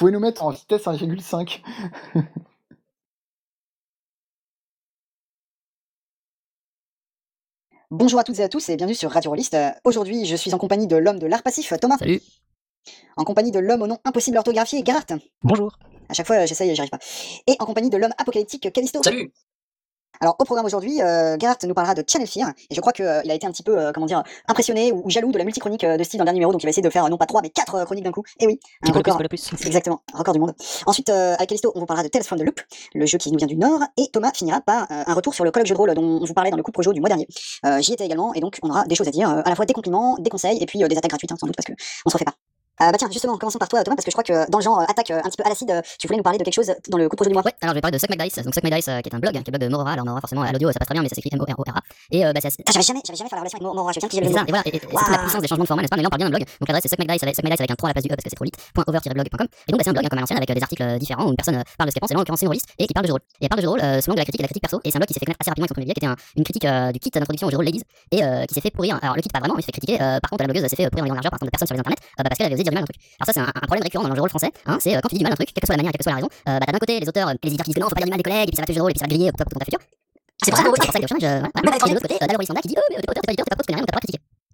Pouvez nous mettre en vitesse 1,5. Bonjour à toutes et à tous et bienvenue sur Radio Rollist. Euh, Aujourd'hui, je suis en compagnie de l'homme de l'art passif, Thomas. Salut. En compagnie de l'homme au nom impossible orthographié, Gerhard. Bonjour. À chaque fois, j'essaye et j'y arrive pas. Et en compagnie de l'homme apocalyptique, Callisto. Salut Alors, au programme aujourd'hui, euh, nous parlera de Channel Fear. Et je crois qu'il a été un petit peu, euh, comment dire, impressionné ou, ou jaloux de la multichronique euh, de Steve dans le dernier numéro. Donc, il va essayer de faire euh, non pas trois, mais quatre euh, chroniques d'un coup. Et oui, un record. plus, plus. Exactement, record du monde. Ensuite, euh, avec Callisto, on vous parlera de Tales from the Loop, le jeu qui nous vient du Nord, et Thomas finira par euh, un retour sur le colloque jeu de rôle dont on vous parlait dans le coup projo du mois dernier. Euh, J'y étais également, et donc on aura des choses à dire, euh, à la fois des compliments, des conseils, et puis euh, des attaques gratuites, hein, sans doute, parce que on se refait pas. Euh, bah tiens, justement, commençons par toi, Thomas, parce que je crois que dans le genre euh, attaque euh, un petit peu à l'acide, tu voulais nous parler de quelque chose dans le coup de projet du mois. Ouais, alors je vais parler de Suck My Dice, donc Suck My Dice, qui est un blog, hein, qui est le blog de Morora. Alors Morora, forcément, à l'audio, ça passe très bien, mais ça s'écrit M-O-R-O-R-A. Et bah, c'est assez... j'avais jamais, j'avais jamais fait la relation avec Morora, je tiens qui j'ai le ça, et voilà, et, c'est la puissance des changements de format, n'est-ce pas Mais là, on parle bien d'un blog. Donc l'adresse, c'est Suck My Dice, avec un 3 à la place du E parce que c'est trop lit, .over-blog.com. Et donc, bah, c'est un blog comme à l'ancienne avec des articles différents où une personne parle de ce qu'elle pense, et là, en l'occurrence, c'est humoriste, et qui parle de jeu de rôle. Et parle de jeu de rôle selon de la critique et la critique perso, et c'est un blog qui s'est fait connaître assez rapidement avec son premier qui était une critique du kit alors ça, c'est un, problème récurrent dans le jeu rôle français. Hein, c'est euh, quand tu dis mal d'un truc, quelle que soit la manière, quelle soit la raison, euh, bah, d'un côté les auteurs, euh, les éditeurs qui disent faut pas dire mal des collègues, et puis ça va le rôle, et puis ça va pour, pour, futur. C'est pour ça, ah. ça, de l'autre qui dit, oh, mais t'es pas éditeur, t'es tu rien, t'as.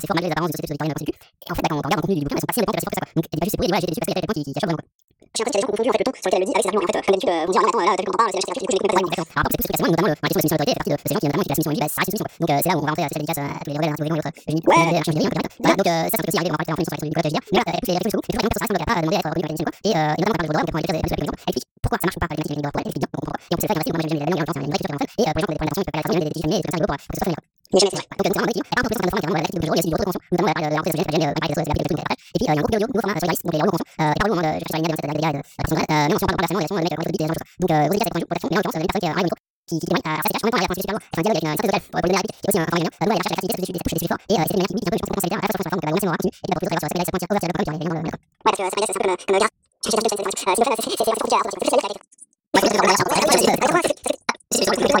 assez fort malgré les apparences de société solitaire et la Et en fait, bah, quand on regarde un contenu du bouquin, elles sont pas si éloquentes que ça, quoi. Donc, elle dit pas juste c'est pourri, ouais, j'ai été déçu parce qu'il a des points qui, qui vraiment, quoi. J'ai un pote qui a confondu en fait le ton sur lequel elle le dit avec ses arguments. En fait, comme d'habitude, on dit ah, attends, là, t'as vu comment on parle, c'est la du coup, je les comprends pas. Alors, c'est plus notamment, la question de l'autorité fait partie de ces gens qui, notamment, étaient la soumission à une vie, ça reste une soumission. Donc, c'est là où on va rentrer assez dédicace tous les rebelles, tous les autres. Je dis, ouais, un changement de vie, Donc, ça, c'est aussi arrivé, on va parler en fin de l'histoire, je veux dire. Mais là, elle pousse les réflexions jusqu'au bout. Et tout, personne reste, donc, pas à être reconnu par les quoi. Et, euh, notamment, quand on parle de droit, pas, qui de droit, elle on j'aime a une vraie culture française. Et, pas le mais jamais c'est vrai. Donc, un un peu plus dans la de il y a aussi d'autres conventions, notamment la de la Paris, la Paris, la et puis il y a un groupe vidéo, nouveau format sur Galis, donc un gros de chercher sur la ligne de la personne, on parle de personnellement, il y a des mecs qui ont des gens, donc gros dégâts, c'est pour action, mais là en l'occurrence, une personne qui arrive qui qui démarre à faire ses tâches, en même temps, elle apprend super c'est un dialogue avec une certaine locale pour le qui est aussi un formidable, nous, elle cherche la créativité, se déchire, se déchire fort, et c'est une manière un peu, je pense qu'on s'en à faire sur la forme, donc vraiment, c'est continue, et puis on peut sur la c'est compliqué à C'est dans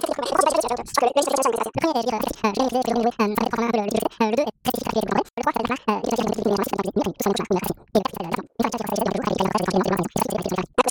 私たちは。